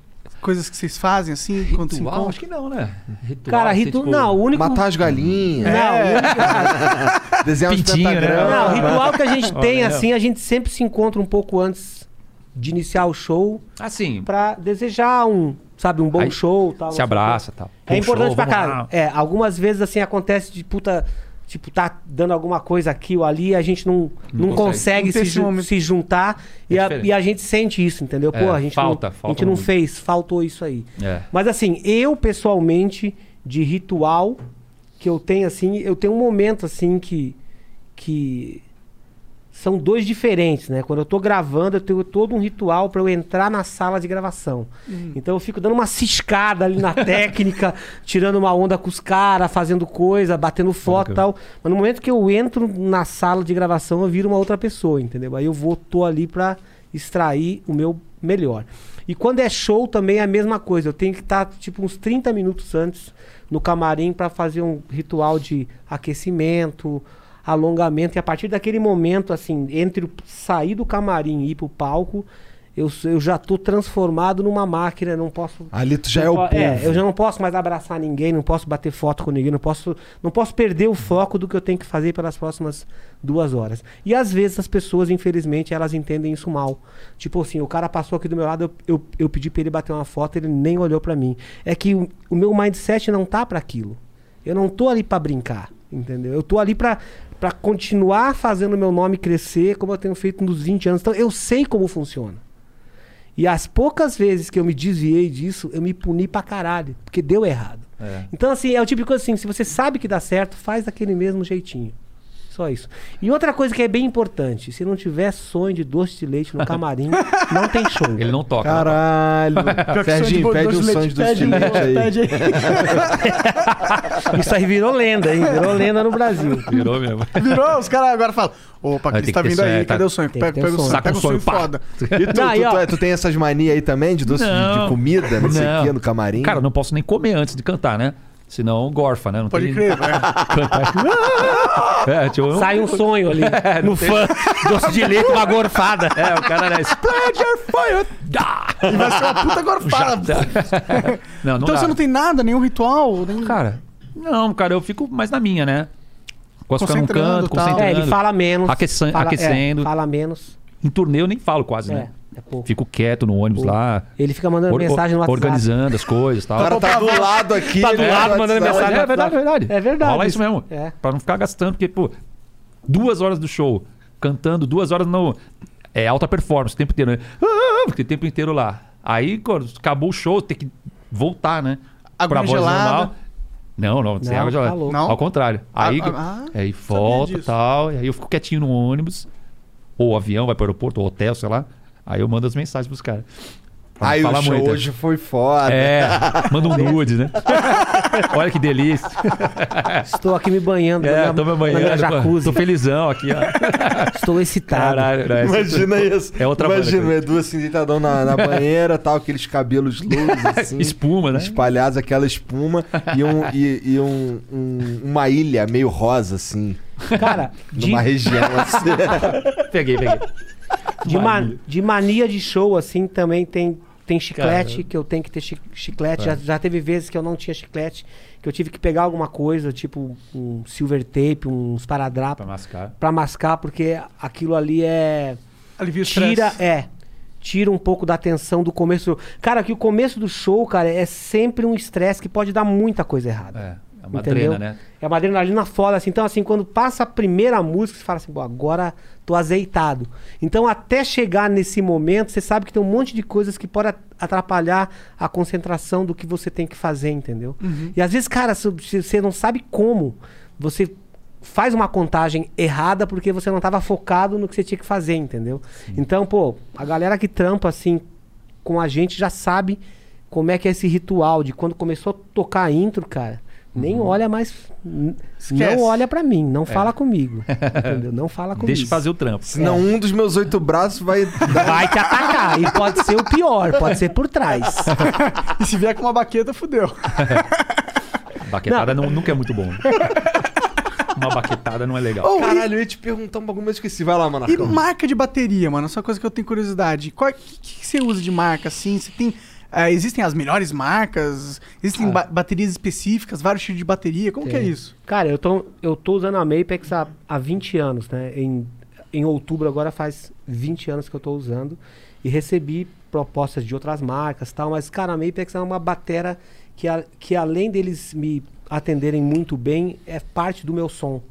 Coisas que vocês fazem assim quando se Ritual? encontram? Acho que não, né? Ritual, Cara, assim, ritu... tipo, não, o único... Matar as galinhas, Não, É. o único... desenhar Pintinho, né? pentagramas. Não, o ritual que a gente tem, assim, a gente sempre se encontra um pouco antes de iniciar o show Assim, pra desejar um, sabe, um bom Aí show tal. se o abraça e tal. quê. É importante show, pra caralho. É, algumas vezes, assim, acontece de puta. Tipo, tá dando alguma coisa aqui ou ali, a gente não, não, Não consegue, consegue. Não se, ju- se juntar e, É a, diferente. e a gente sente isso, entendeu? Pô, É, a gente falta, não, a falta gente não muito. fez, faltou isso aí. É. Mas assim, eu pessoalmente, de ritual que eu tenho assim, eu tenho um momento assim que que são dois diferentes, né? Quando eu tô gravando, eu tenho todo um ritual para eu entrar na sala de gravação. Então eu fico dando uma ciscada ali na técnica, tirando uma onda com os caras, fazendo coisa, batendo foto e tal. Mas no momento que eu entro na sala de gravação, eu viro uma outra pessoa, entendeu? Aí eu vou tô ali para extrair o meu melhor. E quando é show também é a mesma coisa. Eu tenho que estar tipo uns 30 minutos antes no camarim para fazer um ritual de aquecimento, alongamento e a partir daquele momento assim, entre o sair do camarim e ir pro palco, eu, eu já tô transformado numa máquina, não posso Ali tu já é o. É, eu já não posso mais abraçar ninguém, não posso bater foto com ninguém, não posso, não posso perder o foco do que eu tenho que fazer pelas próximas duas horas. E às vezes as pessoas, infelizmente, elas entendem isso mal. Tipo assim, o cara passou aqui do meu lado, eu, eu, eu pedi pra ele bater uma foto, ele nem olhou pra mim. É que o, o meu mindset não tá pra aquilo. Eu não tô ali pra brincar, entendeu? Eu tô ali pra para continuar fazendo meu nome crescer, como eu tenho feito nos 20 anos. Então eu sei como funciona. E as poucas vezes que eu me desviei disso, eu me puni pra caralho, porque deu errado. É. Então, assim, é o tipo de coisa assim, se você sabe que dá certo, faz daquele mesmo jeitinho. Só isso. E outra coisa que é bem importante, se não tiver sonho de doce de leite no camarim, não tem show. Ele não toca. Caralho. Pior que Serginho, pede um sonho de doce de leite aí. pede aí. Isso aí virou lenda, hein? Virou lenda no Brasil. Virou mesmo. Virou, os caras agora falam: Opa, Cris tá que vindo aí, tá- cadê o sonho? que Pega, pega o sonho. pega o sonho foda. E tu, Não, tu, tu, é- tu tem essas manias aí também de doce de, Não. de comida, não sei o Não. quê, no camarim? Cara, eu não posso nem comer antes de cantar, né? Senão gorfa, né? Não Pode tem- crer, né? É, tipo, Sai um sonho ali no fã, doce de leite, uma gorfada. É, o cara né? Spread your fire! Dá! E vai ser uma puta gorfada. Não, não Então dá. você não tem nada, nenhum ritual? Nem... Cara, não, cara, eu fico mais na minha, né? Gosto de ficar num canto, tal. concentrando. É, ele fala menos. Aqueçan- fala, aquecendo. É, fala menos. Em turnê eu nem falo quase, É, né? Pouco. Fico quieto no ônibus Pouco. lá. Ele fica mandando or- mensagem no WhatsApp. Organizando as coisas e tal. O cara tá do lado aqui. Tá do né, lado mandando mensagem. É verdade, é verdade. É verdade. Rola isso mesmo. É. Pra não ficar gastando, porque, pô, duas horas do show, cantando, duas horas no. É alta performance o tempo inteiro, né? Ah, Porque o tempo inteiro lá. Aí, quando acabou o show, tem que voltar, né? Água pra voz gelada. normal. Não, não, sem Não, água gelada. tá. Não? Ao contrário. Aí, Ah, ah, aí volta e tal. E aí eu fico quietinho no ônibus. Ou avião, vai pro aeroporto, ou hotel, sei lá. Aí eu mando as mensagens pros caras. Não Aí o show muito. hoje foi foda. É, manda um nude, né? Olha que delícia. Estou aqui me banhando. É, tô me banhando. jacuzzi. Tô felizão aqui, ó. Estou excitado. Caralho, né? Imagina isso. É outra banda, Imagina o. Edu assim, deitadão na, na banheira, tal, aqueles cabelos luzes, assim. Espuma, né? Espalhados, aquela espuma e, um, e, e um, um- uma ilha meio rosa, assim. Cara, de, Numa região assim. Peguei, peguei. De, ma- de mania de show, assim, também tem, tem chiclete, Cara. que eu tenho que ter chi- chiclete. Já, já teve vezes que eu não tinha chiclete, que eu tive que pegar alguma coisa, tipo um silver tape, uns Pra paradrapos, mascar. pra mascar, porque aquilo ali é. Alivia o tira, é. Tira um pouco da atenção do começo. Cara, que o começo do show, cara, é sempre um estresse que pode dar muita coisa errada. É, é uma Entendeu? drena, né? É uma adrenalina foda, assim. Então, assim, quando passa a primeira música, você fala assim, pô, agora tô azeitado. Então, até chegar nesse momento, você sabe que tem um monte de coisas que podem at- atrapalhar a concentração do que você tem que fazer, entendeu? E às vezes, cara, você não sabe como, você faz uma contagem errada porque você não estava focado no que você tinha que fazer, entendeu? Então, pô, a galera que trampa, assim, com a gente já sabe como é que é esse ritual de quando começou a tocar a intro, cara. Nem olha mais. Esquece. Não olha pra mim, não fala comigo. Entendeu? Não fala comigo. Deixa eu fazer o trampo. Senão um dos meus oito braços vai dar. Vai te atacar. E pode ser o pior, pode ser por trás. E se vier com uma baqueta, fudeu. Baquetada não. nunca é muito bom. né? Uma baquetada não é legal. E- Caralho, eu ia te perguntar um bagulho, mas eu esqueci. Vai lá, E Monarcão. marca de bateria, mano? Essa coisa que eu tenho curiosidade. O que, que você usa de marca, assim? Você tem... ah, existem as melhores marcas? Existem ba- baterias específicas? Vários tipos de bateria? Como que é isso? Cara, eu tô, eu tô usando a Mapex há, há 20 anos, né? Em, em outubro agora faz 20 anos que eu tô usando. E recebi propostas de outras marcas tal. Mas, cara, a Mapex é uma batera que, a- que além deles me atenderem muito bem, é parte do meu som.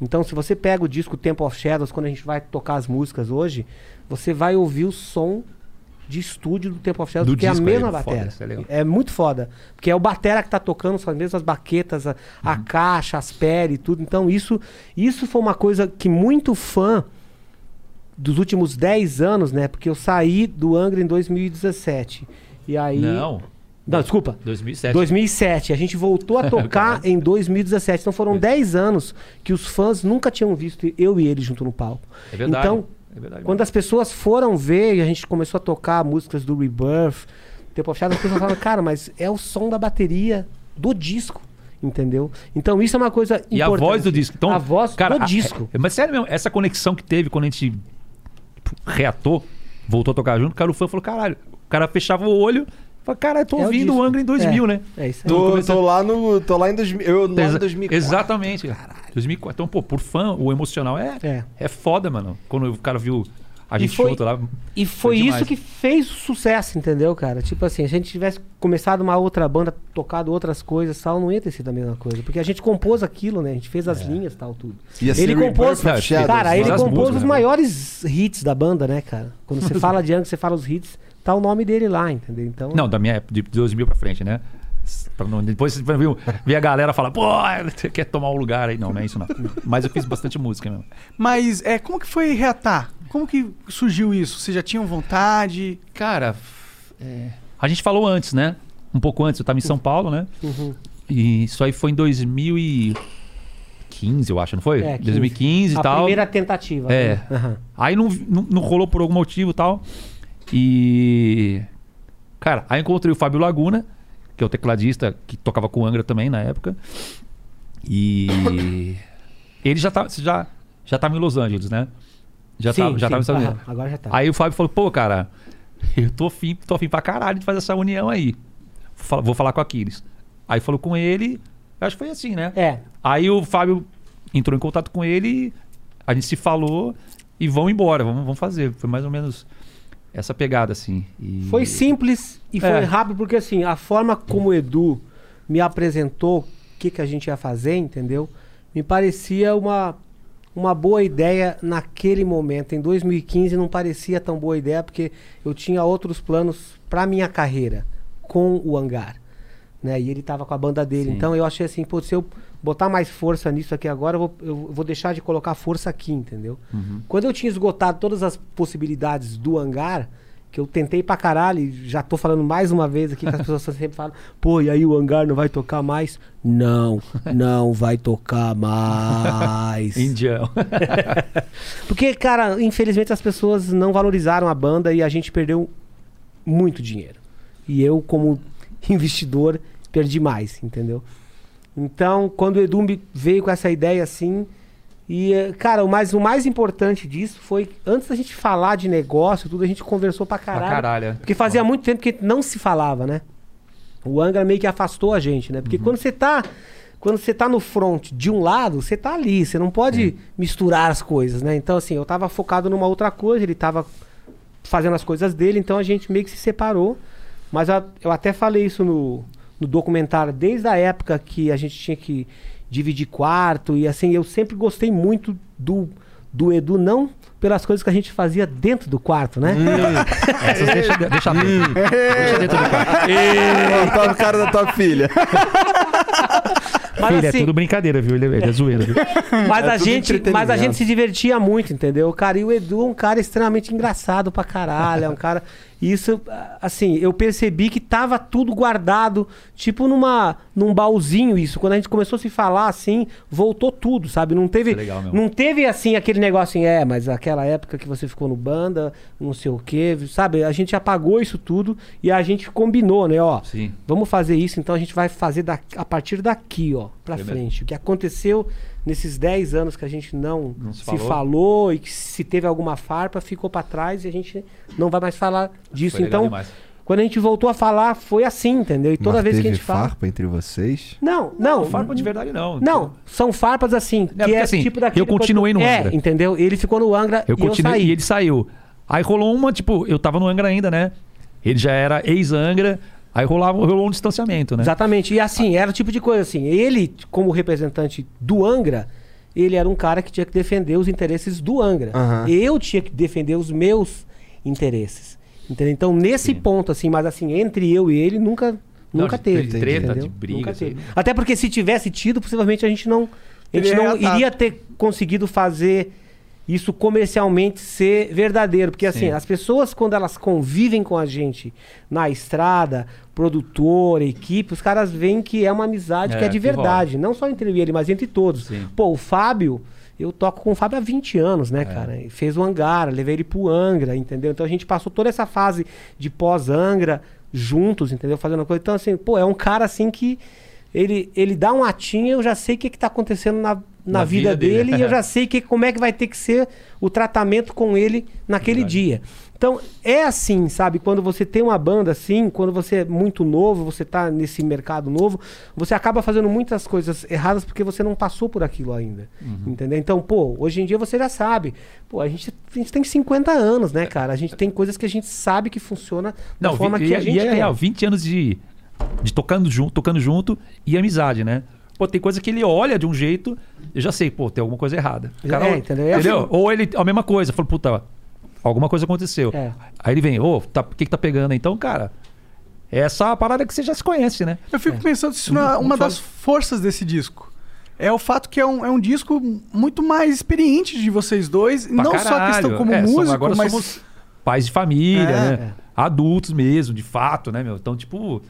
Então, se você pega o disco Temple of Shadows, quando a gente vai tocar as músicas hoje, você vai ouvir o som de estúdio do Temple of Shadows, Do porque é a mesma é foda, isso é. É muito foda. Porque é o batera que tá tocando, são as mesmas baquetas, a, a Uhum. caixa, as pele e tudo. Então, isso, isso foi uma coisa que muito fã dos últimos 10 anos, né? Porque eu saí do Angra em 2017. E aí. Não, Não, desculpa. 2007. 2007. A gente voltou a tocar em 2017. Então foram 10 anos que os fãs nunca tinham visto eu e ele junto no palco. É verdade. Então, é verdade. quando as pessoas foram ver e a gente começou a tocar músicas do Rebirth, Tempo Shadows, as pessoas falaram, cara, mas é o som da bateria do disco. Entendeu? Então isso é uma coisa importante. E a voz do disco. Então, a voz cara, do a- disco. é- mas sério mesmo, essa conexão que teve quando a gente tipo, reatou, voltou a tocar junto, cara, o fã falou, caralho. O cara fechava o olho, falou, caralho, tô É o ouvindo o disco. Angra em 2000, né? É isso aí. Tô, comecei- tô lá no. Tô lá em 2000. Eu lá em Exa- 2004. Exatamente. 2004. Então, pô, por fã, o emocional é, É. é. foda, mano. Quando o cara viu a E gente foi- junto lá. E foi demais. isso que fez o sucesso, entendeu, cara? Tipo assim, se a gente tivesse começado uma outra banda, tocado outras coisas e tal, não ia ter sido a mesma coisa. Porque a gente compôs aquilo, né? A gente fez as linhas e tal, tudo. Ia ser ele compôs, Shadows, cara, né? ele compôs músicas, os né? maiores hits da banda, né, cara? Quando você fala de Angra, você fala os hits, tá o nome dele lá, entendeu? Então, Não, da minha época, de 2000 pra frente, né? Pra não- depois você viu, ver a galera falar, pô, você quer tomar um lugar aí. Não, não é isso não. Mas eu fiz bastante música mesmo. Mas é, como que foi reatar? Como que surgiu isso? Vocês já tinham vontade? Cara, é, a gente falou antes, né? Um pouco antes, eu tava em São Paulo, né? E isso aí foi em 2015, eu acho, não foi? É, 15. 2015 e a tal. primeira tentativa. É. né? Aham. Aí não, não, não rolou por algum motivo e tal. E. Cara, aí encontrei o Fábio Laguna, que é o tecladista que tocava com o Angra também na época. E. ele já tava, já, já tava em Los Angeles, né? Já Sim, tava, já sim. tava nos Estados Aham, Unidos. Agora já tá. Aí o Fábio falou, pô, cara, eu tô afim, tô afim pra caralho de fazer essa união aí. Vou falar com o Aquiles. Aí falou com ele, acho que foi assim, né? É. Aí o Fábio entrou em contato com ele, a gente se falou e vamos embora, vamos, vamos fazer. Foi mais ou menos essa pegada, assim. E- Foi simples e foi É. rápido, porque assim, a forma como o Edu me apresentou o que, que a gente ia fazer, entendeu? Me parecia uma, uma boa ideia naquele momento. Em 2015 não parecia tão boa ideia, porque eu tinha outros planos para minha carreira com o Hangar. Né? E ele tava com a banda dele. Sim. Então eu achei assim, pô, se eu botar mais força nisso aqui agora, eu vou, eu vou deixar de colocar força aqui, entendeu? Quando eu tinha esgotado todas as possibilidades do hangar, que eu tentei pra caralho, e já tô falando mais uma vez aqui, que as pessoas sempre falam, pô, e aí o hangar não vai tocar mais? Não, não vai tocar mais. Indião. Porque, cara, infelizmente as pessoas não valorizaram a banda e a gente perdeu muito dinheiro. E eu, como investidor, perdi mais, entendeu? Então, quando o Edu veio com essa ideia assim, e, eh, cara, o mais, o mais importante disso foi, antes da gente falar de negócio, tudo, a gente conversou pra Pra caralho. caralho. é. Porque fazia muito tempo que não se falava, né? O Angra meio que afastou a gente, né? Porque Uhum. quando você tá. Quando você tá no front de um lado, você tá ali, você não pode misturar as coisas, né? Então, assim, eu tava focado numa outra coisa, ele tava fazendo as coisas dele, então a gente meio que se separou. Mas a- eu até falei isso no, no documentário, desde a época que a gente tinha que dividir quarto, e assim, eu sempre gostei muito do, do Edu, não pelas coisas que a gente fazia dentro do quarto, né? Essas deixa, deixa dentro. Deixa dentro do carro. Ó, tá no cara da tua filha. Mas Filho, assim, é tudo brincadeira, viu? Ele, ele é zoeira, viu? Mas, É a gente, mas a gente se divertia muito, entendeu? Cara, e o Edu é um cara extremamente engraçado pra caralho. É um cara. Isso, assim, eu percebi que tava tudo guardado, tipo numa, num baúzinho isso. Quando a gente começou a se falar assim, voltou tudo, sabe? Não teve. É legal não teve assim aquele negócio assim, é, mas aquela época que você ficou no banda, não sei o quê, sabe? A gente apagou isso tudo e a gente combinou, né? Ó, Sim. Vamos fazer isso, então a gente vai fazer da- a partir daqui, ó, mesmo. frente. O que aconteceu nesses 10 anos que a gente não, Não se se, falou. falou. e que se teve alguma farpa, ficou pra trás e a gente não vai mais falar disso. Foi então, quando a gente voltou a falar, foi assim, entendeu? E toda Mas vez que a gente fala. farpa entre vocês? Não, não. Não, farpa de verdade não. Não, são farpas assim, que porque é assim, tipo daquele... eu continuei no É, Angra. entendeu? Ele ficou no Angra Eu e eu continuei saí. e ele saiu. Aí rolou uma, tipo, eu tava no Angra ainda, né? Ele já era ex-Angra, aí rolava, rolou um distanciamento, né? Exatamente. E assim, era o tipo de coisa assim. Ele, como representante do Angra, ele era um cara que tinha que defender os interesses do Angra. Aham. Eu tinha que defender os meus interesses. Entendeu? Então, nesse Sim. ponto, assim, mas assim, entre eu e ele, nunca, Não, nunca de- teve. de treta, entendeu? de briga, Nunca assim. teve. Até porque se tivesse tido, possivelmente a gente não, a gente Teria não iria ter conseguido fazer isso comercialmente ser verdadeiro. Porque assim, Sim. as pessoas, quando elas convivem com a gente na estrada, produtor, equipe, os caras veem que é uma amizade que É, é de verdade. Não só entre ele, mas entre todos. Sim. Pô, o Fábio, eu toco com o Fábio há 20 anos, É. né, cara? E Fez o Angar, levei ele pro Angra, entendeu? Então a gente passou toda essa fase de pós-Angra juntos, entendeu? Fazendo coisa. Então, assim, pô, é um cara assim que. Ele, ele dá um atinho, eu já sei o que, que tá acontecendo na, na, Na vida, vida dele. dele, e eu já sei que, como é que vai ter que ser o tratamento com ele naquele Verdade. dia. Então, é assim, sabe? Quando você tem uma banda assim, quando você é muito novo, você tá nesse mercado novo, você acaba fazendo muitas coisas erradas porque você não passou por aquilo ainda. Uhum. Entendeu? Então, pô, hoje em dia você já sabe. Pô, a gente, a gente tem 50 anos, né, cara? A gente tem coisas que a gente sabe que funciona da Não, forma vi- que e, a gente e é real, 20 anos de, de tocando, junto, tocando junto e amizade, né? Pô, tem coisa que ele olha de um jeito, eu já sei, pô, tem alguma coisa errada. O É, entendeu? É entendeu? assim. Ou ele, a mesma coisa, fala, puta, alguma coisa aconteceu. É. Aí ele vem, ô, tá, o que que tá pegando? Então, cara, essa é a parada que você já se conhece, né? Eu fico pensando se isso não é uma das forças desse disco. É o fato que é um, é um disco muito mais experiente de vocês dois. Pra não só a caralho. questão como É, músico, agora mas. somos pais de família, É. né? Adultos mesmo, de fato, né, meu? Então, tipo,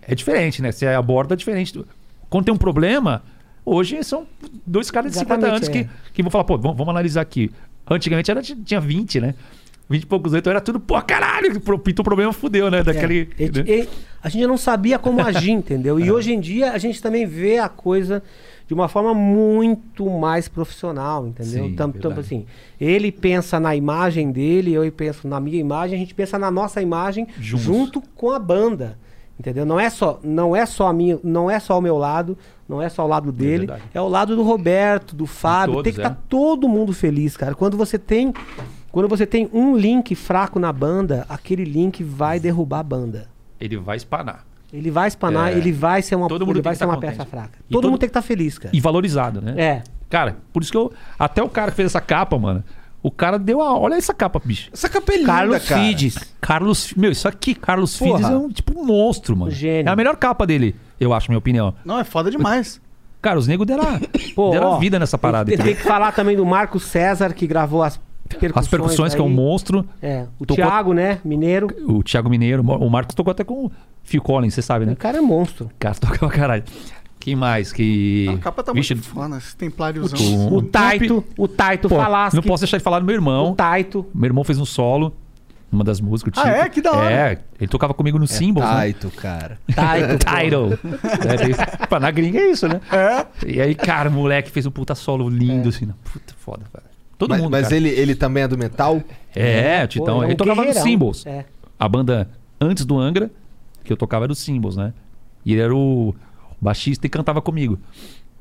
é diferente, né? Você aborda diferente. Quando tem um problema, hoje são dois caras de 50 Exatamente, anos é. que, que vão falar, pô, vamos, vamos analisar aqui. Antigamente era, tinha 20, né? 20 e poucos anos, então era tudo, pô, caralho, pintou o problema, fudeu, né? Daquele. É, né? e- e a gente não sabia como agir, entendeu? É. E hoje em dia a gente também vê a coisa de uma forma muito mais profissional, entendeu? Sim, tam- verdade. assim, ele pensa na imagem dele, eu penso na minha imagem, a gente pensa na nossa imagem Juntos. junto com a banda. Entendeu? Não é só, não é só a minha, não é só o meu lado, não é só o lado dele, verdade. é, o lado do Roberto, do Fábio, todos, tem que estar é. todo mundo feliz, cara. Quando você tem quando você tem um link fraco na banda, aquele link vai derrubar a banda. Ele vai espanar. Ele vai espanar, É. ele vai ser uma, Todo mundo vai ser tá uma contente. peça fraca. Todo, todo- mundo tem que estar feliz, cara. E valorizado, né? É. Cara, por isso que eu. Até o cara que fez essa capa, mano. O cara deu a. Olha essa capa, bicho. Essa capa é linda, Carlos cara. Fides. Carlos. Meu, isso aqui, Carlos Porra. Fides é um tipo um monstro, mano. Gênio. É a melhor capa dele, eu acho, minha opinião. Não, é foda demais. Cara, os negros deram, Pô, deram ó, vida nessa parada. Tem, que falar também do Marco César, que gravou as percussões. As percussões, que é um aí. monstro. É, o Tocou- Thiago, né? Mineiro. O Thiago Mineiro. O Marcos tocou até com o Phil Collins, você sabe, né? O cara é monstro. O cara toca pra caralho. Quem mais que. A capa tá Vixe, muito foda, esse templáriozão. o- O Taito, o Taito Pô, não posso deixar de falar do meu irmão. O Taito. Meu irmão fez um solo numa das músicas. Ah, é? Que da hora. É, ele tocava comigo no Symbols, né? Taito, cara. Taito. Title. é, na gringa é isso, né? É. E aí, cara, o moleque fez um puta solo lindo, assim. né? Puta, foda, velho. Todo mas mundo, mas cara. ele, ele também é do metal? É, o Titão. Pô, é ele tocava no. Symbols. É. A banda antes do Angra, que eu tocava era o Symbols, né? E ele era o baixista e cantava comigo.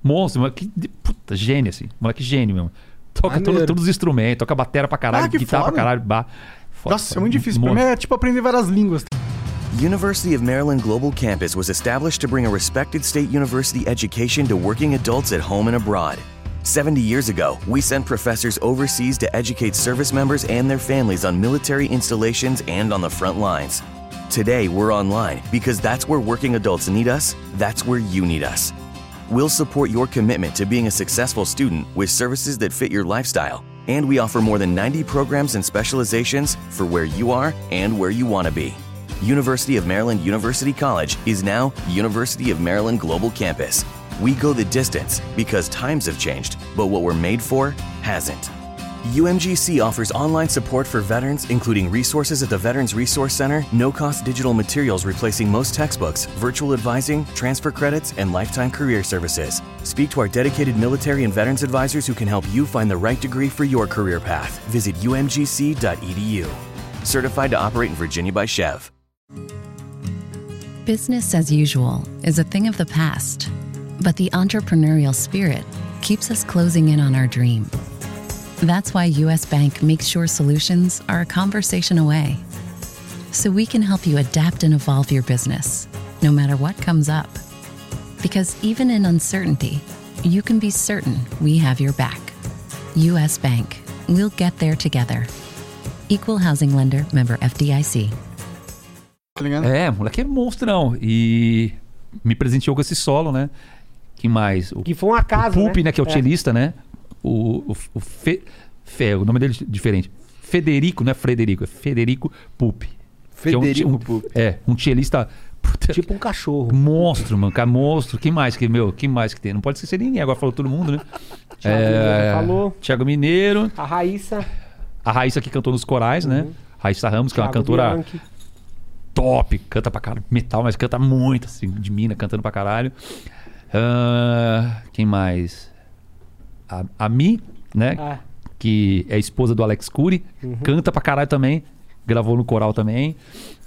Monstro, moleque, puta, gênio, assim. Moleque gênio mesmo. Toca todo- todos os instrumentos, toca batera pra caralho, Ah, que guitarra foda. pra caralho, bar. Foda, Nossa, é foda. muito difícil. Pra mim é tipo aprender várias línguas. University of Maryland Global Campus was established to bring a respected state university education to working adults at home and abroad. 70 years ago, we sent professors overseas to educate service members and their families on military installations and on the front lines. Today, we're online because that's where working adults need us, that's where you need us. We'll support your commitment to being a successful student with services that fit your lifestyle, and we offer more than 90 programs and specializations for where you are and where you want to be. University of Maryland University College is now University of Maryland Global Campus. We go the distance because times have changed, but what we're made for hasn't. UMGC offers online support for veterans, including resources at the Veterans Resource Center, no cost digital materials replacing most textbooks, virtual advising, transfer credits, and lifetime career services. Speak to our dedicated military and veterans advisors who can help you find the right degree for your career path. Visit umgc.edu. Certified to operate in Virginia by Chev. Business as usual is a thing of the past, but the entrepreneurial spirit keeps us closing in on our dream. That's why US Bank makes sure solutions are a conversation away. So we can help you adapt and evolve your business, no matter what comes up. Because even in uncertainty, you can be certain we have your back. US Bank, we'll get there together. Equal Housing Lender, member FDIC. É, moleque é monstrão. E me presenteou com esse solo, né? Que mais? O Que foi um acaso, o Pulp, né? Que é o É. cellista, né? O, o, o Fe, Fe- o nome dele é diferente. Federico, não é Frederico, é Federico Pulp. Que é um Federico Pulp. É, um puta, Tipo um cachorro. Monstro, mano. Cara, monstro. Quem mais que, meu? Quem mais que tem? Não pode esquecer ninguém. Agora falou todo mundo, né? Thiago Mineiro falou. Thiago Mineiro. A Raíssa. A Raíssa que cantou nos corais, né? Raíssa Ramos, que é uma Uhum. Thiago cantora Bianchi. top, canta pra caralho, metal, mas canta muito, assim, de mina, cantando pra caralho. Ah, quem mais? A, a Mi, né? Ah, Que é esposa do Alex Cury, Uhum. canta pra caralho também, gravou no coral também.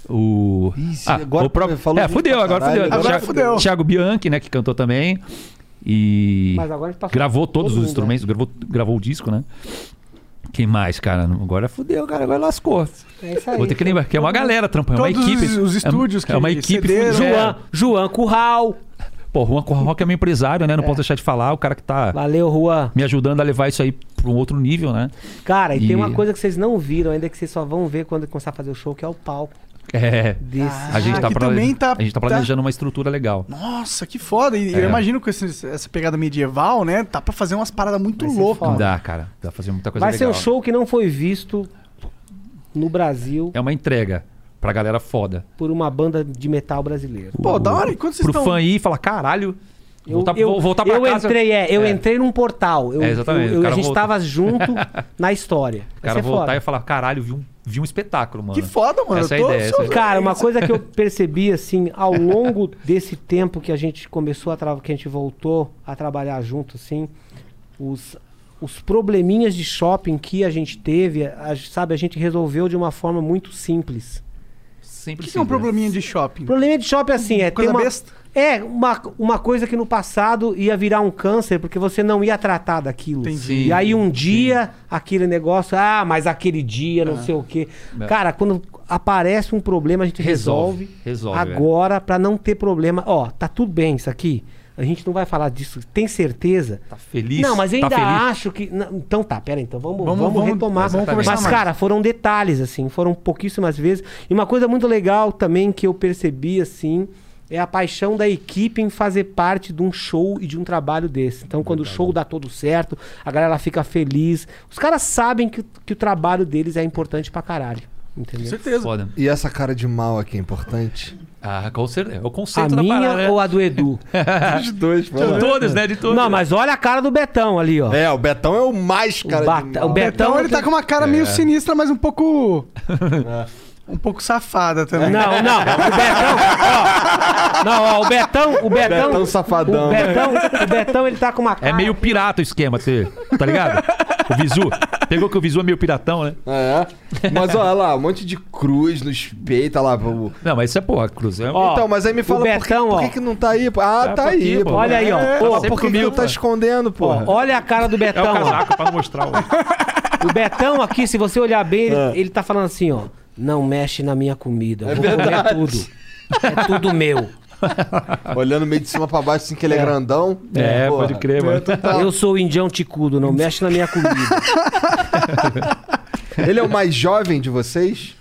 O. Ah, agora o próprio... falou É, fudeu, agora caralho, fudeu. agora Thiago- fudeu. Thiago Bianchi, né, que cantou também. E. Mas agora passou Gravou todos todo os mundo, instrumentos, gravou, gravou o disco, né? Quem mais, cara? Agora fudeu, cara. Agora lascou. É isso aí. Vou ter que lembrar, que é uma galera trampando, é uma equipe. os- os é- estúdios é, que uma equipe cederam. João, João Curral. Pô, Juan Rock é meu empresário, né? Não posso deixar de falar. O cara que tá Valeu, Juan. me ajudando a levar isso aí pra um outro nível, né? Cara, e, E- tem uma coisa que vocês não viram ainda, que vocês só vão ver quando começar a fazer o show, que é o palco É. desse. A gente, Ah, tá plane- tá- a gente tá tá- planejando uma estrutura legal. Nossa, que foda. E eu É. imagino com essa pegada medieval, né? Dá pra fazer umas paradas muito Vai ser loucas. Dá, cara. Dá pra fazer muita coisa Vai ser legal. um show que não foi visto no Brasil É uma entrega pra galera foda. por uma banda de metal brasileira. Pô, da hora. E quando vocês Pro estão... fã ir e falar, caralho, Eu, voltar, eu, voltar pra eu casa. entrei, é, eu É. entrei num portal. Eu, É, exatamente, eu- a gente volta. tava junto na história. O cara ser voltar foda. e falar, caralho, vi um, vi um espetáculo, mano. Que foda, mano. Essa é a ideia, essa é. Cara, uma coisa que eu percebi assim, ao longo desse tempo que a gente começou a trabalhar, que a gente voltou a trabalhar junto, assim, os, os probleminhas de shopping que a gente teve, a- sabe, a gente resolveu de uma forma muito simples. Sempre O que, que é um probleminha de shopping? O problema de shopping é assim, é ter Coisa uma, besta? é uma, uma coisa que no passado ia virar um câncer porque você não ia tratar daquilo. Entendi. E aí um dia aquele negócio, ah, mas aquele dia não sei o quê. É. Cara, quando aparece um problema a gente Resolve, resolve, resolve, é. agora pra não ter problema. Ó, tá tudo bem isso aqui. A gente não vai falar disso. Tem certeza? Tá feliz? Não, mas eu tá ainda feliz? acho que. não, então tá, pera aí, então vamos, Vamos- vamos, vamos- retomar. vamos conversar mas, mais. cara, foram detalhes, assim, foram pouquíssimas vezes. E uma coisa muito legal também que eu percebi, assim, é a paixão da equipe em fazer parte de um show e de um trabalho desse. Então, quando o show dá todo certo, a galera fica feliz. Os caras sabem que, que o trabalho deles é importante pra caralho. Com Entendeu? certeza. Foda. E essa cara de mal aqui é importante? Ah, com certeza. É o A conceito da minha parada, né? ou a do Edu? Os dois, De todas, né? De todas. Não, mas olha a cara do Betão ali, ó. É, o Betão é o mais cara Bata- de o Betão- Então ele tá com uma cara É. meio sinistra, mas um pouco... um pouco safada também. Não, não. O Betão. Ó, não, ó, o Betão. O Betão. Betão safadão. O Betão, o Betão, ele tá com uma cara. É meio pirata o esquema, você, tá ligado? O Visu. Pegou que o Visu é meio piratão, né? É. Mas olha lá, um monte de cruz nos peitos, olha lá. o- Não, mas isso é porra, Cruz. É... Ó, então, mas aí me o fala por, que, Betão, por ó. que, que não tá aí? pô? Ah, Tá tá aqui, aí, pô. pô. Olha aí, ó. É, Pô, por que, que comigo, tu tá pô. escondendo, Ó, porra? olha a cara do É o Betão. ó. casaco pra mostrar o... O Betão aqui, se você olhar bem, ele, É. ele tá falando assim, ó. Não mexe na minha comida. Eu vou comer tudo. É tudo meu. Olhando meio de cima pra baixo, assim que ele é, grandão. É, Porra. pode crer, mano. Eu sou o indião ticudo, não mexe na minha comida. Ele é o mais jovem de vocês?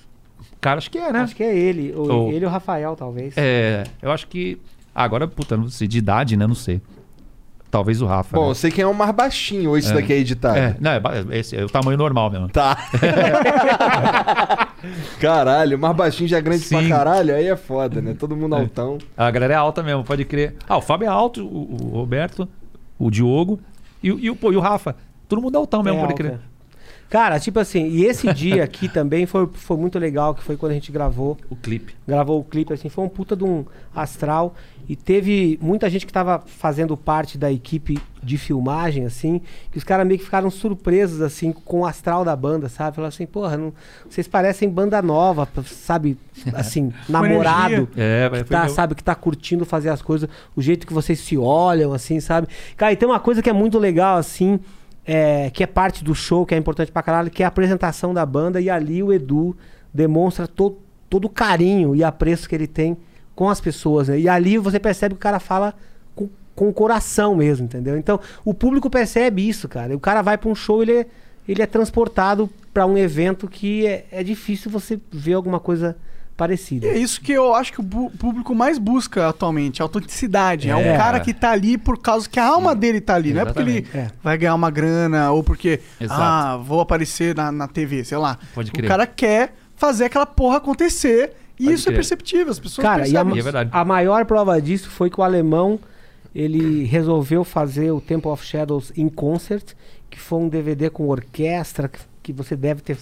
Cara, acho que é, né? Acho que é ele. Ou Ou- Ele e o Rafael, talvez. É, eu acho que... Ah, agora, puta, não sei, de idade, né? Não sei. Talvez o Rafa. Bom, né? eu sei quem é o mais baixinho, ou esse daqui é editado. É, não, é, esse é o tamanho normal mesmo. Tá. caralho, o mais baixinho já é grande pra Sim. caralho, aí é foda, né? Todo mundo altão. A galera é alta mesmo, pode crer. Ah, o Fábio é alto, o, o Roberto, o Diogo e, o- e o, pô, e o Rafa. Todo mundo é altão mesmo, É pode alta. crer. Cara, tipo assim, e esse dia aqui também foi, foi muito legal, que foi quando a gente gravou. O clipe. Gravou o clipe, assim, foi um puta de um astral. E teve muita gente que tava fazendo parte da equipe de filmagem, assim, que os caras meio que ficaram surpresos, assim, com o astral da banda, sabe? Falaram assim, porra, não- vocês parecem banda nova, sabe? Assim, namorado. É, que tá, sabe, que tá curtindo fazer as coisas, o jeito que vocês se olham, assim, sabe? Cara, e tem uma coisa que é muito legal, assim, é, que é parte do show, que é importante pra caralho, que é a apresentação da banda, e ali o Edu demonstra to, todo o carinho e apreço que ele tem com as pessoas, né? E ali você percebe que o cara fala com, o coração mesmo, entendeu? Então, o público percebe isso, cara. O cara vai pra um show, ele é, ele é transportado pra um evento que é, é difícil você ver alguma coisa parecida. E é isso que eu acho que o público mais busca atualmente, autenticidade. É, um É. cara que tá ali por causa que a alma dele tá ali, não é porque ele Exatamente. É. vai ganhar uma grana ou porque, Exato. ah, vou aparecer na, na TV, sei lá. Pode o crer. cara quer fazer aquela porra acontecer e Pode isso crer. é perceptível, as pessoas Cara, e a, percebem. E é verdade. a maior prova disso foi que o alemão ele resolveu fazer o Temple of Shadows in concert, que foi um DVD com orquestra, que, que você deve ter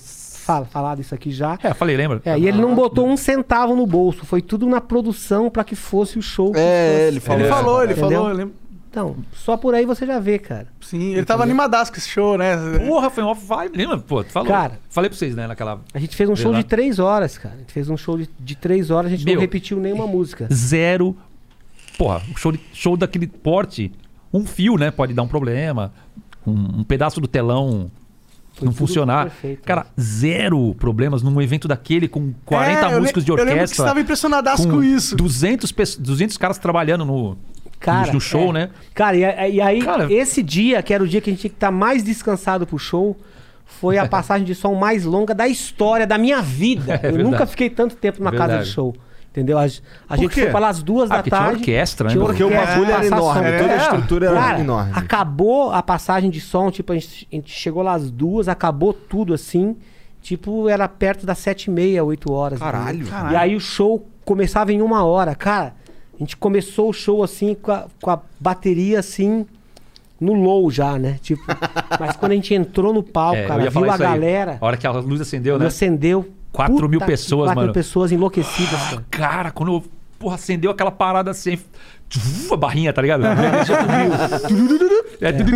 fal- falado isso aqui já. É, falei, lembra? É, e ele não botou um centavo no bolso, foi tudo na produção para que fosse o show. que É, fosse. ele falou. Ele falou, ele falou, eu lembro. Então, só por aí você já vê, cara. Sim, ele tava animadaço com esse show, né? Porra, foi uma vibe. Lembra? Pô, tu falou. Cara. Falei pra vocês, né, naquela... A gente fez um show lá. de três horas, cara. A gente fez um show de, de três horas, a gente não Meu. repetiu nenhuma música. Zero... Porra, um show, de- show daquele porte, um fio, né, pode dar um problema. Um, um pedaço do telão Foi não funcionar. perfeito, Cara, zero problemas num evento daquele com 40 É, músicos de Eu lembro que você orquestra. tava impressionadaço com, com isso. 200, pe- 200 caras trabalhando no, Cara, no show, é. né? Cara, e, e aí, Cara- esse dia, que era o dia que a gente tinha que estar mais descansado pro show, foi a passagem de som mais longa da história da minha vida. É Eu verdade. nunca fiquei tanto tempo na casa de show. Entendeu? A, a gente quê? foi pra lá às duas Ah, da porque tinha tarde. orquestra, né? tinha Porque o bagulho era enorme, som. toda a estrutura era Cara, enorme. Acabou a passagem de som, tipo, a gente, a gente chegou lá às duas, acabou tudo assim. Tipo, era perto das sete e meia, oito horas. Caralho. entendeu? E aí o show começava em uma hora. Cara, a gente começou o show assim, com a, com a bateria assim, no low já, né? Tipo, mas quando a gente entrou no palco, É, cara, viu a isso aí. galera, A hora que a luz acendeu, né? acendeu. Quatro mil Puta que- pessoas, quatro mano. mil pessoas enlouquecidas, cara. Cara, quando eu, porra, acendeu aquela parada assim, a barrinha, tá ligado? É, tudo-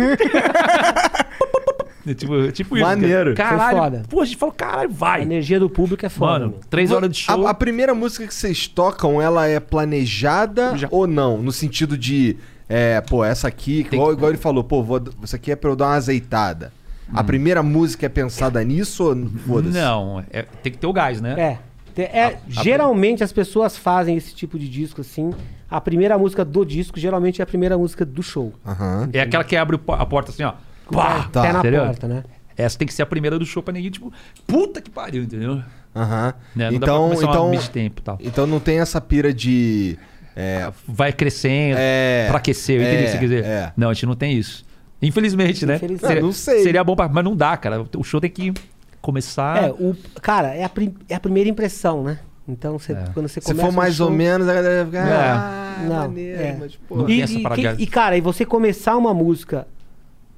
É tipo, tipo isso. Maneiro. Cara. Foi Caralho. foda. Pô, a gente falou, caralho, A vai. energia do público é foda. Mano, três horas de show. A, a primeira música que vocês tocam, ela é planejada Já. ou não? No sentido de, é, pô, essa aqui, igual, que- igual ele falou, pô, vou, isso aqui é pra eu dar uma azeitada. A primeira música é pensada nisso ou foda-se? Não, é- tem que ter o gás, né? É. É, geralmente as pessoas fazem esse tipo de disco assim. A primeira música do disco geralmente é a primeira música do show. Aham. É aquela que abre a porta assim, ó. Pá, Tá. Pé na entendeu? porta, né? Essa tem que ser a primeira do show pra ninguém, tipo, puta que pariu, entendeu? Aham. Né? Não dá pra Então, então, mid-tempo e tal. então não tem essa pira de. É, Vai crescendo, É, pra aquecer, eu entendi o que é, você quer dizer. é. Não, a gente não tem isso. Infelizmente, né? Infelizmente. Seria, Ah, não sei. Seria bom pra... Mas não dá, cara. O show tem que começar... É, o, cara, é a, prim- é a primeira impressão, né? Então, você, É. quando você se começa for um mais show- ou menos, a galera vai ficar. É. Ah, Não, maneiro, é. mas, pô. E, e, que- e, cara, e você começar uma música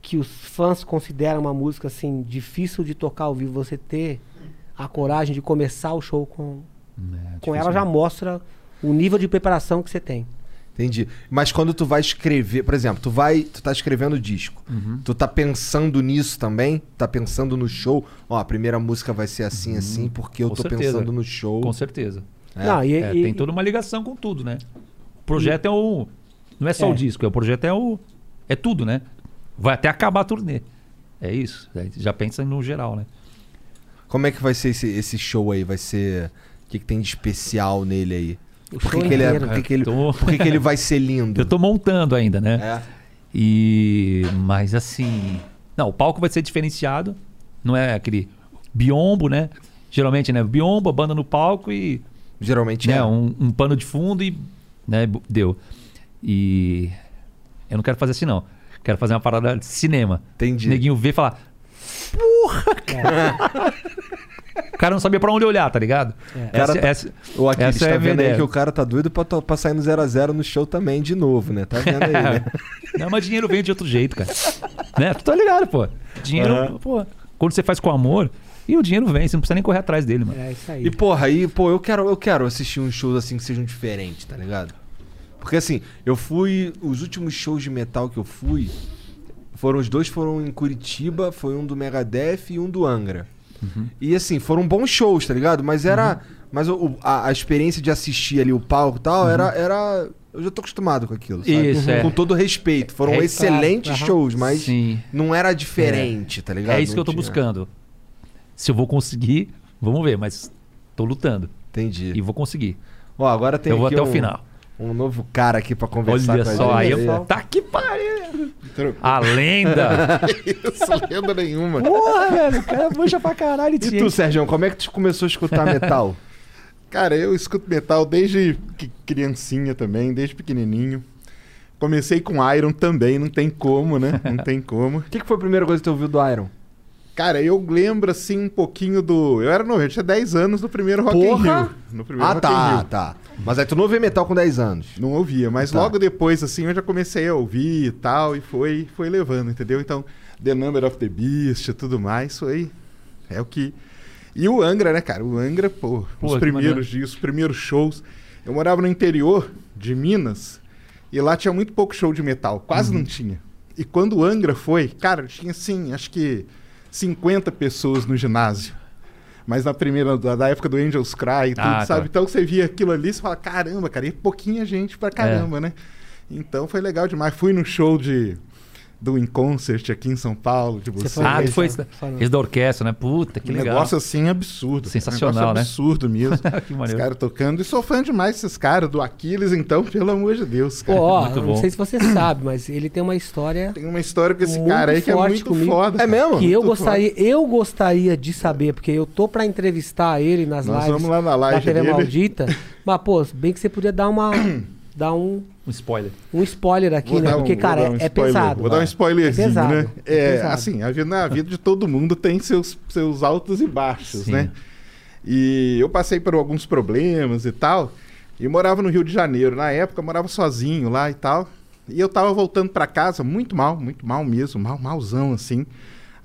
que os fãs consideram uma música assim difícil de tocar ao vivo, você ter a coragem de começar o show com, É, com ela já mostra o nível de preparação que você tem. Entendi. Mas quando tu vai escrever, por exemplo, tu vai, tu tá escrevendo o disco. Uhum. Tu tá pensando nisso também? Tá pensando no show? Ó, a primeira música vai ser assim, assim, porque eu Com tô certeza. pensando no show. Com certeza. É. Não, e, É, e- tem toda uma ligação com tudo, né? O projeto é o... Não é só É. o disco, é o projeto é o... É tudo, né? Vai até acabar a turnê. É isso. Aí Já pensa no geral, né? Como é que vai ser esse, esse show aí? Vai ser. O que, que tem de especial nele aí? O Por que, que ele, é, por que, que ele, Tô- por que, que ele vai ser lindo? Eu tô montando ainda, né? É. E mas assim, não, o palco vai ser diferenciado, não é aquele biombo, né? Geralmente, né, biombo, a banda no palco e Geralmente né, é. um, um pano de fundo e né, deu. E eu não quero fazer assim não. Quero fazer uma parada de cinema. Entendi. Neguinho ver e falar: "Porra, cara". o cara não sabia pra onde olhar, tá ligado? Cara, Essa, tá- essa- Ô, Aquiles, essa é tá minha vendo aí que o cara tá doido pra, to- pra sair no 0x0 no show também, de novo, né? Tá vendo aí, né? Não, mas dinheiro vem de outro jeito, cara. né? Tu tá ligado, pô. Dinheiro, Aham. pô. Quando você faz com amor, e o dinheiro vem, você não precisa nem correr atrás dele, mano. É isso aí. E porra, aí, pô, eu quero, eu quero assistir uns shows assim que sejam diferentes, tá ligado? Porque assim, eu fui. Os últimos shows de metal que eu fui. Foram os dois foram em Curitiba, foi um do Megadeth e um do Angra. Uhum. E assim, foram bons shows, tá ligado? Mas era. Mas o- a, a experiência de assistir ali o palco e tal, era, era. Eu já tô acostumado com aquilo, sabe? Uhum. Isso, é. Com todo respeito. Foram É, excelentes shows, mas Sim. não era diferente, tá ligado? É isso que Não eu tô tinha- buscando. Se eu vou conseguir, vamos ver, mas tô lutando. Entendi. E vou conseguir. Ó, agora tem eu vou até um- o final. Um novo cara aqui pra conversar Olha com a só, gente. aí eu. Olha só. Tá que pariu! A lenda! Isso, lenda nenhuma. Porra, velho, o cara mancha pra caralho E tu, Sérgio, como é que tu começou a escutar metal? Cara, eu escuto metal desde que- criancinha também, desde pequenininho. Comecei com Iron também, não tem como, né? Não tem como. O que, que foi a primeira coisa que tu ouviu do Iron? Cara, eu lembro assim um pouquinho do. Eu era novo, eu tinha 10 anos no primeiro Rock in Porra! Rio. No primeiro Ah, Rock in tá, Rio. tá. Mas aí tu não ouvia metal com 10 anos. Não ouvia, mas Tá. logo depois, assim, eu já comecei a ouvir e tal, e foi, foi levando, entendeu? Então, The Number of the Beast e tudo mais, foi. É o que. E o Angra, né, cara? O Angra, pô, Pô, os primeiros dias, os primeiros shows. Eu morava no interior de Minas e lá tinha muito pouco show de metal, quase Uhum. não tinha. E quando o Angra foi, cara, tinha assim, acho que 50 pessoas no ginásio. Mas na primeira, da, época do Angels Cry e tudo, Ah, tá. sabe? Então você via aquilo ali e você fala, caramba, cara, e pouquinha gente É. pra caramba, né? Então foi legal demais. Fui no show de do In Concert aqui em São Paulo, de você. foi Ah, tu foi sabe? Falou. esse da orquestra, né? Puta, que um legal. negócio assim absurdo. Sensacional, um né? absurdo mesmo. que Os maneiro. caras tocando. E sou fã demais desses caras, do Aquiles, então, pelo amor de Deus, Pô, cara. ó, Muito eu não sei se você sabe, mas ele tem uma história Tem uma história com esse cara aí que é forte muito comigo. foda. É mesmo? que eu gostaria, eu gostaria de saber, porque eu tô pra entrevistar ele nas Nós lives vamos lá na da live TV dele. Maldita. Mas, pô, bem que você podia dar uma. dar um, Um spoiler. um spoiler aqui, Vou né? um- Porque, cara, um é, é pesado. Vou dar um spoilerzinho, É pesado, né? é É, assim, a vida, na vida de todo mundo tem seus, seus altos e baixos, Sim. né? E eu passei por alguns problemas e tal. E morava no Rio de Janeiro. Na época, eu morava sozinho lá e tal. E eu tava voltando pra casa muito mal, muito mal mesmo, mal, malzão, assim.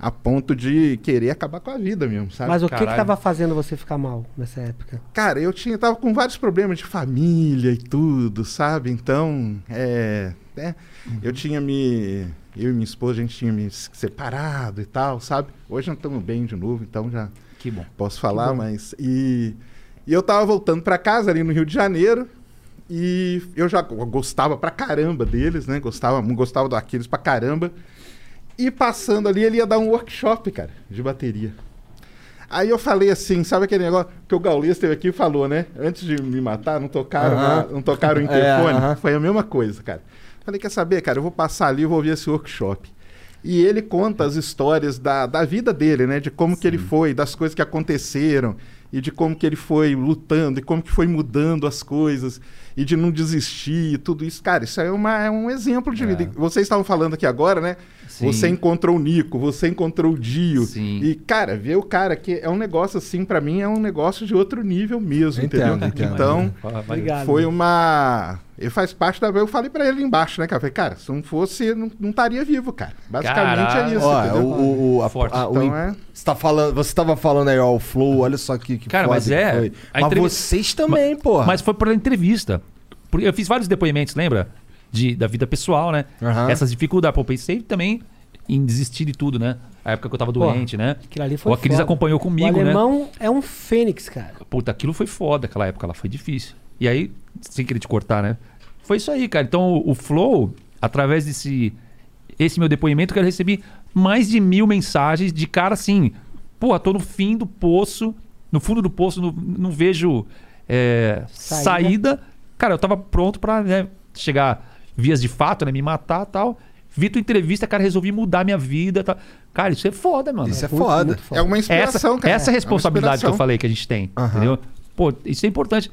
A ponto de querer acabar com a vida mesmo, sabe? Mas o que que Caralho. tava fazendo você ficar mal nessa época? Cara, eu tinha, tava com vários problemas de família e tudo, sabe? Então, é, né? Eu tinha me. Eu e minha esposa, a gente tinha me separado e tal, sabe? Hoje nós estamos bem de novo, então já Que bom. posso falar, mas. E, e eu tava voltando pra casa ali no Rio de Janeiro. E eu já gostava pra caramba deles, né? Gostava, gostava do Aquiles pra caramba. E passando ali, ele ia dar um workshop, cara, de bateria. Aí eu falei assim, sabe aquele negócio que o Gaules esteve aqui e falou, né? Antes de me matar, não tocaram, Aham. na- não tocaram o É, interfone. aham. Foi a mesma coisa, cara. Falei, quer saber, cara? Eu vou passar ali e vou ouvir esse workshop. E ele conta as histórias da, da vida dele, né? De como que ele foi, das coisas que aconteceram, e de como que ele foi lutando, e como que foi mudando as coisas, e de não desistir, e tudo isso. Cara, isso é, uma- é um exemplo de vida. E Vocês estavam falando aqui agora, né? Sim. Você encontrou o Nico, você encontrou o Dio. Sim. E, cara, ver o cara que é um negócio assim, pra mim, é um negócio de outro nível mesmo, Entendo, entendeu? entendo. Então, Obrigado. foi uma. Ele faz parte da. Eu falei pra ele embaixo, né, cara? Eu falei, cara, se não fosse, não não estaria vivo, cara. Basicamente Caralho. é isso. Ó, entendeu? o, o, o, a, Forte. a- o Então im- é- você, tá falando, você tava falando aí, ó, o Flow, olha só que, que Cara, mas é, Mas entrevi- vocês também, porra. Mas foi por entrevista. Porque eu fiz vários depoimentos, lembra? De, da vida pessoal, né? Aham. Essas dificuldades. Pô, pensei também em desistir de tudo, né? A época que eu tava doente, né? Aquilo ali foi O foda. acompanhou comigo, o né? alemão é um fênix, cara. Puta, aquilo foi foda aquela época lá, foi difícil. E aí, sem querer te cortar, né? Foi isso aí, cara. Então o, o Flow, através desse esse meu depoimento, que eu recebi mais de mil mensagens de cara assim, porra, tô no fim do poço, no fundo do poço, não, não vejo é, Saída. saída. Cara, eu tava pronto pra né, chegar vias de fato, né? Me matar tal. Vi tua entrevista, cara, resolvi mudar minha vida. Tal. Cara, isso é foda, mano. Isso é Muito, foda. muito foda. É uma inspiração, essa, cara. essa É responsabilidade que eu falei que a gente tem, Aham. entendeu? Pô, isso é importante.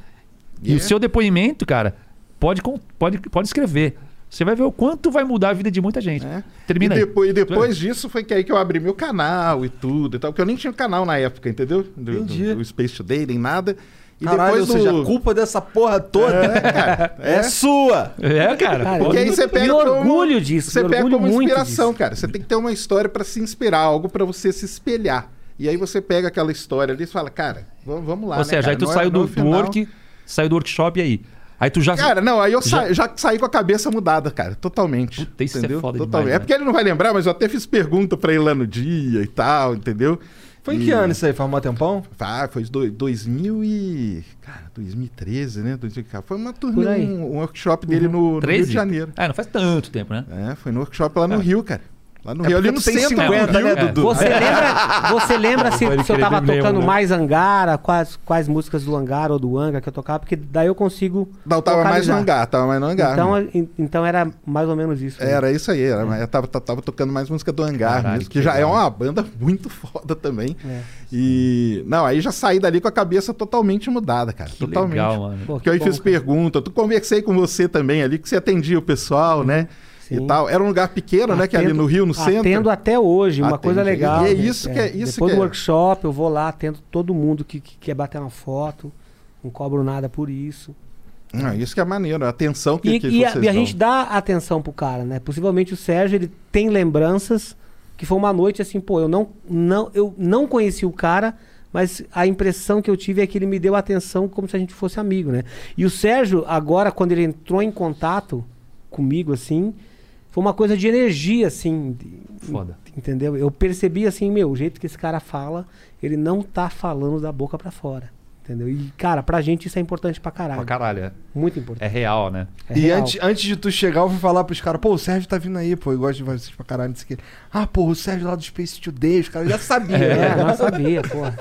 E o é- seu depoimento, cara, pode, pode, pode escrever. Você vai ver o quanto vai mudar a vida de muita gente. É. Termina e aí. depois, e depois disso foi que aí que eu abri meu canal e tudo e tal, porque eu nem tinha canal na época, entendeu? Do, Entendi. do, do Space Today, nem nada. E Caralho, depois ou seja, do... a culpa dessa porra toda É, cara, é, é. sua. É, cara. Cara, Porque aí você pega me como- orgulho disso, Você pega orgulho como inspiração, disso. cara. Você tem que ter uma história pra se inspirar, algo pra você se espelhar. E aí você pega aquela história ali e fala, cara, vamos, lá. Ou né, seja, cara? aí tu Não é- saiu é do, do final. work, saiu do workshop e aí. Aí tu já. Cara, não, aí eu Já- sa- já saí com a cabeça mudada, cara, totalmente. Puta, isso é entendeu? foda Totalmente. demais, É porque ele não vai lembrar, mas eu até fiz pergunta pra ele lá no dia e tal, entendeu? Foi em E- que ano isso aí? Faz um tempão? Ah, foi do, 2000 e... Cara, 2013, né? 2000, cara, Foi uma aí. um, um workshop dele no, no Rio 13? de Janeiro. É, não faz tanto tempo, né? É, foi no workshop lá no Ah. Rio, cara. Lá no É Rio, ali tu tem centro 50, do Rio. né, É. Dudu? Você lembra, você lembra se, se eu tava bem mesmo, tocando né? mais Angara, quais, quais músicas do Angara ou do Anga que eu tocava, porque daí eu consigo. Não, tava mais no localizar. hangar, tava mais no hangar. Então, né? en- então era mais ou menos isso. né? Era isso aí, era, mas eu tava, tava tocando mais música do Hangar Caralho, mesmo, que que já é legal. uma banda muito foda também. É. E. Não, aí já saí dali com a cabeça totalmente mudada, cara. Que totalmente. legal, mano. Pô, Porque eu que fiz bom, cara. pergunta, tu conversei com você também ali, que você atendia o pessoal, né? Sim. E tal. Era um lugar pequeno, né? Que é ali Atendo- no Rio, no centro. Atendo até hoje, uma Atende. coisa legal. E é né? isso que é- isso Depois que do é. workshop, eu vou lá, atendo todo mundo que, que quer bater uma foto. Não cobro nada por isso. Ah, isso que é maneiro, a atenção que, E, que e a, e a gente dá atenção pro cara, né? Possivelmente o Sérgio, ele tem lembranças que foi uma noite assim, pô, eu não, não, eu não conheci o cara, mas a impressão que eu tive é que ele me deu atenção como se a gente fosse amigo, né? E o Sérgio, agora, quando ele entrou em contato comigo, assim, foi uma coisa de energia, assim. Foda. Entendeu? Eu percebi assim, meu, o jeito que esse cara fala, ele não tá falando da boca pra fora. Entendeu? E, cara, pra gente isso é importante pra caralho. Pra caralho, é. Muito importante. É real, né? É e real. antes, antes de tu chegar, eu fui falar pros caras, pô, o Sérgio tá vindo aí, pô, eu gosto de vocês pra caralho, não sei o quê. Ah, pô, o Sérgio lá do Space Today, os caras já sabiam. É, né? nós sabia, porra.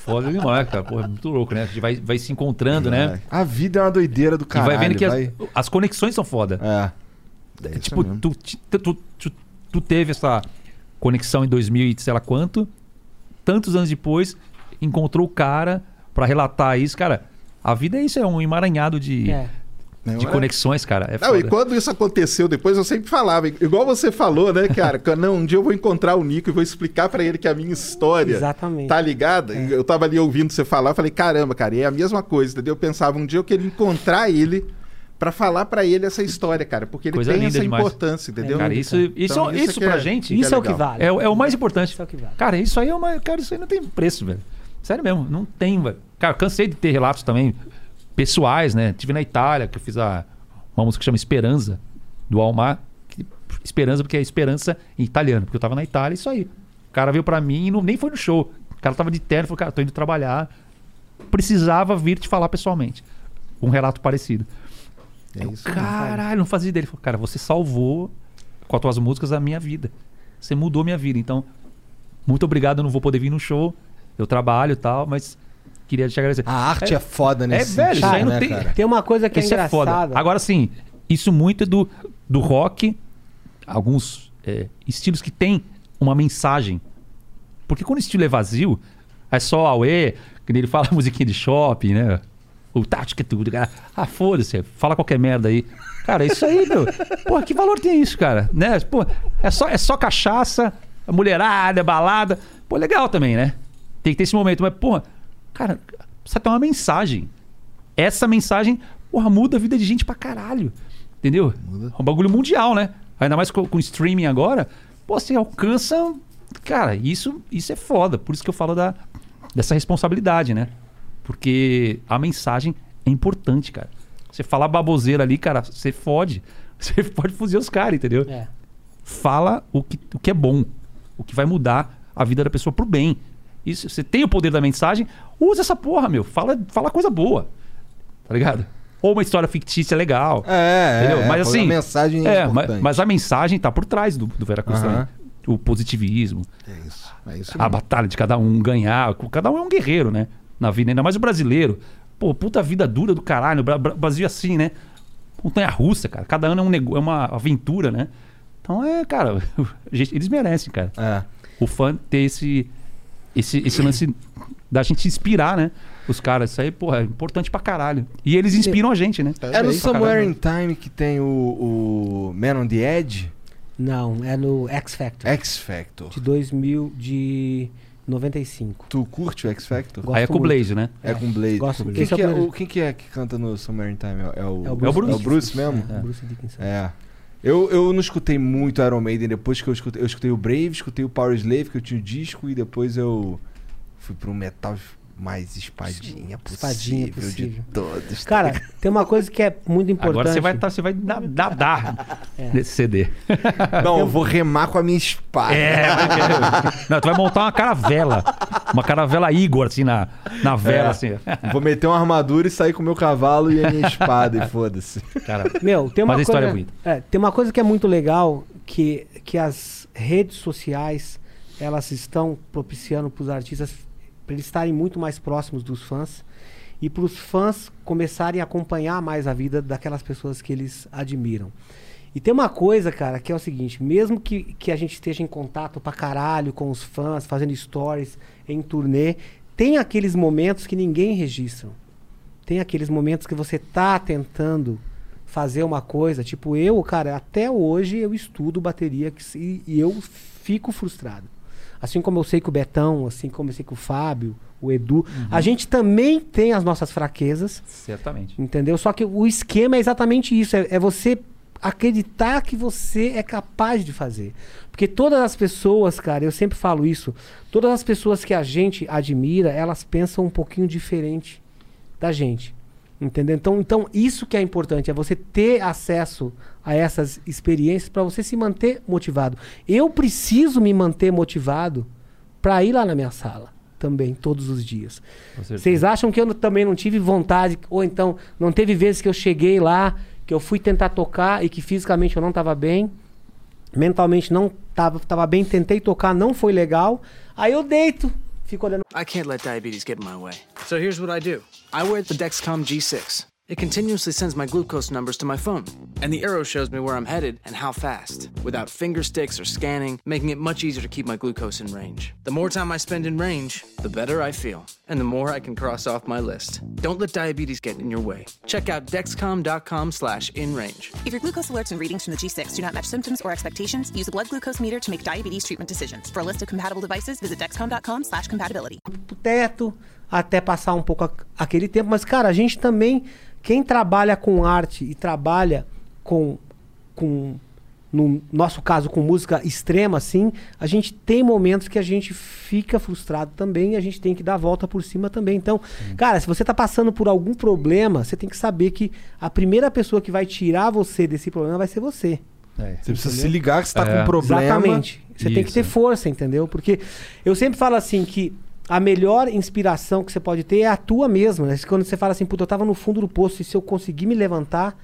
Foda demais, cara. Porra, é muito louco, né? A gente vai, vai se encontrando, né? A vida é uma doideira do E caralho. vai vendo que as- vai- As, conexões são foda. É. É tipo, tu, tu, tu, tu- teve essa conexão em 2000 e sei lá quanto, tantos anos depois, encontrou o cara pra relatar isso. Cara, a vida é isso, é um emaranhado de, É. Não, de é? conexões, cara. É Não, e quando isso aconteceu depois, eu sempre falava, igual você falou, né, cara? que, não, um dia eu vou encontrar o Nico e vou explicar pra ele que a minha história Exatamente. tá ligada. E Eu tava ali ouvindo você falar, eu falei, caramba, cara, e é a mesma coisa, entendeu? Eu pensava, um dia eu queria encontrar ele pra falar pra ele essa história, cara, porque ele Coisa tem essa demais. importância, entendeu? Cara, isso, isso, Então, isso, isso pra é- gente Isso é o que vale. é, o- é o mais importante. Isso é o que vale. Cara, isso aí é uma. Cara, isso aí não tem preço, velho. Sério mesmo, não tem, velho. Cara, eu cansei de ter relatos também pessoais, né? Tive na Itália, que eu fiz a, uma música que chama Esperança, do Almar. que- Esperança, porque é esperança em italiano, porque eu tava na Itália, isso aí. O cara veio pra mim e não, nem foi no show. O cara tava de terno e falou, cara, tô indo trabalhar. Precisava vir te falar pessoalmente. Um relato parecido. É Eu, isso. Caralho, não fazia ideia. Ele falou, cara, você salvou com as tuas músicas a minha vida. Você mudou minha vida. Então, muito obrigado. Eu não vou poder vir no show. Eu trabalho e tal, mas queria te agradecer. A arte é, foda nesse É, velho, isso sentido, aí não né, tem- cara? Tem uma coisa que é Isso é foda. engraçada. Agora sim, isso muito é do, do rock, alguns é, estilos que tem uma mensagem. Porque quando o estilo é vazio, é só auê, que nem ele fala musiquinha de shopping, né? O tática é tudo. cara. Ah, foda-se, fala qualquer merda aí. Cara, isso aí, meu. Porra, que valor tem isso, cara? Né? Pô, é só, é só cachaça, mulherada, balada. Pô, legal também, né? Tem que ter esse momento. Mas, porra, cara, precisa ter uma mensagem. Essa mensagem, porra, muda a vida de gente pra caralho. Entendeu? É um bagulho mundial, né? Ainda mais com, com streaming agora. Pô, você alcança. Cara, isso, isso é foda. Por isso que eu falo da, dessa responsabilidade, né? Porque a mensagem é importante, cara. Você falar baboseira ali, cara, você fode. Você pode fuzir os caras, entendeu? É. Fala o que, o que é bom. O que vai mudar a vida da pessoa pro bem. Isso, você tem o poder da mensagem, usa essa porra, meu. Fala, fala coisa boa. Tá ligado? Ou uma história fictícia legal. É, Entendeu? é, mas é, assim. a mensagem é, é, mas, importante. mas a mensagem tá por trás do, do Veracruz Aham. também. O positivismo, É isso. É isso a batalha de cada um ganhar. Cada um é um guerreiro, né? Na vida, ainda mais o brasileiro. Pô, puta vida dura do caralho. O Bra- Bra- Brasil é assim, né? Montanha russa, cara. Cada ano é, um nego... é uma aventura, né? Então é, cara, gente- eles merecem, cara. É. O fã ter esse, esse, esse lance da gente inspirar, né? Os caras. Isso aí, porra, é importante pra caralho. E eles inspiram a gente, né? É no Somewhere in Time que tem o, o Man on the Edge, Não, é no X Factor. X Factor. De 2000, de 95. Tu curte o X Factor? Gosto aí é com o muito. Blaze, né? É, com Blade. Gosto- Quem, esse é o que é, o, quem que é que canta no in Time? É o, É o é o Bruce, Bruce, mesmo? É, Bruce Dickinson. É. Eu, eu não escutei muito Iron Maiden depois que eu escutei. Eu escutei o Brave, escutei o Power Slave, que eu tinha o disco, e depois eu fui pro metal mais espadinha possível, Espadinha de possível. todos. tá Cara, tem uma coisa que é muito importante. Agora você vai, tá, você vai na- nadar É. nesse CD. Não, eu vou remar com a minha espada. É, não, tu vai montar uma caravela. Uma caravela Igor, assim, na, na vela, É. assim. Vou meter uma armadura e sair com o meu cavalo e a minha espada, e foda-se. Cara, Meu, tem uma Mas a história é coisa, bonita. é, tem uma coisa que é muito legal que, que as redes sociais elas estão propiciando para os artistas para eles estarem muito mais próximos dos fãs e para os fãs começarem a acompanhar mais a vida daquelas pessoas que eles admiram. E tem uma coisa, cara, que é o seguinte: mesmo que, que a gente esteja em contato pra caralho com os fãs, fazendo stories em turnê, tem aqueles momentos que ninguém registra. Tem aqueles momentos que você tá tentando fazer uma coisa, tipo eu, cara, até hoje eu estudo bateria que se- e eu fico frustrado. Assim como eu sei que o Betão, assim como eu sei que o Fábio, o Edu, a gente também tem as nossas fraquezas, certamente. entendeu? Só que o esquema é exatamente isso, é, é você acreditar que você é capaz de fazer. Porque todas as pessoas, cara, eu sempre falo isso, todas as pessoas que a gente admira, elas pensam um pouquinho diferente da gente. Entendeu? Então, então isso que é importante, é você ter acesso a essas experiências para você se manter motivado. Eu preciso me manter motivado para ir lá na minha sala. também, todos os dias. Vocês acham que eu também não tive vontade, ou então não teve vezes que eu cheguei lá, que eu fui tentar tocar e que fisicamente eu não estava bem, mentalmente não estava tava bem, tentei tocar, não foi legal, aí eu deito, fico olhando I can't let diabetes get in my way. So here's what I do I wear the Dexcom G6. It continuously sends my glucose numbers to my phone, and the arrow shows me where I'm headed and how fast, without finger sticks or scanning, making it much easier to keep my glucose in range. The more time I spend in range, the better I feel, and the more I can cross off my list. Don't let diabetes get in your way. Check out dexcom.com slash in range. If your glucose alerts and readings from the G6 do not match symptoms or expectations, use a blood glucose meter to make diabetes treatment decisions. For a list of compatible devices, visit dexcom.com slash compatibility. pro teto até passar um pouco a- aquele tempo. Mas, cara, a gente também, quem trabalha com arte e trabalha com, com no nosso caso, com música extrema, assim, a gente tem momentos que a gente fica frustrado também e a gente tem que dar a volta por cima também. Então, cara, se você tá passando por algum problema, você tem que saber que a primeira pessoa que vai tirar você desse problema vai ser você. É. Você precisa se ligar que você tá É. com um problema. Exatamente. Você tem que Isso. ter força, entendeu? Porque eu sempre falo assim que a melhor inspiração que você pode ter é a tua mesma. Né? Quando você fala assim, puta, eu tava no fundo do poço e se eu conseguir me levantar,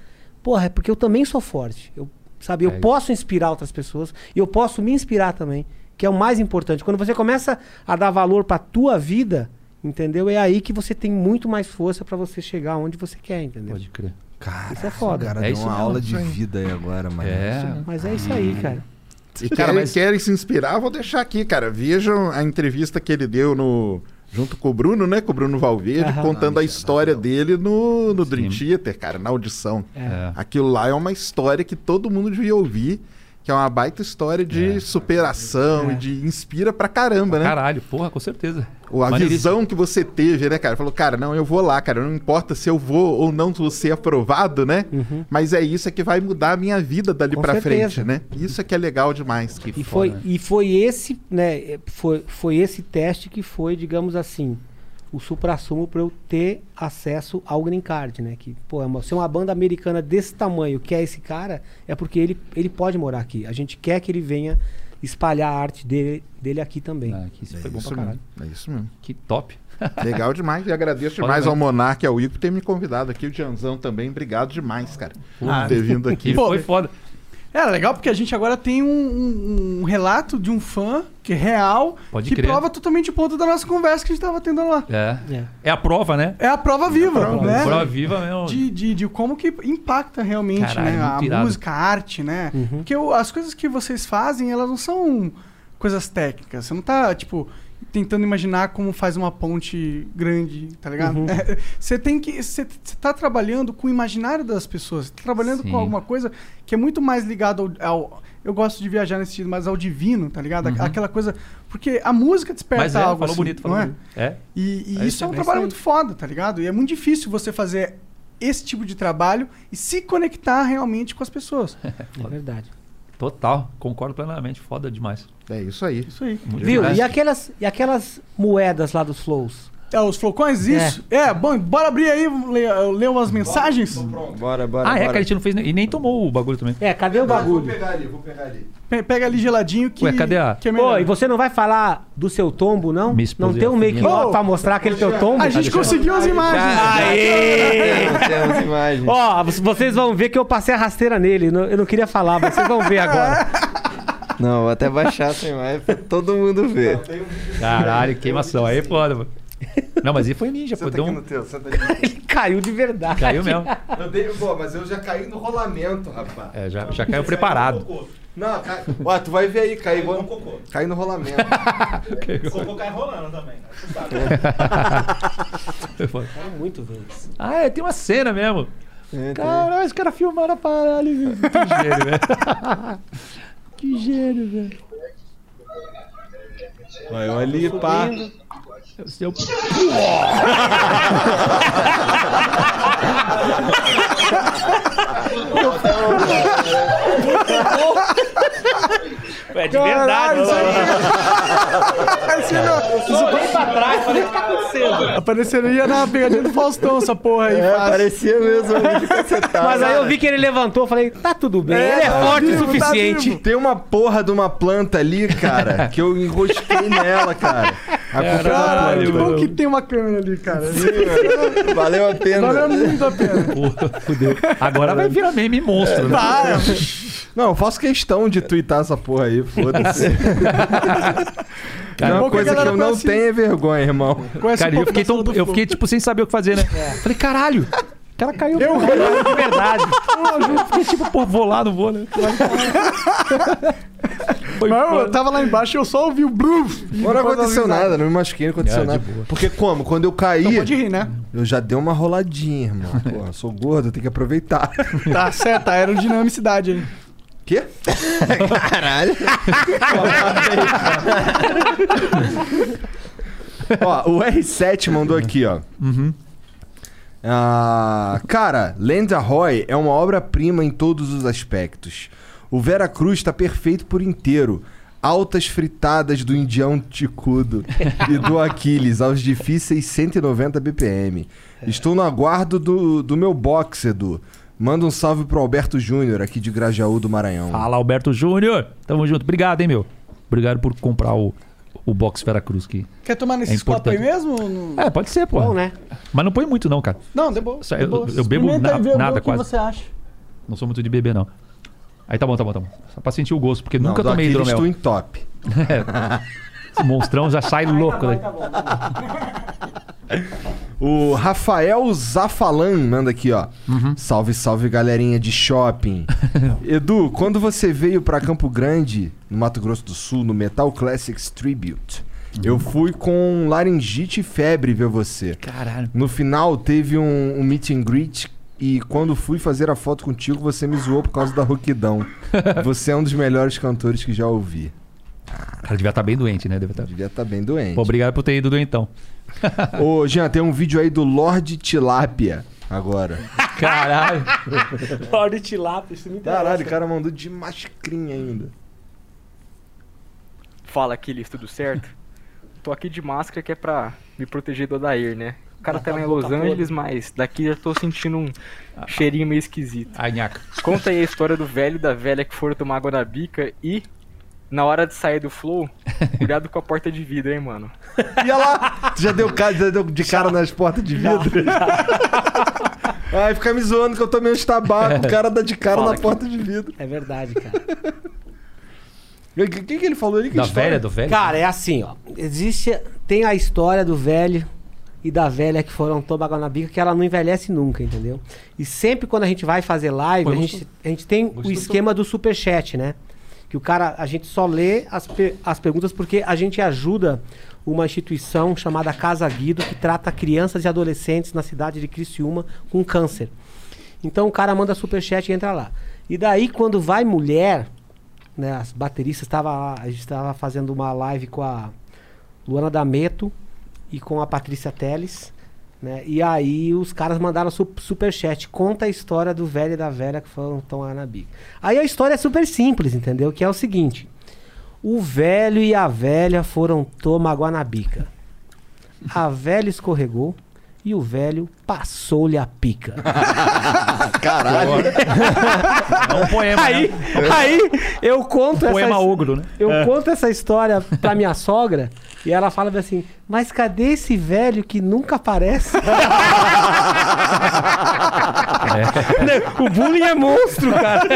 porra, é porque eu também sou forte. Eu, sabe, eu É isso. posso inspirar outras pessoas e eu posso me inspirar também, que é o mais importante. Quando você começa a dar valor pra tua vida, entendeu? É aí que você tem muito mais força pra você chegar onde você quer, entendeu? Pode crer. Cara, Isso é foda. O cara É deu isso uma mesmo, aula de vida aí agora, mano. É. Mas é isso aí, cara. E Cara, querem, mas- querem se inspirar, vou deixar aqui, cara. Vejam a entrevista que ele deu no. Junto com o Bruno, né? Com o Bruno Valverde, Aham. contando a história dele no, no Dream. Theater, cara, na audição. É. Aquilo lá é uma história que todo mundo devia ouvir, que é uma baita história de É. superação É. e de inspira pra caramba, né? Caralho, porra, com certeza. Ou a Maneiríssimo. visão que você teve, né, cara? Falou, cara, não, eu vou lá, cara. Não importa se eu vou ou não vou ser aprovado, né? Mas é isso que vai mudar a minha vida dali Com pra certeza. frente, né? Isso é que é legal demais. Que E foda, foi, e foi esse, né? Foi, foi esse teste que foi, digamos assim, o supra-sumo para eu ter acesso ao green card, né? Que, pô, é uma, se uma banda americana desse tamanho quer esse cara, é porque ele, ele pode morar aqui. A gente quer que ele venha espalhar a arte dele, dele aqui também. Ah, que isso É foi bom isso pra caralho. mesmo. É isso mesmo. Que top. Legal demais. E agradeço Foda demais ao mesmo. Monark e ao Igor por ter me convidado aqui. O Janzão também. Obrigado demais, cara. Por Ah, ter vindo Que aqui. Pô, foi foda. É legal porque a gente agora tem um, um- um relato de um fã que é real, Pode que crer. prova totalmente o ponto da nossa conversa que a gente tava tendo lá. É. É. É a prova, né? É a prova viva, prova, né? Prova viva mesmo. De, de, de como que impacta realmente Caralho, né? a irado. música, a arte, né? Uhum. Porque o- as coisas que vocês fazem, elas não são coisas técnicas. Você não tá, tipo, tentando imaginar como faz uma ponte grande, tá ligado? Uhum. É, Você tem que. Você você tá trabalhando com o imaginário das pessoas. Você tá trabalhando Sim. com alguma coisa que é muito mais ligado ao. ao- eu gosto de viajar nesse sentido, mas ao divino, tá ligado? Uhum. Aquela coisa. Porque a música desperta Mas é, algo. falou assim, bonito, falou não é? bonito. É. E, e É isso é um trabalho muito foda, tá ligado? E é muito difícil você fazer esse tipo de trabalho e se conectar realmente com as pessoas. É verdade. Total. Concordo plenamente. Foda demais. É isso aí. Isso aí. Muito Viu? demais. E aquelas, e aquelas moedas lá dos flows? É, os flocões, isso? É, bom, bora abrir aí, ler, ler umas mensagens? Bora, bora. Ah, é, bora. que a gente não fez nem- e nem tomou o bagulho também. É, cadê o bagulho? pegar ali, vou pegar ali. Pe- Pega ali geladinho que, Ué, cadê a- que é melhor. Pô, e você não vai falar do seu tombo, não? Esposa Não tem um ia make falar. off Ô, pra mostrar aquele teu tombo? A gente conseguiu as imagens. Aê! Temos imagens. Ó, vo- vocês vão ver que eu passei a rasteira nele. Eu não queria falar, mas vocês vão ver agora. Não, vou até baixar essa imagem pra todo mundo ver. Caralho, queimação. Aí é foda, mano. Não, mas ele foi ninja. Senta Deu aqui um... no teu, senta aqui. Ele caiu de verdade. Caiu mesmo. Eu dei, pô, mas eu já caí no rolamento, rapaz. É, já, já caiu preparado. Não, cai... Ó, tu vai ver aí, cai, vou... cai no rolamento. Foi foda. Muito vezes. Ah, é, tem uma cena mesmo. Caralho, os caras filmaram a parada. Que gênio, velho. Que gênio, velho. Vai, eu ali, pá. Seu- É de verdade, Caralho, isso aí- Eu olhei pra trás falei, o que tá acontecendo? Apareceria na pegadinha do Faustão essa porra aí. É, fácil. parecia mesmo. Mas aí eu vi que ele levantou, falei, tá tudo bem. ele é tá forte vivo, o tá suficiente. Tem uma porra de uma planta ali, cara, que eu enrosquei nela, cara. Caralho, que bom que tem uma câmera ali, cara. Valeu a pena. Valeu muito a pena. Porra, fudeu. Agora vai virar meme monstro, né? Vai. Não, eu faço questão de twittar essa porra aí, foda-se. Cara, Não, que coisa que eu não conhece- tenho é vergonha, irmão. Cara, um eu fiquei, tão, eu fiquei, tipo, sem saber o que fazer, né? Falei, caralho, cara caiu. Eu- Caralho, de verdade. Eu fiquei tipo, pô, vou lá, não vou, né? Foi Mas eu tava lá embaixo e eu só ouvi o blum. Mas não aconteceu nada, não me machuquei, não aconteceu É, nada. Porque como? Quando eu caí, Não pode rir, né? eu já dei uma roladinha, irmão. Porra, sou gordo, eu tenho que aproveitar. Tá certo, a aerodinamicidade aí. Quê? Caralho. ó, o R7 mandou aqui, ó. Ah, cara, Lenda Roy é uma obra-prima em todos os aspectos. O Vera Cruz tá perfeito por inteiro. Altas fritadas do Indião Ticudo e do Aquiles aos difíceis 190 BPM. Estou no aguardo do, do meu box, Edu. Manda um salve pro Alberto Júnior, aqui de Grajaú do Maranhão. Fala, Alberto Júnior. Tamo junto. Obrigado, hein, meu. Obrigado por comprar o, o box Veracruz aqui. Quer tomar nesses copos aí importante. mesmo? É, pode ser, pô. Bom, né? Mas não põe muito, não, cara. Não, de boa. Só- de eu- boa. eu bebo na- e nada o que quase. você acha. Não sou muito de beber, não. Aí tá bom, tá bom, tá bom. Só pra sentir o gosto, porque Não, nunca tomei hidromel. Twin Top. Esse monstrão já sai louco, né? O Rafael Zafalan manda aqui, ó. Salve, salve, galerinha de shopping. Edu, quando você veio pra Campo Grande, no Mato Grosso do Sul, no Metal Classics Tribute, eu fui com laringite e febre ver você. Caralho. No final, teve um, um meet and greet e quando fui fazer a foto contigo, você me zoou por causa da rouquidão. você é um dos melhores cantores que já ouvi. O cara devia estar bem doente, né? Deve estar... Devia estar bem doente. Pô, obrigado por ter ido doentão. Ô, Jean, tem um vídeo aí do Lorde Tilápia agora. Caralho. Lorde Tilápia, isso me interessa. Caralho, o cara mandou de mascrinha ainda. Fala, Aquiles, tudo certo? Tô aqui de máscara que é pra me proteger do Odair, né? O cara tá lá em Los Angeles, mas daqui já tô sentindo um cheirinho meio esquisito. Conta aí a história do velho e da velha que foram tomar água na bica e, na hora de sair do flow, cuidado com a porta de vidro, hein, mano? E olha lá, tu já deu, já deu de cara nas portas de vidro? Ai, fica me zoando que eu tomei uns tabaco, o cara dá de cara Fala na aqui. porta de vidro. É verdade, cara. O que, que, que ele falou ali? Que Da história? velha, do velho? Cara, é assim, ó. Existe. Tem a história do velho e da velha que foram tomar água na bica, que ela não envelhece nunca, entendeu? E sempre quando a gente vai fazer live, Pô, a gente, a gente tem o esquema do superchat, né? Que o cara, a gente só lê as, as perguntas porque a gente ajuda uma instituição chamada Casa Guido, que trata crianças e adolescentes na cidade de Criciúma com câncer. Então o cara manda superchat e entra lá. E daí, quando vai mulher, né, as bateristas estavam lá, a gente estava fazendo uma live com a Luana D'Ameto e com a Patrícia Teles, né? E aí os caras mandaram su superchat, conta a história do velho e da velha que foram tomar na bica. Aí a história é super simples, entendeu? Que é o seguinte: o velho e a velha foram tomar água na bica. A velha escorregou e o velho passou-lhe a pica. Caralho. É um poema, Aí, né? aí eu conto essa Poema ogro, né? eu conto essa história pra minha sogra e ela fala assim: Mas cadê esse velho que nunca aparece? o bullying é monstro, cara.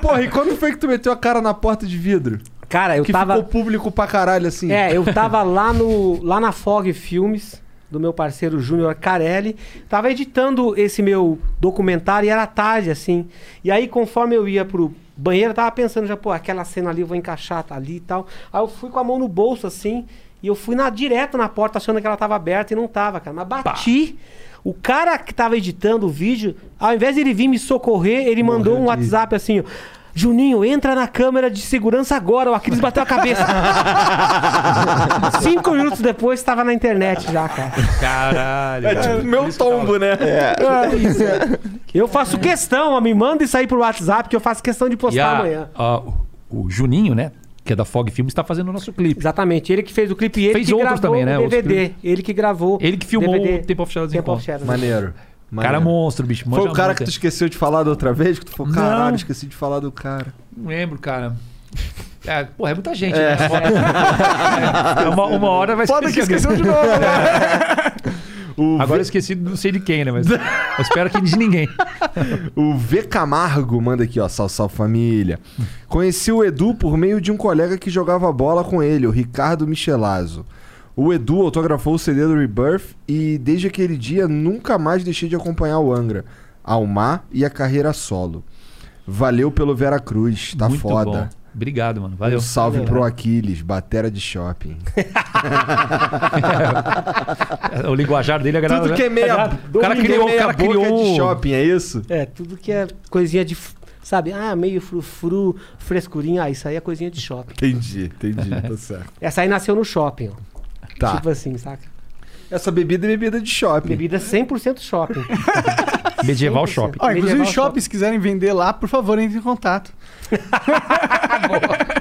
Porra, e quando foi que tu meteu a cara na porta de vidro? Cara, eu que tava. ficou público pra caralho assim. É, eu tava lá no lá na Fog Filmes do meu parceiro Júnior Carelli, tava editando esse meu documentário e era tarde assim. E aí conforme eu ia pro banheiro, eu tava pensando já, pô, aquela cena ali eu vou encaixar tá ali e tal. Aí eu fui com a mão no bolso assim, e eu fui na direto na porta achando que ela tava aberta e não tava, cara. Mas bati. O cara que tava editando o vídeo, ao invés de ele vir me socorrer, ele mandou um WhatsApp assim, ó, Juninho, entra na câmera de segurança agora. O Aquiles bateu a cabeça. Cinco minutos depois, estava na internet já, cara. Caralho. É tipo meu tombo, né? Eu faço questão, ó, me manda isso aí pro WhatsApp que eu faço questão de E postar a- amanhã. a- o Juninho, né? Que é da Fog Filmes, está fazendo o nosso clipe. Exatamente, ele que fez o clipe e ele Fez que outros gravou também, né? o Outros DVD. Ele que gravou. Ele que filmou DVD. o Tempo of Shadows Tempo of. Shadows. Maneiro. Cara Maneiro. monstro, bicho. Foi o cara muito. que tu esqueceu de falar da outra vez? Que tu falou, caralho, Não. esqueci de falar do cara. Não lembro, cara. É, porra, é muita gente, né? É, uma, uma hora vai Foda que esquecer esqueceu de novo, né? O Agora eu v... esqueci, não sei de quem, né? Mas eu espero que de ninguém. o v Camargo manda aqui, ó. Sal, sal família. Conheci o Edu por meio de um colega que jogava bola com ele, o Ricardo Michelazzo. O Edu autografou o CD do Rebirth e desde aquele dia nunca mais deixei de acompanhar o Angra, Almar e a carreira solo. Valeu pelo Vera Cruz, tá Muito foda. bom. Obrigado, mano. Valeu. Um salve Valeu. pro Aquiles, batera de shopping. o linguajar dele é Tudo agradável. que é meia, O cara é criou, o meia cara boca criou de shopping, é isso? É, tudo que é coisinha de. Sabe? Ah, meio frufru, frescurinho. Ah, isso aí é coisinha de shopping. Entendi, entendi, tá certo. Essa aí nasceu no shopping, ó. Tá. Tipo assim, saca? Essa bebida é bebida de shopping. Bebida 100% shopping. Medieval 100%. shopping. Ó, inclusive, Medieval os shoppings, se quiserem vender lá, por favor, entre em contato.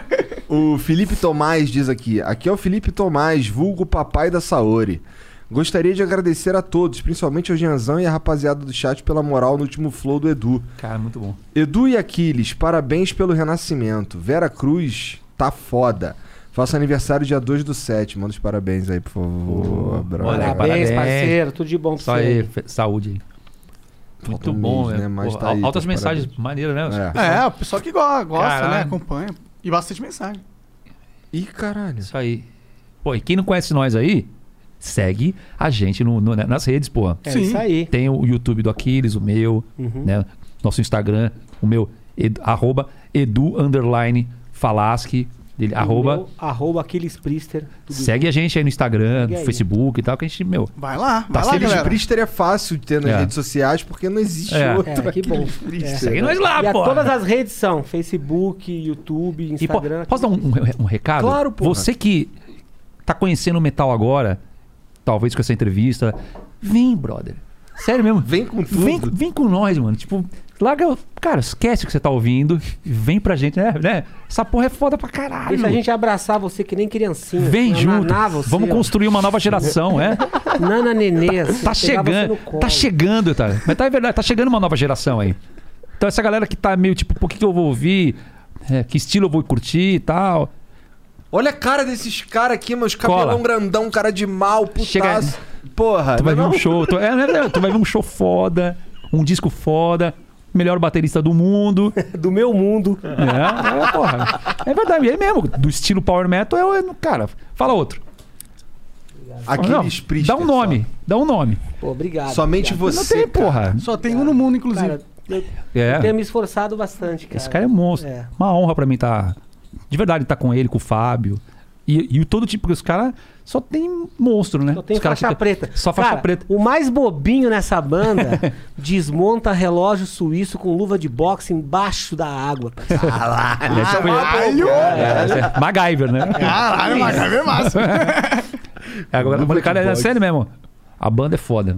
O Felipe Tomás diz aqui: aqui é o Felipe Tomás, vulgo papai da Saori. Gostaria de agradecer a todos, principalmente ao Gianzão e a rapaziada do chat pela moral no último flow do Edu. Cara, muito bom. Edu e Aquiles, parabéns pelo renascimento. Vera Cruz, tá foda. Faço aniversário dia 2 do 7. Manda os parabéns aí, por favor. olha, Parabéns, Parabéns. parceiro. Tudo de bom pra Só você. aí, saúde aí. Muito Falta um bom, mês, né? né? Mas Pô, tá aí, altas tá mensagens parabéns. maneiras, né? É. É, o pessoal que go- gosta, Caralho. né? Acompanha. E bastante mensagem. Ih, caralho. Isso aí. Pô, e quem não conhece nós aí, segue a gente no- no- nas redes, pô. É Sim. isso aí. Tem o YouTube do Aquiles, o meu, Uhum. né? Nosso Instagram, o meu, ed, arroba edu underline falaschi, dele, arroba. Meu, arroba Aquiles Priester. Segue a gente aí no Instagram, no. Facebook e tal, que a gente, meu. Vai lá, Tá vai lá. Priester é fácil de ter nas É. redes sociais porque não existe É. outro. É, que bom. Priester. Segue nós lá, E pô. todas as redes são Facebook, YouTube, E po- Instagram. posso dar um, um- um recado? Claro, porra. Você que tá conhecendo o metal agora, talvez com essa entrevista, vem, brother. Sério mesmo. Vem com tudo. Vem, vem com nós, mano. Tipo, larga. Cara, esquece o que você tá ouvindo. e Vem pra gente, né? né? Essa porra é foda pra caralho. Deixa a gente abraçar você que nem criancinha. Vem assim, junto. você, Vamos ó. construir uma nova geração, é? Nana Nenê, assim, Tá pegar você chegando. Tá chegando, tá? Mas tá é verdade, tá chegando uma nova geração aí. Então essa galera que tá meio tipo, por que, que eu vou ouvir? É, que estilo eu vou curtir e tal. Olha a cara desses caras aqui, meus Cola. cabelão grandão, cara de mal, putaço. Chega- Porra, Tu vai ver não- um show. Tu, é, né, tu vai ver um show foda, um disco foda, melhor baterista do mundo. Do meu mundo. É, é, porra. É verdade, é mesmo. Do estilo power metal é, o- cara. Fala outro. Aqueles Priester. dá um nome, dá um nome. Pô, obrigado. Somente obrigado. você. Não tem, cara. porra. Só tem um no mundo, inclusive. Cara, eu, É. eu tenho me esforçado bastante, cara. Esse cara é monstro. É. Uma honra pra mim estar. De verdade, estar com ele, com o Fábio. E, e todo tipo, porque os caras só tem monstro, né? Só tem os faixa preta. Só faixa Cara, preta. O mais bobinho nessa banda desmonta relógio suíço com luva de boxe embaixo da água. parceiro. Caralho! É, é, MacGyver, né? Caralho, mas é massa. É, Agora, a molecada é sério mesmo. A banda é foda.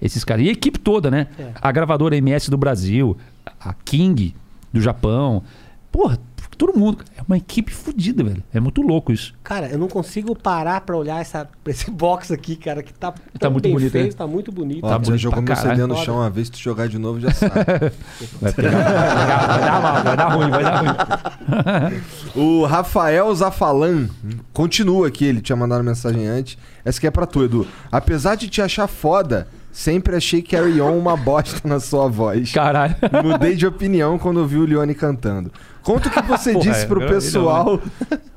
Esses caras. E a equipe toda, né? É. A gravadora MS do Brasil, a King do Japão. Porra, todo mundo. É uma equipe fodida, velho. É muito louco isso. Cara, eu não consigo parar pra olhar essa, esse box aqui, cara, que tá, tão muito bem bonito, feito, né? tá muito bonito. Ó, Tá você bonito jogou pra meu CD no chão uma vez, se tu jogar de novo já sabe. Vai, pegar, vai, dar, vai dar mal, vai dar ruim, vai dar ruim. o Rafael Zafalan continua aqui, ele tinha mandado mensagem antes. Essa aqui é pra tu, Edu. Apesar de te achar foda, sempre achei Carry On uma bosta na sua voz. Caralho. Mudei de opinião quando ouvi o Leone cantando. Conta o que você Porra, disse é, pro pessoal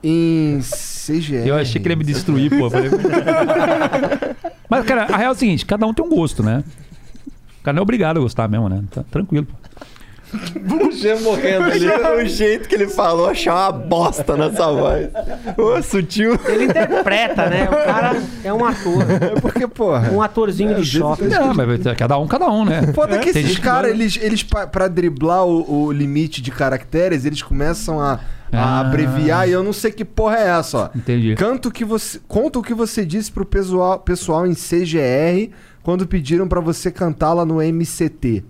em CGR. Eu achei que ele ia me destruir, pô. Falei- Mas, cara, a real é o seguinte: cada um tem um gosto, né? O cara não é obrigado a gostar mesmo, né? Tá tranquilo, pô. O Jean morrendo ali. o jeito que ele falou, achar uma bosta nessa voz. Ô, sutil. Ele interpreta, né? O cara é um ator. É porque, porra. Um atorzinho de choque. Não, mas cada um, cada um, né? Foda que Tem esses que caras, eles, eles pa- pra driblar o, o limite de caracteres, eles começam a, a Ah. abreviar e eu não sei que porra é essa, ó. Entendi. Canta o que você, conta o que você disse pro pessoal, pessoal em CGR quando pediram pra você cantá-la no MCT.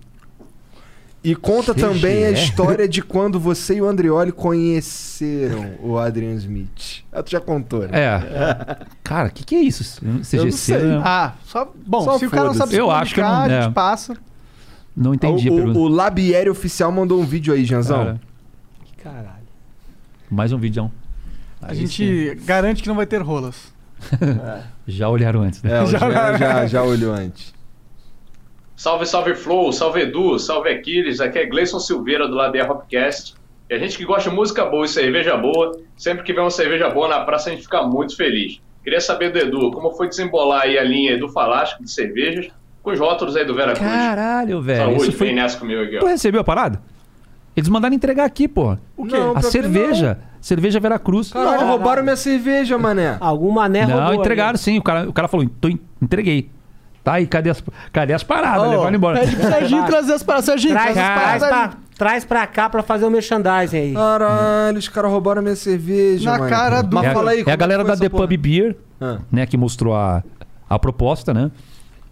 E conta também a CGR? história de quando você e o Andrioli conheceram o Adrian Smith. Ah, tu já contou, né? É. Cara, o que, que é isso? CGC? sei. Não, Ah, só. Bom, Só se o cara não sabe se Eu acho que eu não- a é. gente passa. não entendi a o, pergunta. o, o Labieri Oficial mandou um vídeo aí, Janzão. Cara. Caralho. Mais um vídeo. A gente garante que não vai ter rolas. Já olharam antes, né? É, Jean já, já olhou antes. Salve, salve Flow, salve Edu, salve Aquiles, aqui é Gleison Silveira do lado da Hopcast. E a gente que gosta de música boa e cerveja boa, sempre que vê uma cerveja boa na praça a gente fica muito feliz. Queria saber do Edu, como foi desembolar aí a linha Edu Falasco de cervejas com os rótulos aí do Vera Cruz. Caralho, velho. Saúde, isso foi- vem nessa comigo aqui, Tu ó. recebeu a parada? Eles mandaram entregar aqui, pô. O quê? Não, A pior que cerveja. Cerveja Veracruz. Caralho, roubaram minha cerveja, mané. Algum mané Não, roubou entregaram sim. O cara, o cara falou, "Tô en- entreguei. Tá aí, cadê as, cadê as paradas? Ô, Levaram embora. Pede pro Serginho trazer as paradas. Serginho, Traz, traz as traz, paradas aí. pra, traz pra cá pra fazer o merchandising aí. Caralho, os caras roubaram minha cerveja, Na mano. cara do- Mas É a, fala aí, é a galera que da The porra? Pub Beer, Ah. né, que mostrou a, a proposta, né?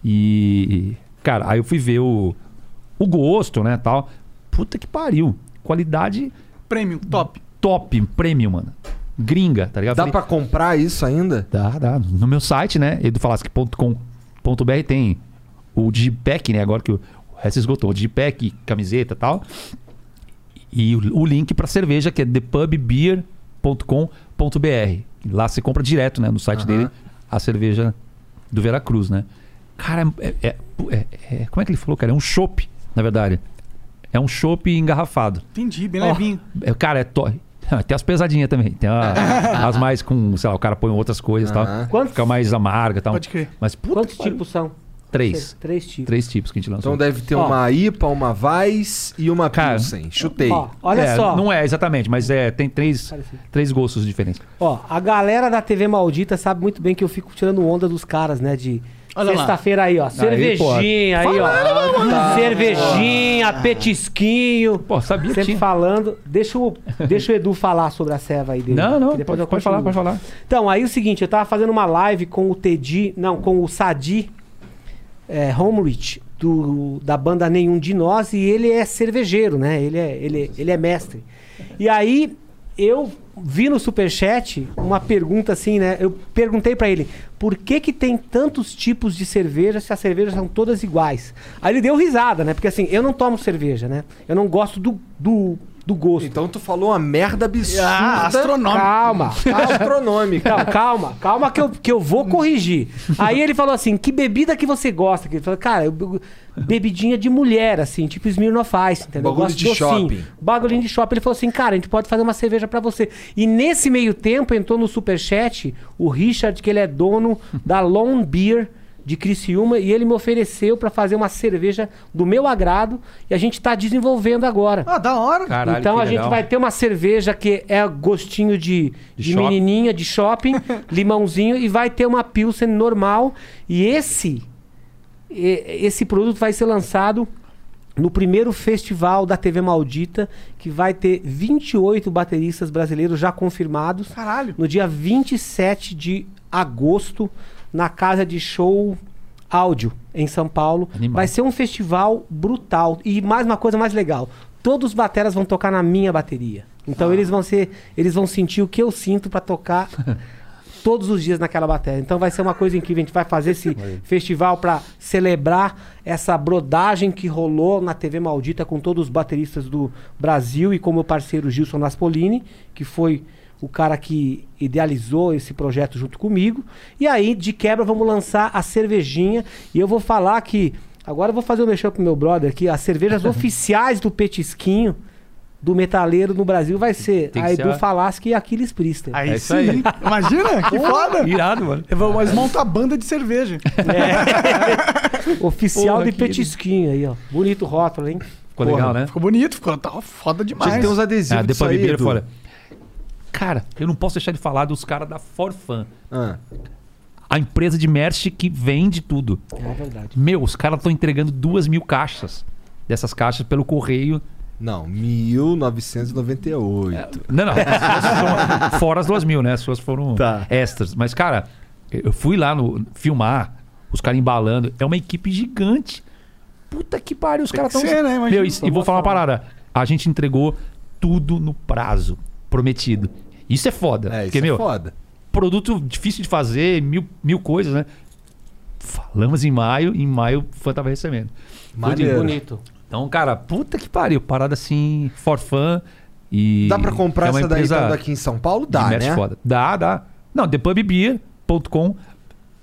E, cara, aí eu fui ver o, o gosto, né, tal. Puta que pariu. Qualidade Premium, top. top, premium, mano. Gringa, tá ligado? Dá Falei, pra comprar isso ainda? Dá, dá. No meu site, né, edufalasque.com.br tem o Digipack, né, agora que o resto esgotou. O Digipack, camiseta e tal. E o, o link pra cerveja, que é thepubbeer.com.br. Lá você compra direto, né, no site Aham. dele, a cerveja do Veracruz, né. Cara, é, é- é- é- como é que ele falou, cara? É um chopp, na verdade. É um chopp engarrafado. Entendi, bem Ó. levinho. É, cara, é to... Tem as pesadinhas também. Tem a- as mais com, sei lá, o cara põe outras coisas e tal. Quantos- Fica mais amarga e tal. Pode crer. Mas puta Quantos tipos são? Três. Três tipos. Três tipos que a gente lançou. Então deve ter Ó. uma IPA, uma Weiss e uma Cara, Pilsen. Chutei. Ó, olha É, só. Não é exatamente, mas é, tem três, Parecido. três gostos diferentes. Ó, a galera da TV Maldita sabe muito bem que eu fico tirando onda dos caras, né? De. Sexta-feira aí, ó. Cervejinha aí, ó. Cervejinha, petisquinho. Pô, sabia Sempre tinha. falando. Deixa o, deixa o Edu falar sobre a serva aí dele. Não, não, depois pode, eu pode falar, pode falar. Então, aí o seguinte, eu tava fazendo uma live com o Tedi, não, com o Sadi é, Homerich, do, da banda Nenhum de Nós, e ele é cervejeiro, né? Ele é, ele, ele é mestre. E aí eu vi no Superchat uma pergunta assim, né? Eu perguntei pra ele, por que que tem tantos tipos de cerveja se as cervejas são todas iguais? Aí ele deu risada, né? Porque assim, eu não tomo cerveja, né? Eu não gosto do, do, do gosto. Então tu falou uma merda absurda. Ah, astronômico. Calma, calma. Astronômica. Não, calma, calma que eu, que eu vou corrigir. Aí ele falou assim: que bebida que você gosta? Ele falou, cara, eu, be- bebidinha de mulher, assim, tipo Smirnoff Ice, entendeu? Eu Bagulho gosto de docinho. shopping. Bagulhinho de shopping. Ele falou assim, cara, a gente pode fazer uma cerveja pra você. E nesse meio tempo entrou no superchat o Richard, que ele é dono da Lone Beer de Criciúma, e ele me ofereceu pra fazer uma cerveja do meu agrado, e a gente tá desenvolvendo agora. Ah, da hora. Caralho, então a gente vai ter uma cerveja que é gostinho de, De de, shopping. menininha, de shopping, limãozinho, e vai ter uma Pilsen normal. E esse, e- esse produto vai ser lançado no primeiro festival da TV Maldita, que vai ter 28 bateristas brasileiros já confirmados. Caralho. No dia 27 de agosto, na casa de show áudio em São Paulo. Animal. Vai ser um festival brutal. E mais uma coisa mais legal: todos os bateras vão tocar na minha bateria. Então eles vão ser. Eles vão sentir o que eu sinto pra tocar. Todos os dias naquela bateria. Então vai ser uma coisa incrível. A gente vai fazer esse festival pra celebrar essa brodagem que rolou na TV Maldita com todos os bateristas do Brasil e com meu parceiro Gilson Naspolini, que foi o cara que idealizou esse projeto junto comigo. E aí, de quebra, vamos lançar a cervejinha. E eu vou falar que. Agora eu vou fazer o um mexer pro meu brother aqui. As cervejas oficiais do Petisquinho do metaleiro no Brasil vai ser Tem a ser Edu a- Falaschi e Aquiles Priester. Aí É isso sim. aí. Imagina, que foda. Irado, mano. Mas monta a banda de cerveja. Oficial Porra, de Petisquinho aí, ó. Bonito rótulo, hein? Ficou legal, né? Ficou bonito, ficou tá foda Tinha demais. que ter uns adesivos Ah, disso depois aí, beber Edu. fora. Cara, eu não posso deixar de falar dos caras da Forfan. Ah. A empresa de merch que vende tudo. É verdade. Meu, os caras estão entregando duas mil caixas dessas caixas pelo correio. Não, 1998. Não, não. as fora as duas mil, né? As suas foram Tá. extras. Mas, cara, eu fui lá no filmar, os caras embalando. É uma equipe gigante. Puta que pariu, os caras estão. né? Imagina. Meu, e, e vou falar uma parada. A gente entregou tudo no prazo prometido. Isso é foda. É, isso porque, é meu, foda. produto difícil de fazer, mil, mil coisas, né? Falamos em maio, em maio o fã tava recebendo. Maneiro. Bonito. Então, cara, puta que pariu. Parada assim, for fun. E Dá pra comprar é essa daí então, daqui em São Paulo? Dá, né? foda. Dá, dá. Não, thepubbeer.com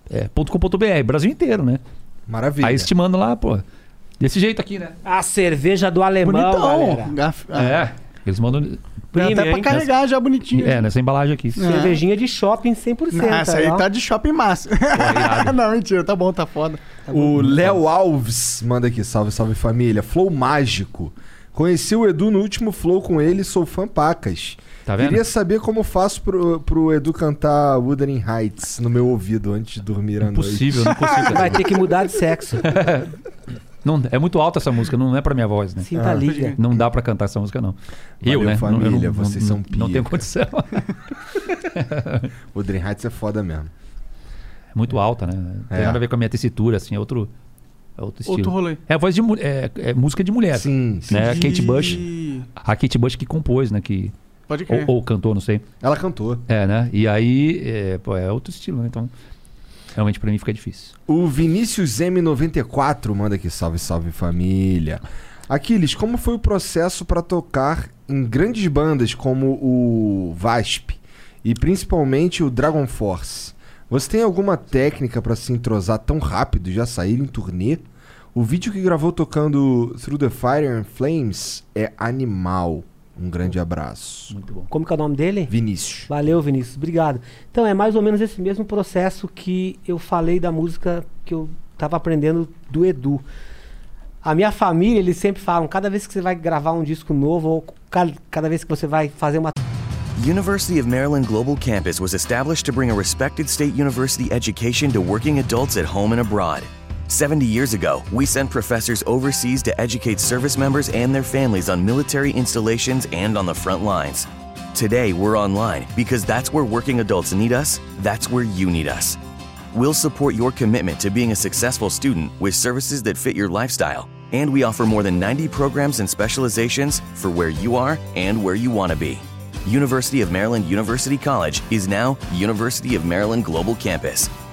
é, .com.br, Brasil inteiro, né? Maravilha. Aí te mando lá, pô. Desse jeito aqui, né? A cerveja do alemão, Bonitão. galera. Gaf- ah, É. Eles mandam. Premium, até pra hein? carregar já bonitinho. É, nessa embalagem aqui. Cervejinha de shopping 100%. Não, essa aí ó. tá de shopping massa. não, mentira, tá bom, tá foda. O Léo Alves manda aqui, salve, salve família. Flow mágico. Conheci o Edu no último Flow com ele, sou fã pacas. Tá vendo? Queria saber como faço pro, pro Edu cantar Wuthering Heights no meu ouvido antes de dormir à noite. Impossível, não consigo. Vai ter que mudar de sexo. Não, é muito alta essa música, não é pra minha voz, né? Sinta a liga. Não dá pra cantar essa música, não. Valeu, eu, né? Não- eu família, não, vocês não, são Não tenho pica. condição. Wuthering Heights é foda mesmo. É muito alta, né? Tem É. nada a ver com a minha tessitura, assim, é outro, é outro estilo. Outro rolê. É voz de mulher, é, é música de mulher. Sim, sim. Né? A Kate Bush. A Kate Bush que compôs, né? Que, Pode ou, crer. ou cantou, não sei. Ela cantou. É, né? E aí, é, pô, é outro estilo, né? Então, realmente pra mim fica difícil. O Vinícius M94 manda aqui, salve, salve família. Aquiles, como foi o processo pra tocar em grandes bandas como o VASP e principalmente o Dragon Force? Você tem alguma técnica pra se entrosar tão rápido e já sair em turnê? O vídeo que gravou tocando Through the Fire and Flames é animal. Um grande abraço. Muito bom. Como que é o nome dele? Vinícius. Valeu, Vinícius. Obrigado. Então, é mais ou menos esse mesmo processo que eu falei da música que eu tava aprendendo do Edu. A minha família, eles sempre falam, cada vez que você vai gravar um disco novo, ou ca- cada vez que você vai fazer uma University of Maryland Global Campus was established to bring a respected state university education to working adults at home and abroad. 70 years ago, we sent professors overseas to educate service members and their families on military installations and on the front lines. Today, we're online because that's where working adults need us, that's where you need us. We'll support your commitment to being a successful student with services that fit your lifestyle, and we offer more than 90 programs and specializations for where you are and where you want to be. University of Maryland University College is now University of Maryland Global Campus.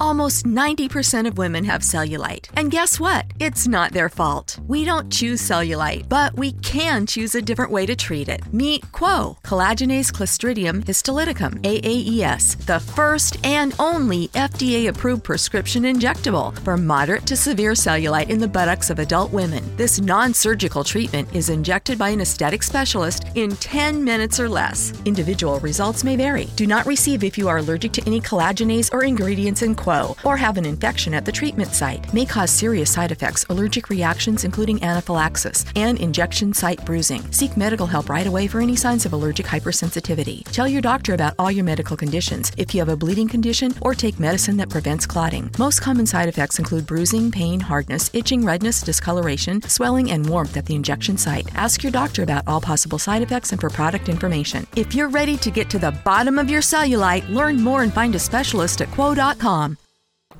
Almost 90% of women have cellulite. And guess what? It's not their fault. We don't choose cellulite, but we can choose a different way to treat it. Meet Quo, collagenase clostridium histolyticum, AAES, the first and only FDA approved prescription injectable for moderate to severe cellulite in the buttocks of adult women. This non surgical treatment is injected by an aesthetic specialist in 10 minutes or less. Individual results may vary. Do not receive if you are allergic to any collagenase or ingredients in Quo or have an infection at the treatment site. May cause serious side effects, allergic reactions, including anaphylaxis, and injection site bruising. Seek medical help right away for any signs of allergic hypersensitivity. Tell your doctor about all your medical conditions if you have a bleeding condition or take medicine that prevents clotting. Most common side effects include bruising, pain, hardness, itching, redness, discoloration, swelling, and warmth at the injection site. Ask your doctor about all possible side effects and for product information. If you're ready to get to the bottom of your cellulite, learn more and find a specialist at quo.com.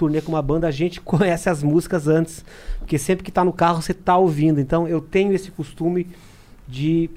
turnê com uma banda, a gente conhece as músicas antes. Porque sempre que tá no carro, você tá ouvindo. Então, eu tenho esse costume de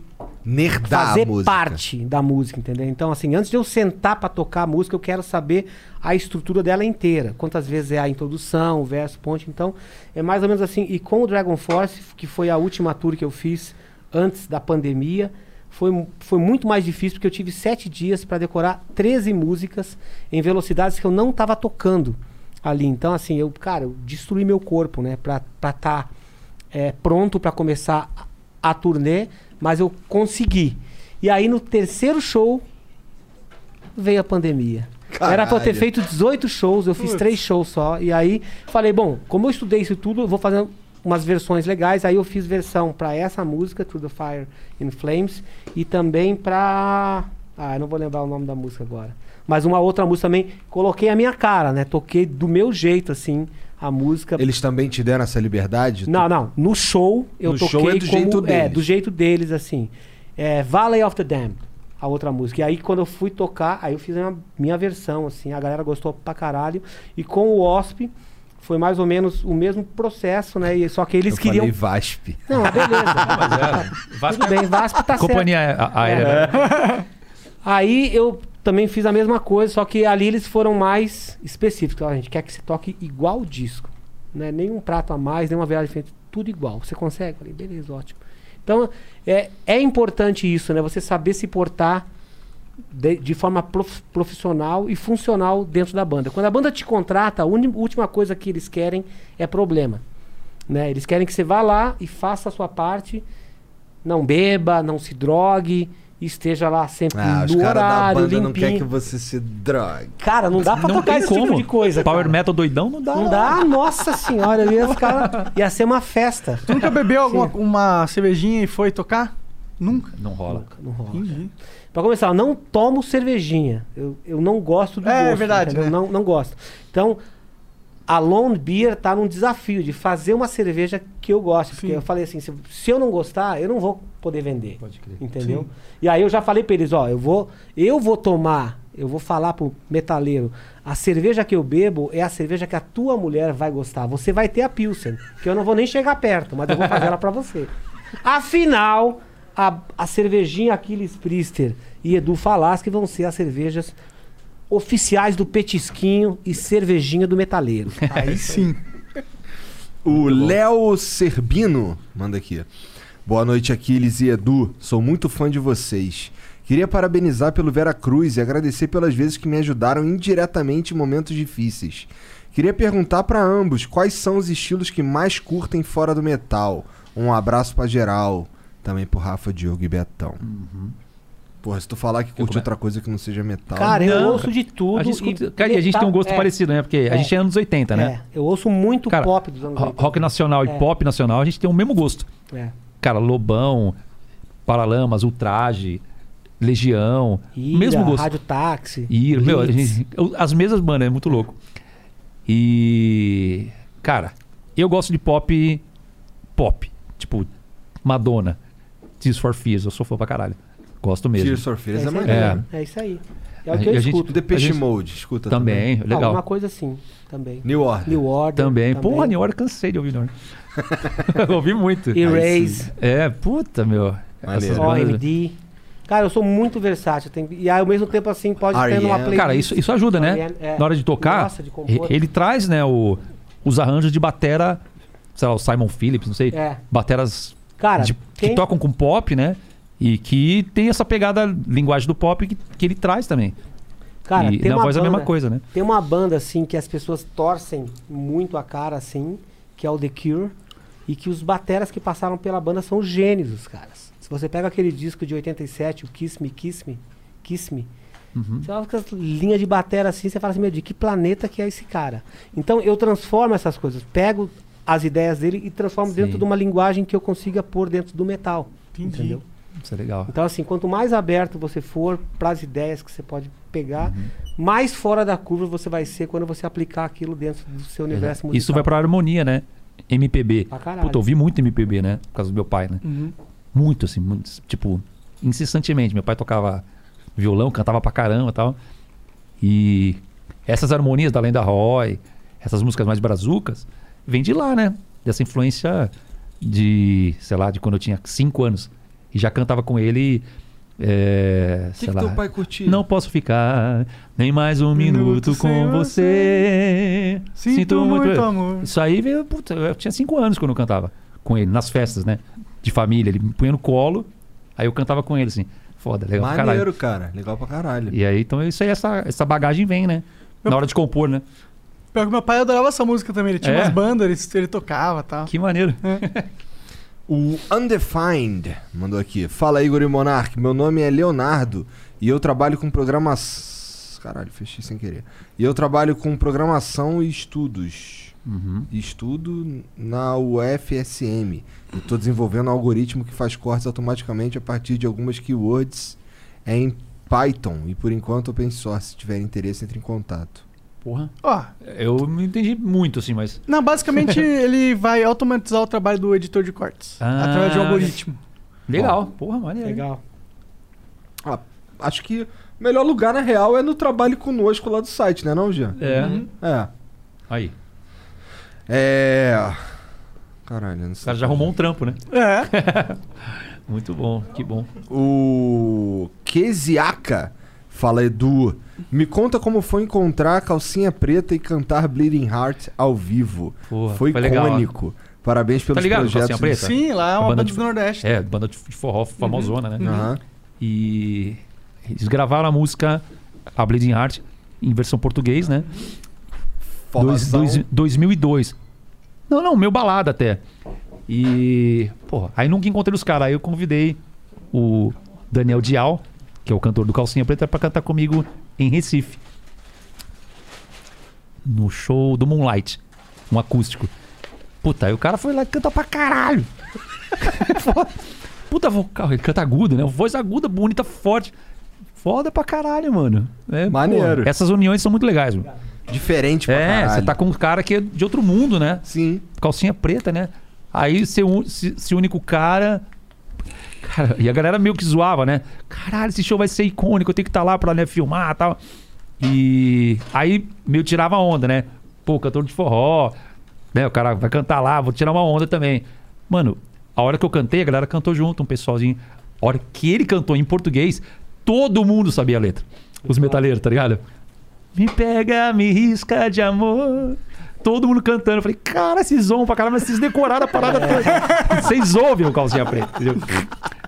Nerdar fazer parte da música, entendeu? Então, assim, antes de eu sentar pra tocar a música, eu quero saber a estrutura dela inteira. Quantas vezes é a introdução, o verso, ponte. Então, é mais ou menos assim. E com o Dragon Force, que foi a última tour que eu fiz antes da pandemia, foi, foi muito mais difícil, porque eu tive sete dias para decorar 13 músicas em velocidades que eu não estava tocando ali. Então, assim, eu, cara, eu destruí meu corpo, né? Pra estar tá, é, pronto para começar a, a turnê, mas eu consegui. E aí, no terceiro show, veio a pandemia. Era pra eu ter Caralho. feito 18 shows, eu fiz três shows só. E aí, falei, bom, como eu estudei isso tudo, eu vou fazer umas versões legais. Aí eu fiz versão pra essa música, Through the Fire in Flames, e também pra. Ah, eu não vou lembrar o nome da música agora. Mas uma outra música também, coloquei a minha cara, né? Toquei do meu jeito, assim, a música. Eles também te deram essa liberdade? Não, não. No show eu No toquei show é do como, jeito É, deles. do jeito deles, assim. É, Valley of the Damned. a outra música. E aí quando eu fui tocar, aí eu fiz a minha versão, assim, a galera gostou pra caralho. E com o OSP foi mais ou menos o mesmo processo, né? E, só que eles Eu queriam. falei VASP. Não, beleza. Vasco Tudo bem, Vasco tá Companhia certo. a- aérea, É. Aí eu também fiz a mesma coisa, só que ali eles foram mais específicos. A gente quer que você toque igual o disco. Né? Nenhum prato a mais, nenhuma virada diferente, tudo igual. Você consegue? Falei, beleza, ótimo. Então, é, é importante isso, né? Você saber se portar de, de forma prof- profissional e funcional dentro da banda. Quando a banda te contrata, a uni- última coisa que eles querem é problema. Né? Eles querem que você vá lá e faça a sua parte, não beba, não se drogue, esteja lá sempre Ah, os no caras da horário, banda não limpinho. querem que você se drogue. Cara, não dá pra Não tocar esse como. tipo de coisa. Power cara. metal doidão não dá. Não dá, nossa senhora, ia, ficar, ia ser uma festa. Tu nunca bebeu alguma, uma cervejinha e foi tocar? Nunca? Não rola. Não rola. Pra começar, eu não tomo cervejinha. Eu, eu não gosto do É, gosto. é verdade, né? Não, não gosto. Então, a Lone Beer tá num desafio de fazer uma cerveja que eu gosto. Porque eu falei assim, se, se eu não gostar, eu não vou poder vender. Pode crer. Entendeu? Sim. E aí eu já falei pra eles, ó, eu vou, eu vou tomar, eu vou falar pro metaleiro, a cerveja que eu bebo é a cerveja que a tua mulher vai gostar. Você vai ter a Pilsen, que eu não vou nem chegar perto, mas eu vou fazer ela pra você. Afinal, a, a cervejinha Aquiles Priester e Edu Falaschi vão ser as cervejas oficiais do Petisquinho e cervejinha do metaleiro. Aí sim. O Léo Serbino manda aqui. Boa noite, Aquiles e Edu. Sou muito fã de vocês. Queria parabenizar pelo Vera Cruz e agradecer pelas vezes que me ajudaram indiretamente em momentos difíceis. Queria perguntar pra ambos quais são os estilos que mais curtem fora do metal. Um abraço pra geral. Também pro Rafa, Diogo e Betão. Porra, se tu falar que curte outra coisa que não seja metal. Cara, eu Não, ouço de tudo. A gente, escuta- e cara, e a gente tem um gosto é, parecido, né? Porque a É. gente é anos 80, né? É, eu ouço muito Cara, pop dos anos Ro- 80. Rock nacional É. e pop nacional, a gente tem o mesmo gosto. É. Cara, Lobão, Paralamas, Ultraje, Legião, Ira, mesmo gosto. Rádio Táxi. Ira, meu, a gente- as mesmas bandas, é muito louco. E. Cara, eu gosto de pop. Pop. Tipo, Madonna, Tears for Fears, eu sou fã pra caralho. Gosto mesmo. Tears for Fears é, isso aí. maneiro. É isso aí. É o A que eu gente- escuto. Depeche A gente- Mode, escuta Também, também. legal. Alguma coisa assim, também. New Order. New Order. Também. Porra, New Order cansei de ouvir New Order. ouvi muito. Erase. É, puta, meu. OMD. Cara, eu sou muito versátil. Tem... E aí, ao mesmo tempo, assim, pode ter R.E.M.. playlist. Cara, isso, isso ajuda, né? É. Na hora de tocar, Gosta de compor. ele traz, né, o, os arranjos de batera, sei lá, o Simon Phillips, não sei. É. Bateras Cara, de- tem- que tocam com pop, né? E que tem essa pegada, linguagem do pop que, que ele traz também. Cara, e tem na uma voz é a mesma banda- coisa, né? Tem uma banda, assim, que as pessoas torcem muito a cara, assim, que é o The Cure. E que os bateras que passaram pela banda são gênios, os caras. Se você pega aquele disco de 87, o Kiss Me, Kiss Me, Kiss Me, Uhum. você olha com as linhas de batera assim, você fala assim, meu, de que planeta que é esse cara? Então eu transformo essas coisas, pego as ideias dele e transformo Sim. dentro de uma linguagem que eu consiga pôr dentro do metal. Entendi. Entendeu? Isso é legal. Então, assim, quanto mais aberto você for para as ideias que você pode pegar, Uhum. mais fora da curva você vai ser quando você aplicar aquilo dentro do seu universo musical. Isso vai pra harmonia, né? MPB. Pra caralho. Puta, eu ouvi muito MPB, né? Por causa do meu pai, né? Uhum. Muito, assim, muito, tipo, incessantemente. Meu pai tocava violão, cantava pra caramba e tal. E essas harmonias da Lenda Roy, essas músicas mais brazucas, vem de lá, né? Dessa influência de, sei lá, de quando eu tinha 5 anos. E já cantava com ele. É, O que, sei que lá. teu pai curtia? Não posso ficar nem mais um minuto, Minuto com você. Sinto muito amor. Isso aí veio, puta, eu tinha cinco anos quando eu cantava com ele, nas festas, né? De família. Ele me punha no colo, aí eu cantava com ele, assim. Foda, legal pra caralho. Maneiro, cara. Legal pra caralho. E aí, então, isso aí, essa, essa bagagem vem, né? Na hora de compor, né? Pior que meu pai adorava essa música também. Ele tinha É? umas bandas, ele, ele tocava e tal. Que maneiro. O Undefined mandou aqui. Fala Igor e Monark, meu nome é Leonardo e eu trabalho com programação. Caralho, fechei sem querer. E eu trabalho com programação e estudos. Uhum. Estudo na UFSM. Tô desenvolvendo um algoritmo que faz cortes automaticamente a partir de algumas keywords em Python e por enquanto open source. Se tiver interesse, entre em contato. Porra. Ó, Eu não entendi muito, assim, mas. não, basicamente ele vai automatizar o trabalho do editor de cortes. Ah, através de um algoritmo. Legal. Porra, maneiro. Legal. A, acho que o melhor lugar, na real, é no trabalho conosco lá do site, né, não, Jean? É. Uhum. É. Aí. É. Caralho, não O sei. cara já arrumou um trampo, né? É. Muito bom, que bom. O Keziaka fala, Edu, me conta como foi encontrar a calcinha preta e cantar Bleeding Heart ao vivo. Porra, foi foi legal, icônico. Parabéns pelos Tá ligado, projetos. Preta? Sim, lá é uma banda banda de- do Nordeste. É, banda de forró famosona, né? Aham. E eles gravaram a música A Bleeding Heart em versão português, né? Dois, dois, 2002. Não, não, meu balada até. E, pô, aí nunca encontrei os caras. Aí eu convidei o Daniel Dial, que é o cantor do Calcinha Preta, pra cantar comigo em Recife. No show do Moonlight, um acústico. Puta, aí o cara foi lá e canta pra caralho. Puta vocal, ele canta agudo, né? Voz aguda, bonita, forte. Foda pra caralho, mano. É, Maneiro. pô, essas uniões são muito legais, mano. Diferente pra É, caralho. você tá com um cara que é de outro mundo, né? Sim. Calcinha preta, né? Aí você se une com o cara. Cara, e a galera meio que zoava, né? Caralho, esse show vai ser icônico, eu tenho que estar lá pra né, filmar e tal. E aí meio tirava onda, né? Pô, cantor de forró, né? O cara vai cantar lá, vou tirar uma onda também. Mano, a hora que eu cantei, a galera cantou junto, um pessoalzinho. A hora que ele cantou em português, todo mundo sabia a letra. Os metaleiros, tá ligado? Me pega, me risca de amor. Todo mundo cantando. Eu falei, cara, vocês zoam pra caramba, mas vocês decoraram a parada toda. Vocês ouvem o calcinha preta, entendeu?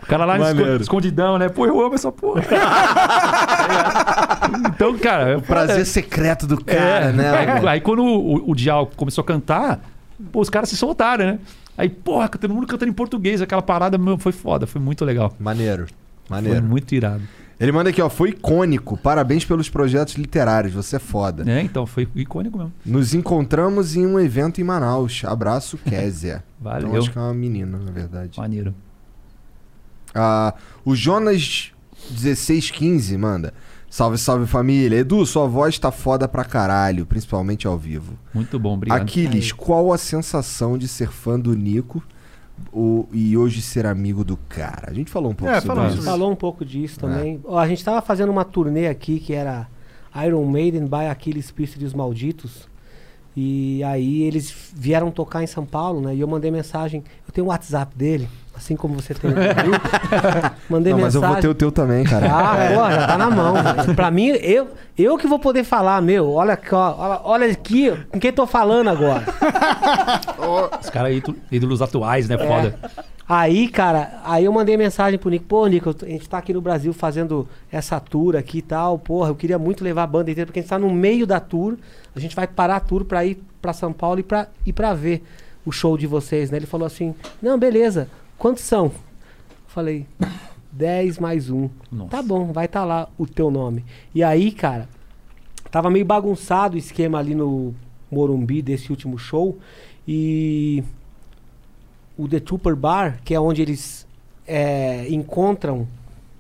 O cara lá Maneiro. escondidão, né? Pô, eu amo essa porra. então, cara. é O prazer foda. secreto do cara, É, né? aí quando o, o Dial começou a cantar, pô, os caras se soltaram, né? Aí, porra, todo mundo cantando em português, aquela parada meu, foi foda, foi muito legal. Maneiro. Maneiro. Foi muito irado. Ele manda aqui, ó, foi icônico. Parabéns pelos projetos literários, você é foda. É, então, foi icônico mesmo. Nos encontramos em um evento em Manaus. Abraço, Kézia. Valeu. Então, acho que é uma menina, na verdade. Maneiro. Ah, o Jonas 1615 manda. Salve, salve família. Edu, sua voz tá foda pra caralho, principalmente ao vivo. Muito bom, obrigado. Aquiles, qual a sensação de ser fã do Nico o- e hoje ser amigo do cara? A gente falou um pouco É, sobre isso. Falou um pouco disso também. Ó, a gente tava fazendo uma turnê aqui que era Iron Maiden by Aquiles Priest e os Malditos. E aí eles vieram tocar em São Paulo, né? E eu mandei mensagem. Eu tenho o WhatsApp dele, assim como você tem o meu. Mandei Não, mas eu mensagem. vou ter o teu também, cara. Ah, pô, já tá na mão. pra mim, eu, eu que vou poder falar, meu. Olha aqui, ó, olha, olha aqui com quem tô falando agora. Os caras aí, tu- ídolos atuais, né? Foda. Aí, cara, aí eu mandei mensagem pro Nico, pô, Nico, a gente tá aqui no Brasil fazendo essa tour aqui e tal, porra, eu queria muito levar a banda inteira, porque a gente tá no meio da tour, a gente vai parar a tour pra ir pra São Paulo e pra, e pra ver o show de vocês, né? Ele falou assim, não, beleza, quantos são? Falei, 10 mais um. Nossa. Tá bom, vai estar lá o teu nome. E aí, cara, tava meio bagunçado o esquema ali no Morumbi desse último show, e o The Trooper Bar, que é onde eles é, encontram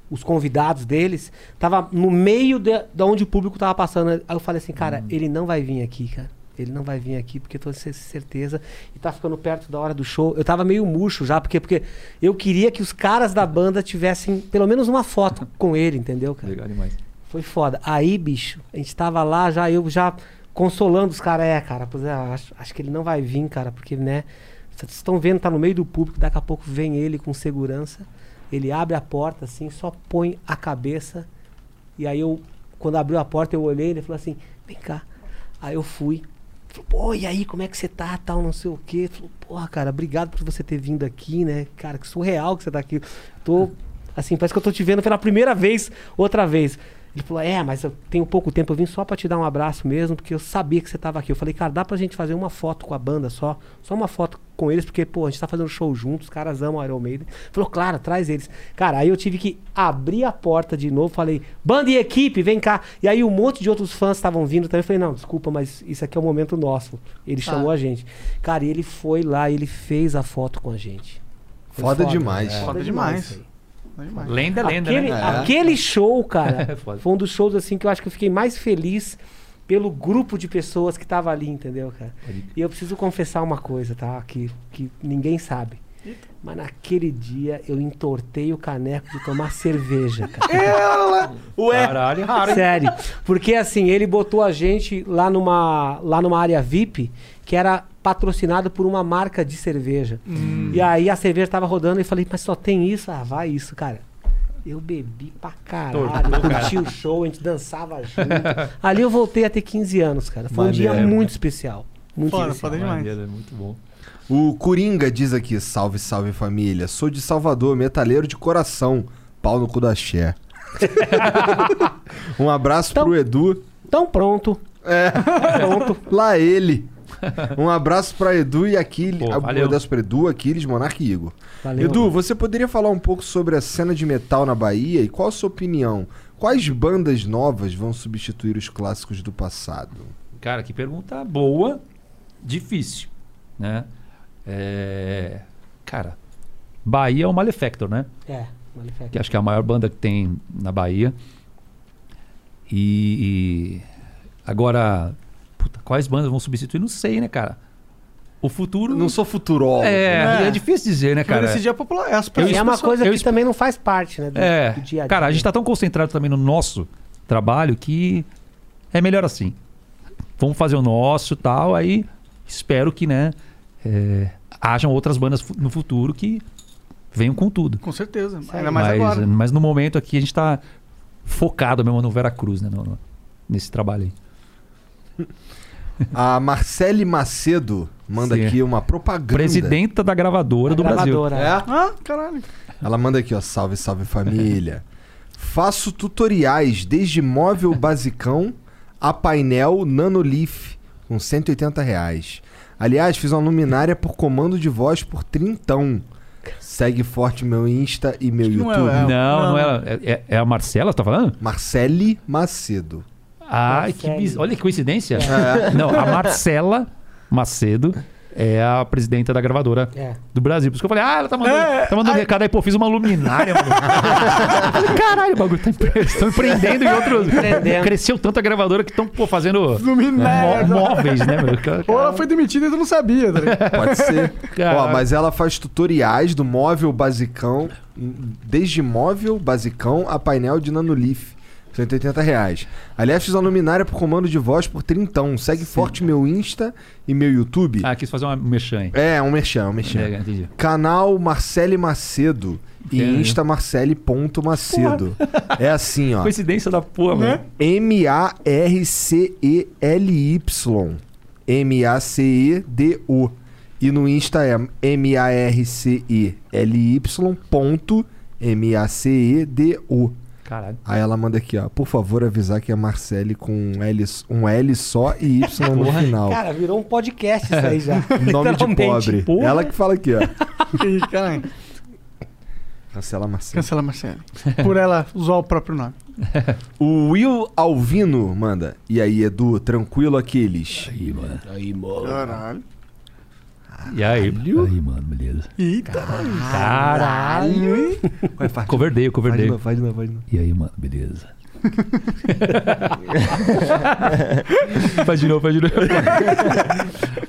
os convidados deles, tava no meio de, de onde o público tava passando. Aí eu falei assim, cara, ele não vai vir aqui, cara. Ele não vai vir aqui porque eu tô com certeza. E tá ficando perto da hora do show. Eu tava meio murcho já, porque, porque eu queria que os caras da banda tivessem pelo menos uma foto com ele, entendeu, cara? Legal demais. Foi foda. Aí, bicho, a gente tava lá já, eu já consolando os caras. É, cara, pois é, acho, acho que ele não vai vir, cara, porque, né? Vocês estão vendo, tá no meio do público, daqui a pouco vem ele com segurança. Ele abre a porta, assim, só põe a cabeça. E aí eu, quando abriu a porta, eu olhei, ele falou assim, vem cá. Aí eu fui. Falou, pô, e aí, como é que você tá, tal, não sei o quê. Falou, porra, cara, obrigado por você ter vindo aqui, né? Cara, que surreal que você tá aqui. Tô, assim, parece que eu tô te vendo pela primeira vez, outra vez. Ele falou, é, mas eu tenho pouco tempo, eu vim só pra te dar um abraço mesmo, porque eu sabia que você tava aqui. Eu falei, cara, dá pra gente fazer uma foto com a banda só? Só uma foto com eles, porque, pô, a gente tá fazendo show juntos, os caras amam Iron Maiden. Ele Falou, claro, traz eles. Cara, aí eu tive que abrir a porta de novo, falei, banda e equipe, vem cá. E aí um monte de outros fãs estavam vindo também. Eu falei, não, desculpa, mas isso aqui é o momento nosso. Ele chamou a gente. Cara, e ele foi lá, ele fez a foto com a gente. Foi Foda demais. é. Foda demais. isso aí. Lenda, lenda, aquele, né? aquele show, cara, É foi um dos shows assim que eu acho que eu fiquei mais feliz pelo grupo de pessoas que tava ali, entendeu, cara? E eu preciso confessar uma coisa, tá? Que, que ninguém sabe. Mas naquele dia eu entortei o caneco de tomar cerveja, cara. É, olha lá. Ué, Caralho, raro, hein? sério. Porque assim, ele botou a gente lá numa, lá numa área VIP que era patrocinado por uma marca de cerveja. E aí a cerveja tava rodando e falei, mas só tem isso? Ah, vai isso, cara. Eu bebi pra caralho, Tortou, curti o show, a gente dançava junto. Ali eu voltei a ter 15 anos, cara. Foi um dia Maneiro. muito especial. Muito Foda, especial. foda demais. Maneiro, é muito bom. O Coringa diz aqui: salve, salve família. Sou de Salvador, metaleiro de coração. Pau no cu da Xé. um abraço pro Edu. Tão pronto. É. Pronto. Lá ele. Um abraço pra Edu e Aquiles. Pô, Um valeu. abraço pra Edu, Aquiles, Monark e Igor. Valeu. Edu, você poderia falar um pouco sobre a cena de metal na Bahia e qual a sua opinião? Quais bandas novas vão substituir os clássicos do passado? Cara, que pergunta boa, difícil, né? É, Cara, Bahia é o Malefactor, né? É, Malefactor. Que acho que é a maior banda que tem na Bahia. E, e agora, puta, quais bandas vão substituir? Não sei, né, cara? O futuro. Não sou futurólogo. É, É. é, difícil dizer, né, Cara, esse dia é popular. É, as E pessoas- é uma coisa eu que também não faz parte, né? Do, É, do dia a dia. cara, a gente tá tão concentrado também no nosso trabalho que é melhor assim. Vamos fazer o nosso e tal, aí espero que, né, é, hajam outras bandas no futuro que venham com tudo. Com certeza. Ainda mais mas, agora. mas no momento aqui a gente tá focado mesmo no Veracruz, né, no- no- nesse trabalho aí. A Marcele Macedo manda Sim. aqui uma propaganda. Presidenta da gravadora Da do Brasil. gravadora. É? Ah, caralho. Ela manda aqui, ó. Salve, salve família. Faço tutoriais desde móvel basicão a painel Nanolith com 180 reais. Aliás, fiz uma luminária por comando de voz por trintão. Segue forte meu Insta e meu não é, YouTube. é. Não, Não. não, é, é, é a Marcela, você tá falando? Marcele Macedo. Ai, que biz... Olha que coincidência. Não, a Marcela Macedo é a presidenta da gravadora É. do Brasil. Por isso que eu falei, ah, ela tá mandando, É, tá mandando recado aí, pô, fiz uma luminária, mano. Eu falei, Caralho, o bagulho tá empre... estão empreendendo em outros. Empreendendo. Cresceu tanto a gravadora que estão, pô, fazendo Luminária. mó- móveis, né, meu? Cara, Ou ela foi demitida e tu não sabia, tá? Pode ser. Caralho. Ó, mas ela faz tutoriais do móvel basicão, desde móvel basicão a painel de Nanolith. 180 reais. Aliás, fiz uma luminária por comando de voz por trintão. Segue forte meu Insta e meu YouTube. Ah, quis fazer uma mexã aí. É, um merchan, um merchan. É, entendi. Canal Marcele Macedo e É. Insta Marcele.macedo. É assim, ó. Coincidência da porra, mano. M-A-R-C-E-L-Y. M-A-C-E-D-O. E no Insta é M-A-R-C-E-L-Y ponto M-A-C-E-D-O. Caralho. Aí ela manda aqui, ó. Por favor, avisar que é Marcele com um L, um L só e Y no final. Cara, virou um podcast isso aí já. Nome de pobre. Porra. Ela que fala aqui, ó. Caralho. Cancela Marcele. Cancela Marcelo. Por ela usar o próprio nome. O Will Alvino manda. E aí, Edu, tranquilo aqueles? Aí, mano. Caralho. E aí? Aí, mano, beleza. Eita. Caralho. Vai, faz. Coverdeio, Faz de coverdeio. novo, faz de novo, faz de novo. E aí, mano, beleza. faz de novo, faz de novo.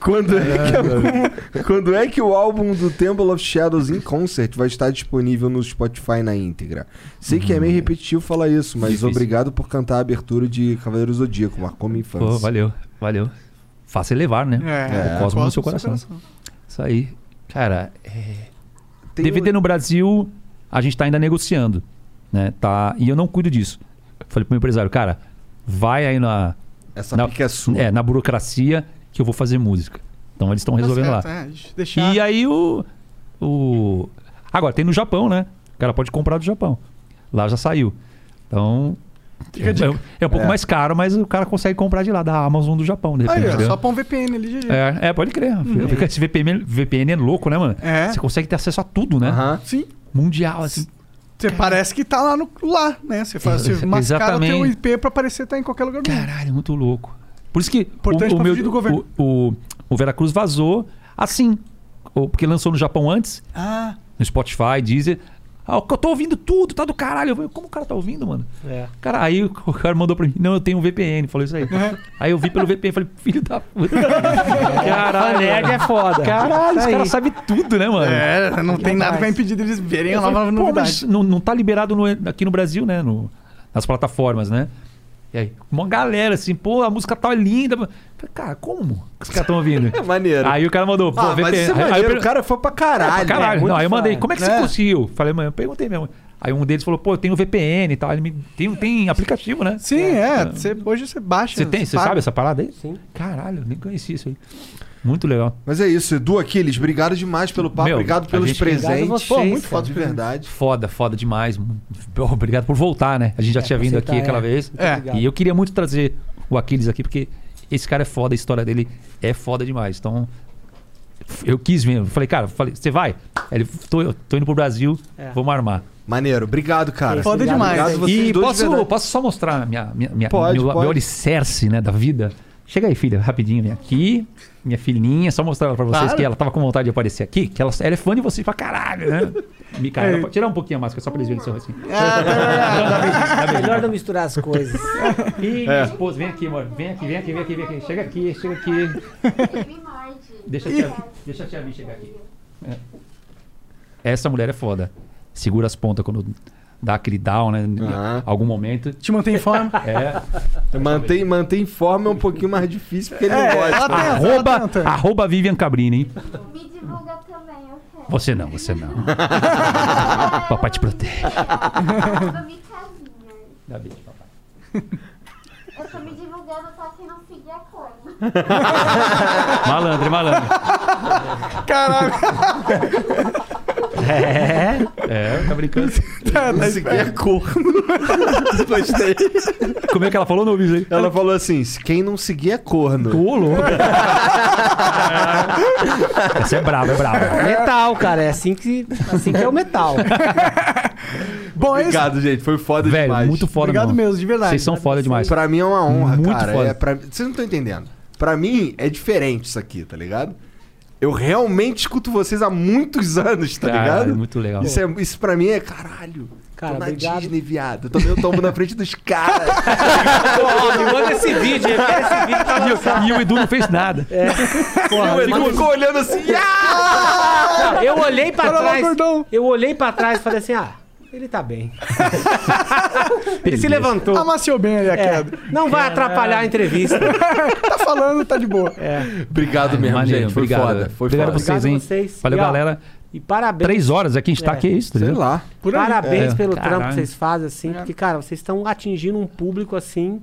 Quando é, que, quando é que o álbum do Temple of Shadows in Concert vai estar disponível no Spotify na íntegra? Sei que é meio repetitivo falar isso, mas Difícil. obrigado por cantar a abertura de Cavaleiro Zodíaco, marcou minha infância. Pô, valeu, valeu. Faça elevar, né? É, o cosmo no seu coração. Isso aí. Cara, é... DVD no Brasil, a gente tá ainda negociando. Né? Tá... E eu não cuido disso. Falei pro meu empresário, cara, vai aí na. Essa na, é sua. É, na burocracia que eu vou fazer música. Então eles estão resolvendo lá. É, deixar... E aí o, o. Agora, tem no Japão, né? O cara pode comprar do Japão. Lá já saiu. Então. É, é um pouco É. mais caro, mas o cara consegue comprar de lá, da Amazon do Japão, de repente. Aí, entendeu? só pôr um VPN ali, GG. É, é, pode crer. Fica Esse VPN, VPN é louco, né, mano? É. Você consegue ter acesso a tudo, né? Aham. Sim. Mundial, assim. Você parece que tá lá, no, lá né? Você faz, É, você mascara o teu. IP pra parecer estar em qualquer lugar do mundo. Caralho, muito louco. Por isso que Importante o, o meu, do governo. O, o, o Veracruz vazou assim. Porque lançou no Japão antes, Ah, no Spotify, Deezer. Ah, eu tô ouvindo tudo, tá do caralho. Eu falei, como o cara tá ouvindo, mano? É. Cara, aí o cara mandou pra mim, não, eu tenho um VPN, falou isso aí. aí eu vi pelo VPN, falei, filho da puta. Caralho. Nerd é foda. Caralho, os caras sabem tudo, né, mano? É, não tem nada pra impedir deles verem a nova falei, Pô, novidade. mas não, não tá liberado no- aqui no Brasil, né? no- nas plataformas, né? E aí, uma galera assim, pô, a música tá linda. Eu falei, Cara, como que os caras estão ouvindo? É maneiro. Aí o cara mandou, pô, Ah, VPN. é Aí- aí eu o cara foi pra caralho. É, pra caralho. É, muito não, aí eu mandei, como é que você É. conseguiu? Falei, mano, eu perguntei mesmo. Aí um deles falou, pô, eu tenho VPN e tal. Ele me, tem, tem aplicativo, né? Sim, é. Você, hoje você baixa. Você tem, você sabe essa parada aí? Sim. Caralho, nem conheci isso aí. Muito legal. Mas é isso, Edu Aquiles, obrigado demais pelo papo, Meu, obrigado pelos gente- presentes. Vocês, Pô, muito foda de verdade. Foda, foda demais. Obrigado por voltar, né? A gente já É, tinha vindo aqui aquela é. vez. Obrigado. E eu queria muito trazer o Aquiles aqui, porque esse cara é foda, a história dele é foda demais. Então, eu quis mesmo. Falei, cara, falei, você vai? Ele, tô, tô indo pro Brasil, É. vamos armar. Maneiro, obrigado, cara. Foda Obrigado, demais. Obrigado E posso, posso só mostrar minha, minha, minha, Pode, meu, pode. meu alicerce né, da vida? Chega aí, filha, rapidinho, vem aqui. Minha filhinha, só mostrar ela pra vocês Claro. que ela tava com vontade de aparecer aqui, que ela, ela é fã de vocês pra caralho, né? Micaela, É. pode tirar um pouquinho a máscara só pra eles verem seu assim. Melhor não misturar as coisas. Ih, minha esposa, vem aqui, amor. Vem aqui, vem aqui, vem aqui, vem aqui. Chega aqui, chega aqui. Deixa a tia, deixa a tia Vi chegar aqui. É. Essa mulher é foda. Segura as pontas quando dá aquele down, né? Em Aham. algum momento. Te mantém em forma. É. Mantém, mantém em forma é um pouquinho mais difícil, porque ele É, não gosta. ela tenta, ela Arroba, tenta. arroba Vivian Cabrini, hein? Me divulga também, eu quero. Você não, você não. Papai te protege. Micazinha. Dá beijo, papai. Eu tô me divulgando pra quem não seguir a cor. Malandro, malandro. Caralho. É, é, tá brincando. Isso aqui é corno. Gostei. Como é que ela falou no ouvido aí? Ela falou assim: "Se quem não seguir é corno. Ô, louco. Essa é brava, é brava. Metal, cara. É assim que, assim que é o metal. Bom, é. Obrigado, gente. Foi foda Velho, demais. muito foda Obrigado mesmo, de verdade. Vocês são foda demais. Pra mim é uma honra, Muito cara. foda. É pra... Vocês não estão entendendo. Pra mim é diferente isso aqui, tá ligado? Eu realmente escuto vocês há muitos anos, tá Cara, ligado? é muito legal. Isso, é, isso pra mim é caralho. Cara, tô na obrigado. Disney, viado. Eu tomei o tombo na frente dos caras. Pô, me manda esse vídeo. Esse vídeo pra lançar. E o Edu não fez nada. Porra, o Edu ficou- ficou olhando assim. "Ah!" Não, eu olhei pra lá, trás. gordão. Eu olhei pra trás e falei assim: ah, ele tá bem. ele se levantou. Amaciou bem ali a É, queda. não vai atrapalhar a entrevista. Tá falando, tá de boa. Obrigado mesmo, Maneiro, gente. Foi obrigado. foda. Foi obrigado foda. vocês, Obrigado hein? a vocês. Valeu, E, ó, galera. E parabéns. Três horas aqui, a gente tá É. aqui, é isso? Sei entendeu? lá. Parabéns É. pelo Caralho. trampo que vocês fazem, assim, porque, cara, vocês estão atingindo um público assim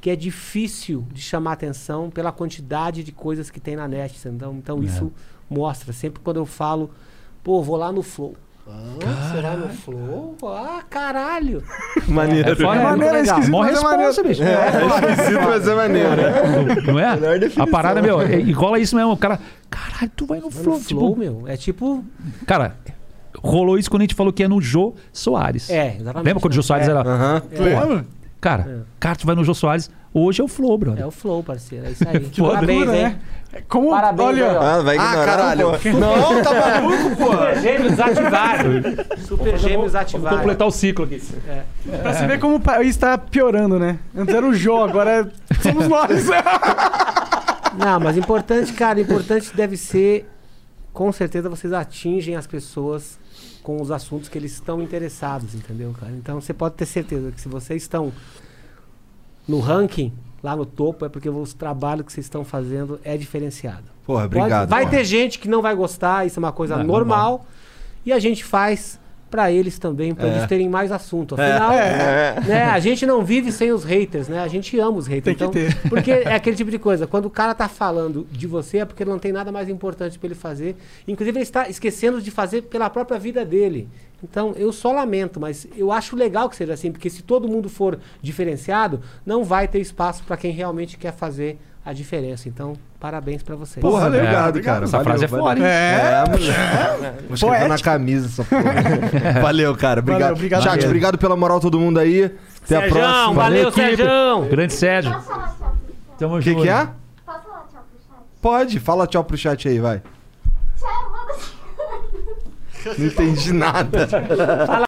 que é difícil de chamar atenção pela quantidade de coisas que tem na net. Então, então isso mostra. Sempre quando eu falo, pô, vou lá no Flow. Ah, vai no Flow? Ah, caralho! Maneiro. É foda, É é maneiro, é esquisito, Mó mas é responsa, maneiro. bicho. É esquisito, mas é maneiro. Não é? Melhor definição. A parada, meu, é, e rola isso mesmo. O cara, caralho, tu vai no Vai flow. no Flow, tipo, meu. É tipo. cara, rolou isso quando a gente falou que é no Jô Soares. É, exatamente. Lembra quando o Jô Soares É. era. Aham. Lembra? Cara, cara, tu vai no Jô Soares. Hoje é o Flow, brother. É o Flow, parceiro. É isso aí. foda, Parabéns, né? hein? Como, Parabéns, olha, aí. Ah, vai Ah, ignorar, caralho. pô. Não, tá maluco, pô. Super Gêmeos ativaram. Super Gêmeos Vamos ativaram. completar o ciclo aqui. pra você ver como o país tá piorando, né? Antes era o Jô, agora somos nós. Não, mas importante, cara, importante deve ser, com certeza vocês atingem as pessoas com os assuntos que eles estão interessados, entendeu, cara? Então você pode ter certeza que se vocês estão no ranking, lá no topo, é porque os trabalhos que vocês estão fazendo é diferenciado. Porra, Pode- obrigado. vai porra. ter gente que não vai gostar, isso é uma coisa Não, normal, normal. E a gente faz pra eles também, pra É. eles terem mais assunto. Afinal, É. né, a gente não vive sem os haters, né? A gente ama os haters. Tem que então, ter. Porque é aquele tipo de coisa. Quando o cara tá falando de você, é porque não tem nada mais importante pra ele fazer. Inclusive, ele está esquecendo de fazer pela própria vida dele. Então, eu só lamento, mas eu acho legal que seja assim, porque se todo mundo for diferenciado, não vai ter espaço pra quem realmente quer fazer a diferença. Então, parabéns pra vocês. Porra, Valeu, obrigado, obrigado. cara. Essa Valeu, frase é valeu. foda, hein? É, moleque. Vou escrever na camisa essa porra. Valeu, cara. Obrigado. Valeu, obrigado Chat, obrigado pela moral todo mundo aí. Até a Sérgio, próxima. valeu, equipe. Sérgio! Grande Sérgio. Posso falar tchau pro chat? Tamo O que, junto. que é? Posso falar tchau pro chat? Pode, fala tchau pro chat aí, vai. Não entendi nada.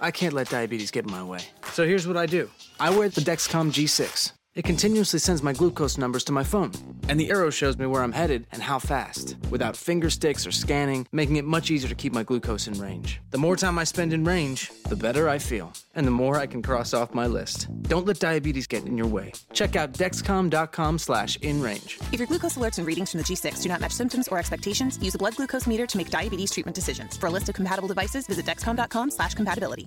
I can't let diabetes get in my way. So here's what I do. I wear the Dexcom G6. It continuously sends my glucose numbers to my phone, and the arrow shows me where I'm headed and how fast, without finger sticks or scanning, making it much easier to keep my glucose in range. The more time I spend in range, the better I feel, and the more I can cross off my list. Don't let diabetes get in your way. Check out dexcom.com slash in range. If your glucose alerts and readings from the G6 do not match symptoms or expectations, use a blood glucose meter to make diabetes treatment decisions. For a list of compatible devices, visit dexcom.com slash compatibility.